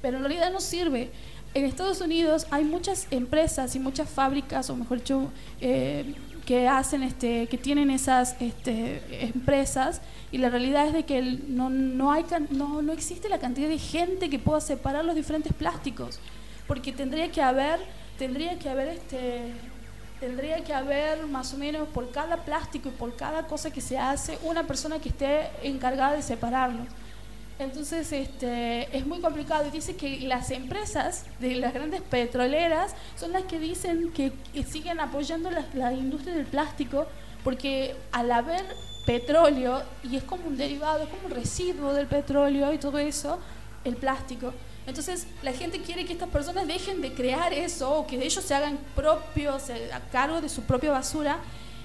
B: Pero en realidad no sirve. En Estados Unidos hay muchas empresas y muchas fábricas, o mejor dicho, eh, que hacen este que tienen esas este, empresas y la realidad es de que no, no hay no, no existe la cantidad de gente que pueda separar los diferentes plásticos porque tendría que haber tendría que haber este tendría que haber más o menos por cada plástico y por cada cosa que se hace una persona que esté encargada de separarlo. Entonces este, es muy complicado y dice que las empresas de las grandes petroleras son las que dicen que, siguen apoyando la, la industria del plástico porque al haber petróleo y es como un derivado, es como un residuo del petróleo y todo eso, el plástico. Entonces la gente quiere que estas personas dejen de crear eso o que ellos se hagan propios, a cargo de su propia basura,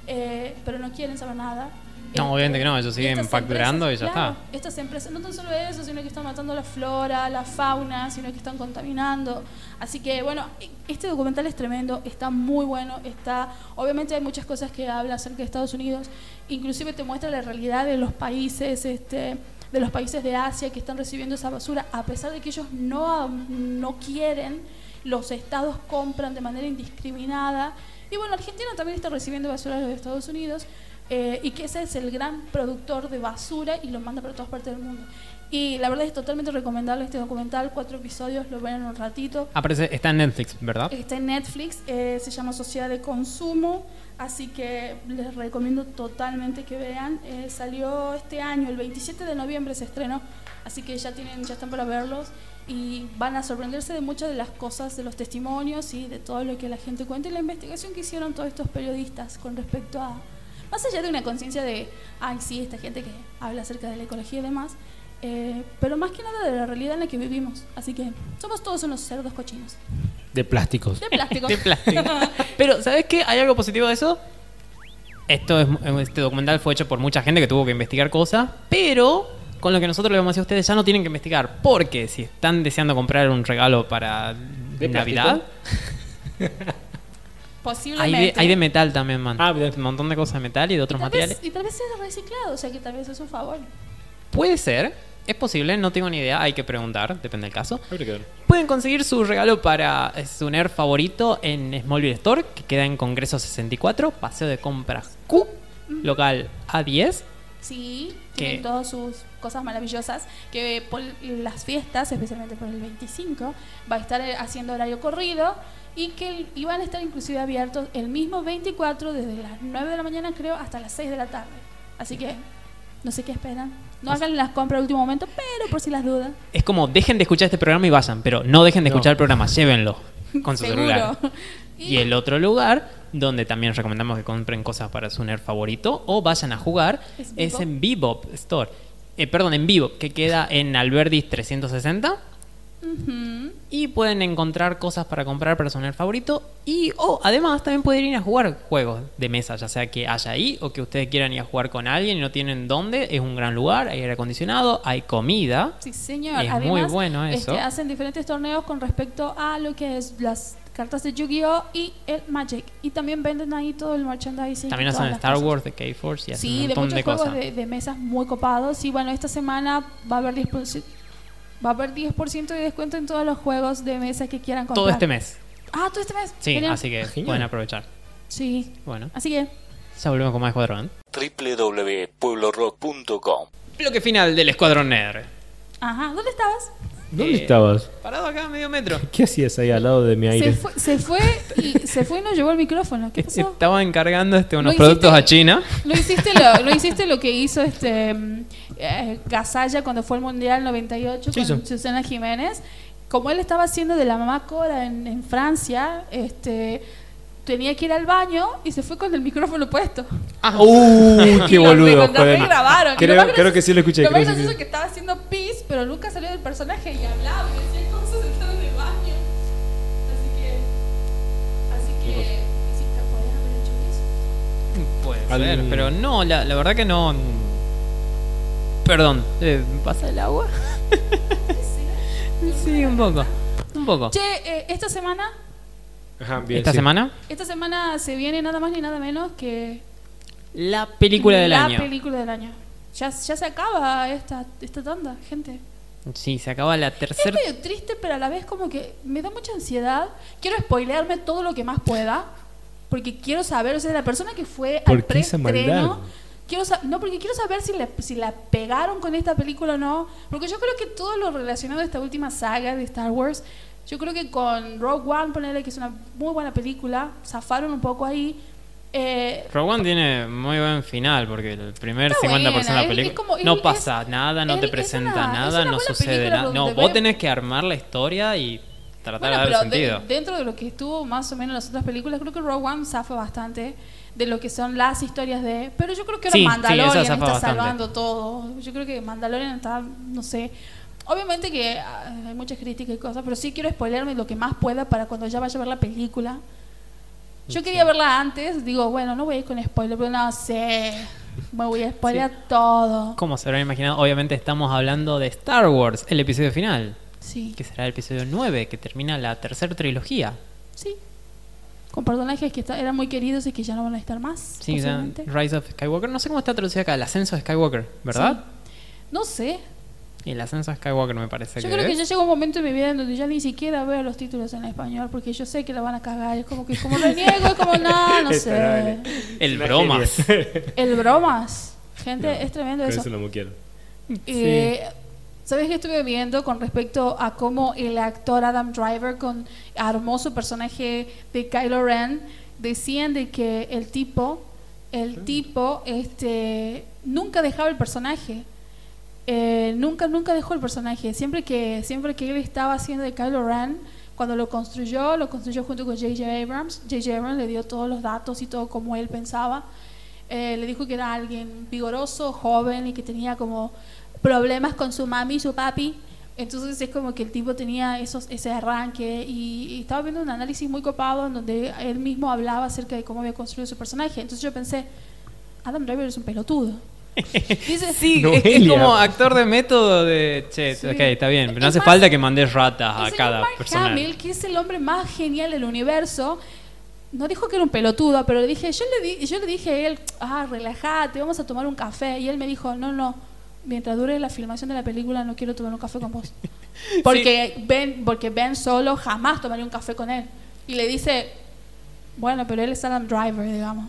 B: eh, pero no quieren saber nada.
A: No, obviamente que no, ellos siguen facturando
B: empresas-
A: y ya
B: claro,
A: está.
B: Estas empresas no tan solo eso, sino que están matando la flora, la fauna, sino que están contaminando. Así que, bueno, este documental es tremendo, está muy bueno, está... Obviamente hay muchas cosas que habla acerca de Estados Unidos, inclusive te muestra la realidad de los países, este de los países de Asia que están recibiendo esa basura, a pesar de que ellos no, no quieren, los estados compran de manera indiscriminada. Y bueno, Argentina también está recibiendo basura de los Estados Unidos eh, y que ese es el gran productor de basura y lo manda para todas partes del mundo. Y la verdad es totalmente recomendable este documental, cuatro episodios, lo ven en un ratito.
A: Aparece, está en Netflix, ¿verdad?
B: Está en Netflix, eh, se llama Sociedad de Consumo, así que les recomiendo totalmente que vean. Eh, salió este año, el 27 de noviembre se estrenó, así que ya tienen, ya están para verlos y van a sorprenderse de muchas de las cosas, de los testimonios y de todo lo que la gente cuenta y la investigación que hicieron todos estos periodistas con respecto a, más allá de una conciencia de, ay sí, esta gente que habla acerca de la ecología y demás, eh, pero más que nada de la realidad en la que vivimos. Así que somos todos unos cerdos cochinos.
C: De plásticos.
B: De plástico.
A: De plástico. Pero, ¿sabes qué? ¿Hay algo positivo de eso? Esto es, este documental fue hecho por mucha gente que tuvo que investigar cosas, pero con lo que nosotros le vamos a decir a ustedes ya no tienen que investigar, porque si están deseando comprar un regalo para
C: ¿De
A: Navidad, hay
B: Posiblemente.
A: de, hay de metal también, man.
C: Ah,
A: un montón de cosas de metal y de otros
B: tal
A: materiales.
B: vez, y tal vez sea reciclado, o sea que tal vez es un favor.
A: Puede ser, es posible, no tengo ni idea, hay que preguntar, depende del caso. Pueden conseguir su regalo para su nerd favorito en Smallville Store, que queda en Congreso 64, Paseo de Compras Q, local A10.
B: Sí, tienen todas sus cosas maravillosas. Que por las fiestas, especialmente por el 25, va a estar eh, haciendo horario corrido y que iban a estar inclusive abiertos el mismo 24 desde las 9 de la mañana, creo, hasta las 6 de la tarde. Así que no sé qué esperan. No hagan las compras al último momento, pero por si las dudas.
A: Es como, dejen de escuchar este programa y vayan, pero no dejen de
C: No.
A: escuchar el programa, llévenlo con su
B: Seguro.
A: celular. Y el otro lugar, donde también recomendamos que compren cosas para su nerd favorito o vayan a jugar,
B: Es
A: en Bebop Store. Eh, perdón, en Bebop, que queda en Alberdi 360. Y pueden encontrar cosas para comprar nerd favorito. Y, oh, además también pueden ir a jugar juegos de mesa, ya sea que haya ahí o que ustedes quieran ir a jugar con alguien y no tienen dónde. Es un gran lugar, hay aire acondicionado, hay comida.
B: Sí, señor.
A: Es
B: Además,
A: muy bueno eso.
B: este, hacen diferentes torneos con respecto a lo que es las cartas de Yu-Gi-Oh! y el Magic. Y también venden ahí todo el merchandising.
A: También hacen Star
B: cosas.
A: Wars de K-Force y hacen
B: Sí,
A: un
B: de
A: montón
B: muchos
A: de
B: juegos de, de mesas muy copados. Y bueno, esta semana va a haber 10%, va a haber 10% de descuento en todos los juegos de mesa que quieran comprar.
A: Todo este mes.
B: Ah, todo este mes.
A: Sí,
B: Genial.
A: así que
C: Genial.
A: pueden aprovechar.
B: Sí.
A: Bueno,
B: Así que,
A: ya volvemos con más Escuadrón.
E: www.pueblorock.com
A: Bloque final del Escuadrón Nerd.
B: ajá, ¿dónde estabas?
C: ¿Dónde
A: Eh,
C: estabas?
A: Parado acá a medio metro.
C: ¿Qué hacías ahí al lado de mi aire?
B: Se fue, se fue y se fue y nos llevó el micrófono. ¿Qué pasó?
A: Estaba encargando este, unos
B: Lo
A: productos
B: hiciste-
A: a China.
B: Lo hiciste lo, lo hiciste lo que hizo este mm, eh, Gasalla cuando fue al Mundial 98
C: ¿Qué
B: con
C: hizo?
B: Susana Jiménez. Como él estaba haciendo de la mamá Cora en, en Francia, este tenía que ir al baño y se fue con el micrófono puesto.
C: ¡Uh!
B: Y
C: ¡Qué boludo!
B: recontra
C: joder.
B: regrabaron. Y lo
C: Creo,
B: más
C: creo que sí lo escuché.
B: Lo más
C: creo sí.
B: gracioso es que estaba haciendo pis, pero nunca salió del personaje y hablaba y decía cosas sentado en el baño. Así que. Así que. Sí, te podías haber hecho eso.
A: Puede
C: Al-
A: ser, pero no, la, la verdad que no. Perdón, eh, ¿pasa el agua? sí, un poco. Un poco.
B: Che, eh, esta semana
C: Ajá, bien,
A: Esta
C: sí.
A: semana,
B: Esta semana se viene nada más ni nada menos que
A: la película del
B: la
A: año.
B: película del año. Ya, ya se acaba esta, esta tanda, gente.
A: Sí, se acaba la
B: Es
A: tercera.
B: medio triste, pero a la vez como que me da mucha ansiedad. Quiero spoilearme todo lo que más pueda, porque quiero saber, o sea, la persona que fue
C: ¿Por
B: al preestreno, quiero no, porque quiero saber si, le- si la pegaron con esta película o no, porque yo creo que todo lo relacionado a esta última saga de Star Wars, yo creo que con Rogue One, ponerle que es una muy buena película, zafaron un poco ahí. Eh,
A: Rogue One tiene muy buen final porque el primer
B: Está
A: 50% de la
B: buena,
A: película no
B: es-
A: pasa nada, no te
B: es
A: presenta
B: una-
A: nada, no
B: buena
A: sucede nada. No, vos tenés que armar la historia y tratar
B: Bueno,
A: de dar
B: pero de-
A: sentido.
B: dentro de lo que estuvo más o menos en las otras películas, creo que Rogue One zafa bastante de lo que son las historias de... Pero yo creo que ahora
A: Sí,
B: Mandalorian está salvando todo. Yo creo que Mandalorian está, no sé... Obviamente que ah, hay muchas críticas y cosas, pero sí quiero spoilearme lo que más pueda para cuando ya vaya a ver la película. Yo quería verla antes, digo, bueno, no voy a ir con spoiler, pero no sé. Me voy a spoilear todo.
A: Como se habrán imaginado, obviamente estamos hablando de Star Wars, el episodio final,
B: Sí,
A: que será el episodio 9, que termina la tercera trilogía.
B: sí. Con personajes que eran muy queridos y que ya no van a estar más.
A: Sí. Rise of Skywalker. No sé cómo está traducido acá, el ascenso de Skywalker, ¿verdad?
B: No sé.
A: El ascenso de Skywalker me parece
B: Yo
A: que
B: creo que
A: es.
B: ya llegó un momento en mi vida en donde ya ni siquiera veo los títulos en español porque yo sé que la van a cagar. Es como que como reniego, es como no, no sé.
A: El bromas.
B: El bromas. Gente,
C: No,
B: es tremendo
C: Con
B: eso.
C: eso no me quiero.
B: Eh, ¿Sabes qué estuve viendo con respecto a cómo el actor Adam Driver con, armó su personaje de Kylo Ren? Decían de que el tipo, el tipo, este, nunca dejaba el personaje. Eh, nunca, nunca dejó el personaje. Siempre que, siempre que él estaba haciendo de Kylo Ren, cuando lo construyó, lo construyó junto con J.J. Abrams. J.J. Abrams le dio todos los datos y todo como él pensaba. Eh, le dijo que era alguien vigoroso, joven y que tenía como problemas con su mami y su papi. Entonces es como que el tipo tenía esos, ese arranque y, estaba viendo un análisis muy copado en donde él mismo hablaba acerca de cómo había construido su personaje. Entonces yo pensé, Adam Driver es un pelotudo.
A: Sí, es, es como actor de método de... Che,
B: Sí.
A: ok, está bien, pero no hace
B: más,
A: falta que mandes ratas a cada
B: Mark
A: persona.
B: Hamill, que es el hombre más genial del universo, no dijo que era un pelotudo, pero le dije, yo le, di- yo le dije a él, ah, relájate, vamos a tomar un café. Y él me dijo, no, no, mientras dure la filmación de la película no quiero tomar un café con vos. Porque, ben, porque Ben Solo jamás tomaría un café con él. Y le dice, bueno, pero él es Adam Driver, digamos.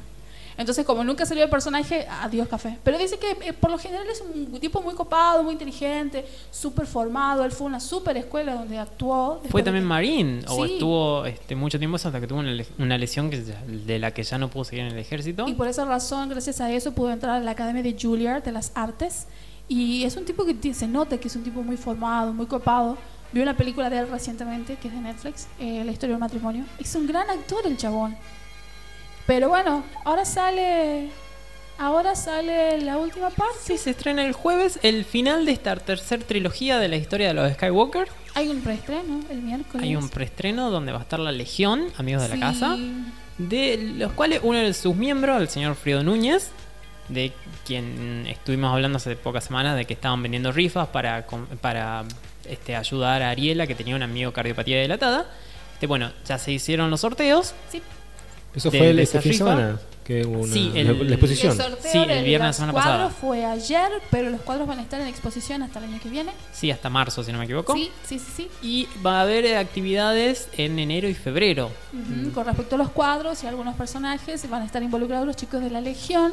B: Entonces, como nunca salió el personaje, adiós café. Pero dice que eh, por lo general es un tipo muy copado, muy inteligente, súper formado. Él fue a una súper escuela donde actuó.
A: Fue
B: de
A: también
B: que-
A: Marín, o
B: Sí.
A: estuvo este, mucho tiempo hasta que tuvo una, le- una lesión que de la que ya no pudo seguir en el ejército.
B: Y por esa razón, gracias a eso, pudo entrar a la Academia de Juilliard de las Artes. Y es un tipo que se nota que es un tipo muy formado, muy copado. Vi una película de él recientemente, que es de Netflix, eh, La historia del matrimonio. Es un gran actor el chabón. Pero bueno, ahora sale... Ahora sale la última parte.
A: Sí, se estrena el jueves el final de esta tercera trilogía de la historia de los Skywalker.
B: Hay un preestreno el miércoles.
A: Hay un preestreno donde va a estar la Legión, amigos de la
B: Sí.
A: casa, de los cuales uno de sus miembros, el señor Friedo Núñez, de quien estuvimos hablando hace pocas semanas de que estaban vendiendo rifas para, para este, ayudar a Ariela, que tenía una miocardiopatía dilatada. Este, bueno, ya se hicieron los sorteos.
B: Sí.
C: Eso fue el este fin de semana. Que hubo una,
A: Sí,
C: la-
A: el-
C: la exposición.
B: El sorteo
A: Sí, el viernes de la semana
B: cuadros
A: pasada.
B: fue ayer, pero los cuadros van a estar en exposición hasta el año que viene.
A: Sí, hasta marzo, si no me equivoco.
B: Sí, sí, sí, sí.
A: Y va a haber eh, actividades en enero y febrero.
B: Con respecto a los cuadros y algunos personajes, van a estar involucrados los chicos de la Legión,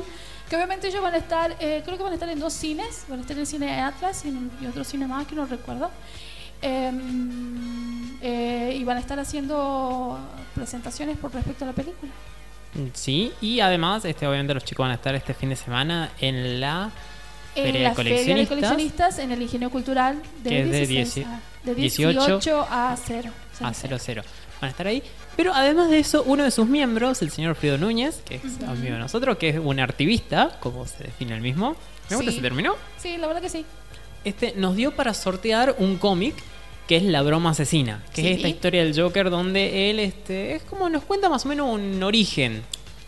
B: que obviamente ellos van a estar, eh, creo que van a estar en dos cines, van a estar en el cine Atlas y, en- y otro cine más que no recuerdo. Em, eh, y van a estar haciendo presentaciones por respecto a la película.
A: Sí, y además, este, obviamente los chicos van a estar este fin de semana en la
B: En
A: Feria de
B: la Feria de
A: Coleccionistas,
B: coleccionistas en el Ingenio Cultural de,
A: que es de
B: 16
A: dieci-
B: a, de
A: 18
B: 18 a 0.
A: a 00. Van a estar ahí. Pero además de eso, uno de sus miembros, el señor Friedo Núñez, que es
B: Ujú.
A: amigo de nosotros, que es un activista, como se define el mismo. Me gusta,
B: Sí.
A: se terminó.
B: Sí, la verdad que sí.
A: Este, nos dio para sortear un cómic que es La Broma Asesina, que
B: Sí.
A: es esta historia del Joker donde él este, es como nos cuenta más o menos un origen.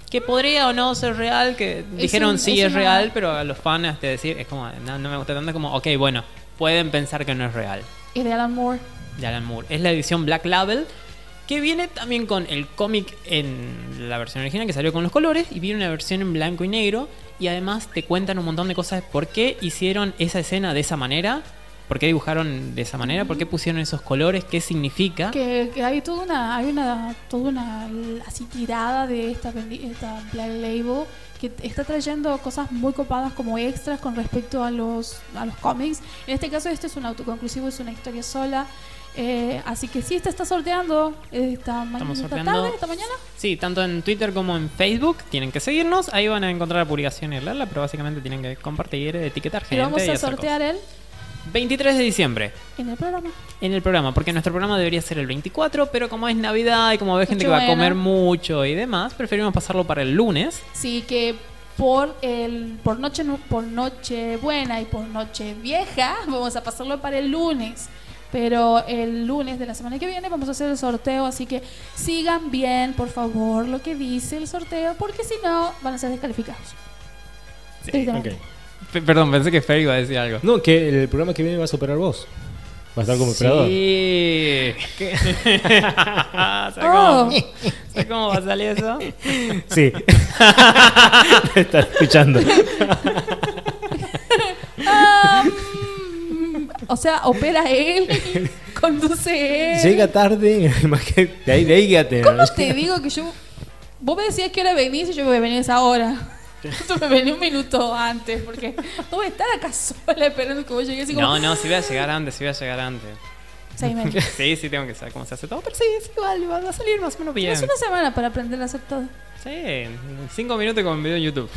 A: Que podría o no ser real, que dijeron
B: un-
A: sí
B: es
A: es,
B: una-
A: real, pero a los fans este, decir, es como, no, no me gusta tanto como, ok, bueno, pueden pensar que no es real.
B: Y de Alan Moore.
A: de Alan Moore. Es la edición Black Label, que viene también con el cómic en la versión original, que salió con los colores, y viene una versión en blanco y negro, y además te cuentan un montón de cosas, por qué hicieron esa escena de esa manera, por qué dibujaron de esa manera, por qué pusieron esos colores, qué significa.
B: Que, que hay toda una, hay una, toda una así tirada de esta, esta Black Label que está trayendo cosas muy copadas como extras con respecto a los, a los cómics. En este caso este es un autoconclusivo, es una historia sola. Eh, así que sí, esta está sorteando eh, esta, ma-
A: Estamos
B: esta
A: sorteando.
B: tarde, esta mañana.
A: Sí, tanto en Twitter como en Facebook tienen que seguirnos, ahí van a encontrar la publicación y leerla, pero básicamente tienen que compartir, etiquetar
B: Y
A: gente
B: vamos
A: y
B: a
A: hacer
B: sortear
A: cosas. 23 de diciembre.
B: en el programa.
A: en el programa, porque nuestro programa debería ser el 24, pero como es Navidad y como ve gente que va a comer mucho y demás, preferimos pasarlo para el lunes.
B: Sí, que por el por noche por noche buena y por noche vieja vamos a pasarlo para el lunes. Pero el lunes de la semana que viene vamos a hacer el sorteo, así que sigan bien, por favor, lo que dice el sorteo, porque si no van a ser descalificados. Directamente.
C: Ok.
A: Pe- Perdón, pensé que Fer iba a decir algo.
C: No, que el programa que viene vas a operar vos. Vas a estar como operador.
A: Sí. ¿Sabes
B: Oh.
A: cómo, ¿Sabes cómo va a salir eso?
C: Sí. Está escuchando.
B: Ah, mm, o sea, opera él, conduce él.
C: Llega tarde, de ahí, de ahí quédate.
B: ¿Cómo te digo que yo... Vos me decías que hora venís y yo me venía a esa hora. Tú me venís un minuto antes, porque no voy a estar acá sola esperando que vos llegues como...
A: No, no, si voy a llegar antes, si voy a llegar antes.
B: Seis meses.
A: Sí, sí, tengo que saber cómo se hace todo, pero sí, sí, igual, va a salir más o menos bien.
B: Es una semana para aprender a hacer todo.
A: Sí, cinco minutos con un video en YouTube.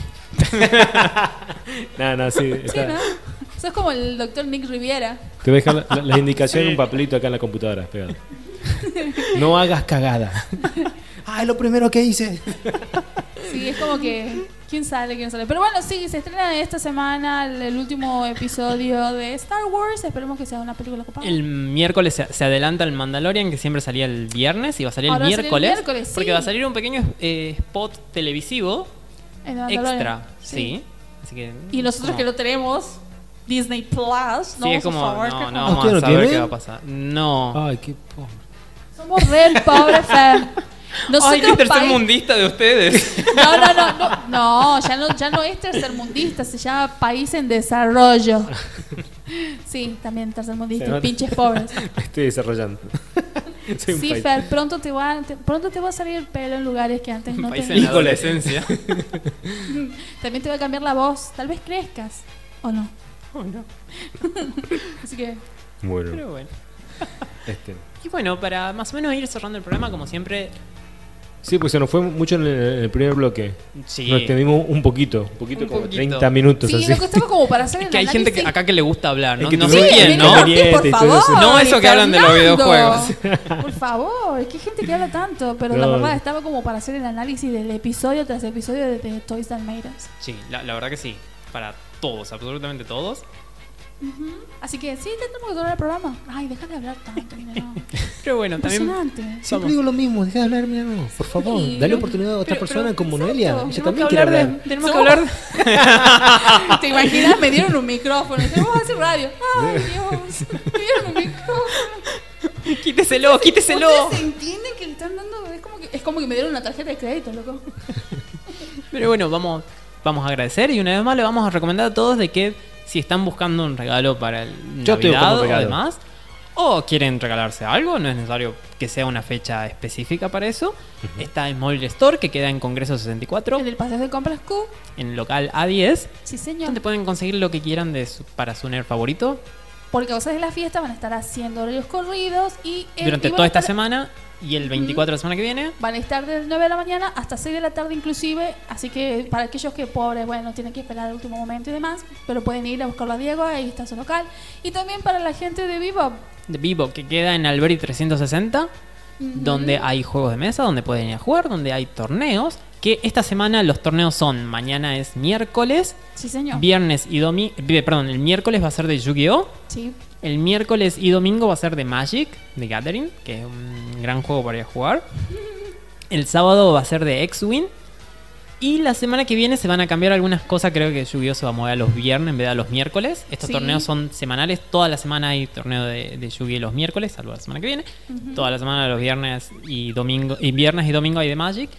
C: No, no, sí.
B: Sí,
C: está-
B: ¿no? Sos como el doctor Nick Riviera.
C: Te voy a dejar la- la- las indicaciones en un papelito acá en la computadora. pegado. No hagas cagada. Ah, es lo primero que hice.
B: Sí, es como que... ¿Quién sale? ¿Quién sale? Pero bueno, sí, se estrena esta semana el, el último episodio de Star Wars. Esperemos que sea una película copada.
A: El miércoles se, se adelanta el Mandalorian, que siempre salía el viernes, y va a salir
B: Ahora
A: el miércoles.
B: sí.
A: Porque va a salir un pequeño eh, spot televisivo extra. Sí. Así que.
B: Y nosotros
A: como-
B: que lo tenemos, Disney Plus, no
A: Sí, es como.
B: a saber
A: No,
B: qué-
A: no
C: Ah,
A: vamos
C: ¿ustedes
A: a
C: no
A: saber qué va a pasar. No.
C: Ay, qué pobre.
B: Somos re pobre Fem. Nosotros
A: Ay, qué tercer
B: país-
A: mundista de ustedes.
B: No, no, no, no, no, ya no, ya no es tercermundista, se llama país en desarrollo. Sí, también tercermundista, pinches pobres.
C: Me estoy desarrollando. Soy
B: Sí,
C: país.
B: Fer, pronto te va, te- pronto te va a salir el pelo en lugares que antes no
A: País
B: te
A: en la
C: Híjole.
A: adolescencia.
B: También te va a cambiar la voz, tal vez crezcas o no.
A: Oh, no.
B: Así que
C: Bueno,
A: Pero bueno.
C: este.
A: Y bueno, para más o menos ir cerrando el programa, como siempre.
C: Sí, pues se nos fue mucho en el, en el primer bloque.
A: Sí.
C: Nos extendimos un poquito, un poquito
A: Un
C: como
A: poquito.
C: 30 minutos
B: sí,
C: así.
B: lo que estaba como para hacer
A: Es
B: el
A: que hay gente que, acá que le gusta hablar, ¿no?
C: Es que
A: no sé
C: ves-
A: quién, ¿no?
B: Por
C: todo eso.
B: favor,
A: No eso que hablan de los videojuegos.
B: Por favor, es que hay gente que habla tanto, pero
C: No.
B: la verdad estaba como para hacer el análisis del episodio tras episodio de, de Toys Made Us.
A: Sí, la, la verdad que sí. Para todos, absolutamente todos.
B: Así que sí, tenemos que durar el programa. Ay, deja de hablar tanto, mira, no.
A: Pero bueno, también.
B: Impresionante.
C: Siempre digo lo mismo, deja de hablar, mira, no, por favor.
B: Sí.
C: Dale oportunidad a otra
A: Pero-
C: persona
A: pero-
C: como
B: exacto.
C: Noelia. Ella
A: Tenemos que
C: también quiere
A: hablar
C: hablar.
A: de. Tenemos que hablar.
B: ¿Te imaginas? Me dieron un micrófono. Vamos a hacer radio. Ay, Dios. Me dieron un micrófono.
A: quíteselo, quíteselo.
B: ¿Ustedes entienden que le están dando? Es como que, es como que me dieron una tarjeta de crédito, loco.
A: Pero bueno, vamos, vamos a agradecer y una vez más le vamos a recomendar a todos de que si están buscando un regalo para el
C: Yo estoy
A: Navidad
C: buscando
A: o demás, o quieren regalarse algo, no es necesario que sea una fecha específica para eso. Está en Mobile Store, que queda en Congreso 64,
B: En el paseo de compras Q.
A: en local A10,
B: Sí, señor.
A: donde pueden conseguir lo que quieran de su- para su nerd favorito
B: Por causas de la fiesta van a estar haciendo horarios corridos y
A: durante
B: y
A: toda esta semana y el 24 de la semana que viene.
B: Van a estar desde 9 de la mañana hasta 6 de la tarde inclusive, así que para aquellos que pobres, bueno, tienen que esperar el último momento y demás, pero pueden ir a buscarlo a Diego, ahí está su local. Y también para la gente de Vivo,
A: de Vivo que queda en Alberi 360, donde hay juegos de mesa, donde pueden ir a jugar, donde hay torneos. Que esta semana los torneos son: mañana es miércoles,
B: sí señor.
A: viernes y domingo. Perdón, el miércoles va a ser de Yu-Gi-Oh!
B: Sí.
A: El miércoles y domingo va a ser de Magic, de Gathering, que es un gran juego para ir a jugar. El sábado va a ser de X-Wing. Y la semana que viene se van a cambiar algunas cosas. Creo que Yu-Gi-Oh! se va a mover a los viernes en vez de a los miércoles. Estos
B: Sí.
A: torneos son semanales. Toda la semana hay torneo de, de Yu-Gi-Oh! los miércoles, salvo la semana que viene. Toda la semana los viernes y domingo. Y viernes y domingo hay de Magic.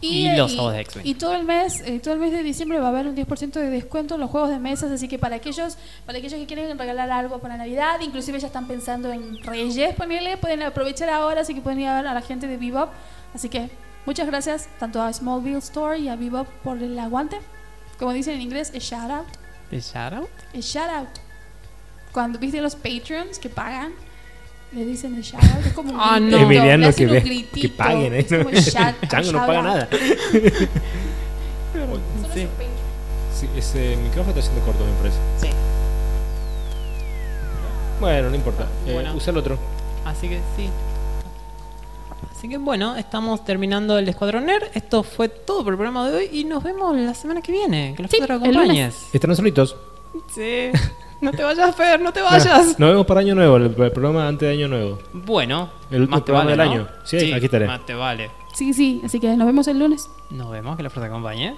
A: Y los sábados de X-Men.
B: Y todo el mes, eh, todo el mes de diciembre va a haber un 10% de descuento en los juegos de mesas, así que para aquellos, para aquellos que quieren regalar algo para Navidad, inclusive ya están pensando en Reyes, ponerle, pueden aprovechar ahora, así que pueden ir a ver a la gente de Bebop. Así que muchas gracias tanto a Smallville Store y a Bebop por el aguante. Como dicen en inglés, es shout out.
A: ¿De Shoutout?
B: Es shout out. Cuando viste los patrons que pagan, le dicen el shout out. Es como un
A: Ah, no.
B: gritito,
C: Emiliano que
B: un
C: ve-
B: gritito,
C: que paguen, ¿eh?
B: es como el shout-
C: Chango no paga nada.
A: Sí.
C: Sí, ese micrófono está haciendo corto, me parece.
A: Sí.
C: Bueno, no importa. Eh,
A: Bueno.
C: usa el otro.
A: Así que sí. Así que bueno, estamos terminando el Escuadrón Nerd. Esto fue todo por el programa de hoy y nos vemos la semana que viene. Que los
B: Sí,
A: acompañes.
C: Están solitos.
A: Sí. No te vayas, Fer, no te vayas.
C: Nos vemos para Año Nuevo, el, el programa antes de Año Nuevo.
A: Bueno,
C: El último
A: más te
C: programa
A: vale,
C: del
A: ¿no?
C: año. Sí, aquí estaré.
A: Más te vale.
B: Sí, sí, así que nos vemos el lunes.
A: Nos vemos, que la fuerza acompañe.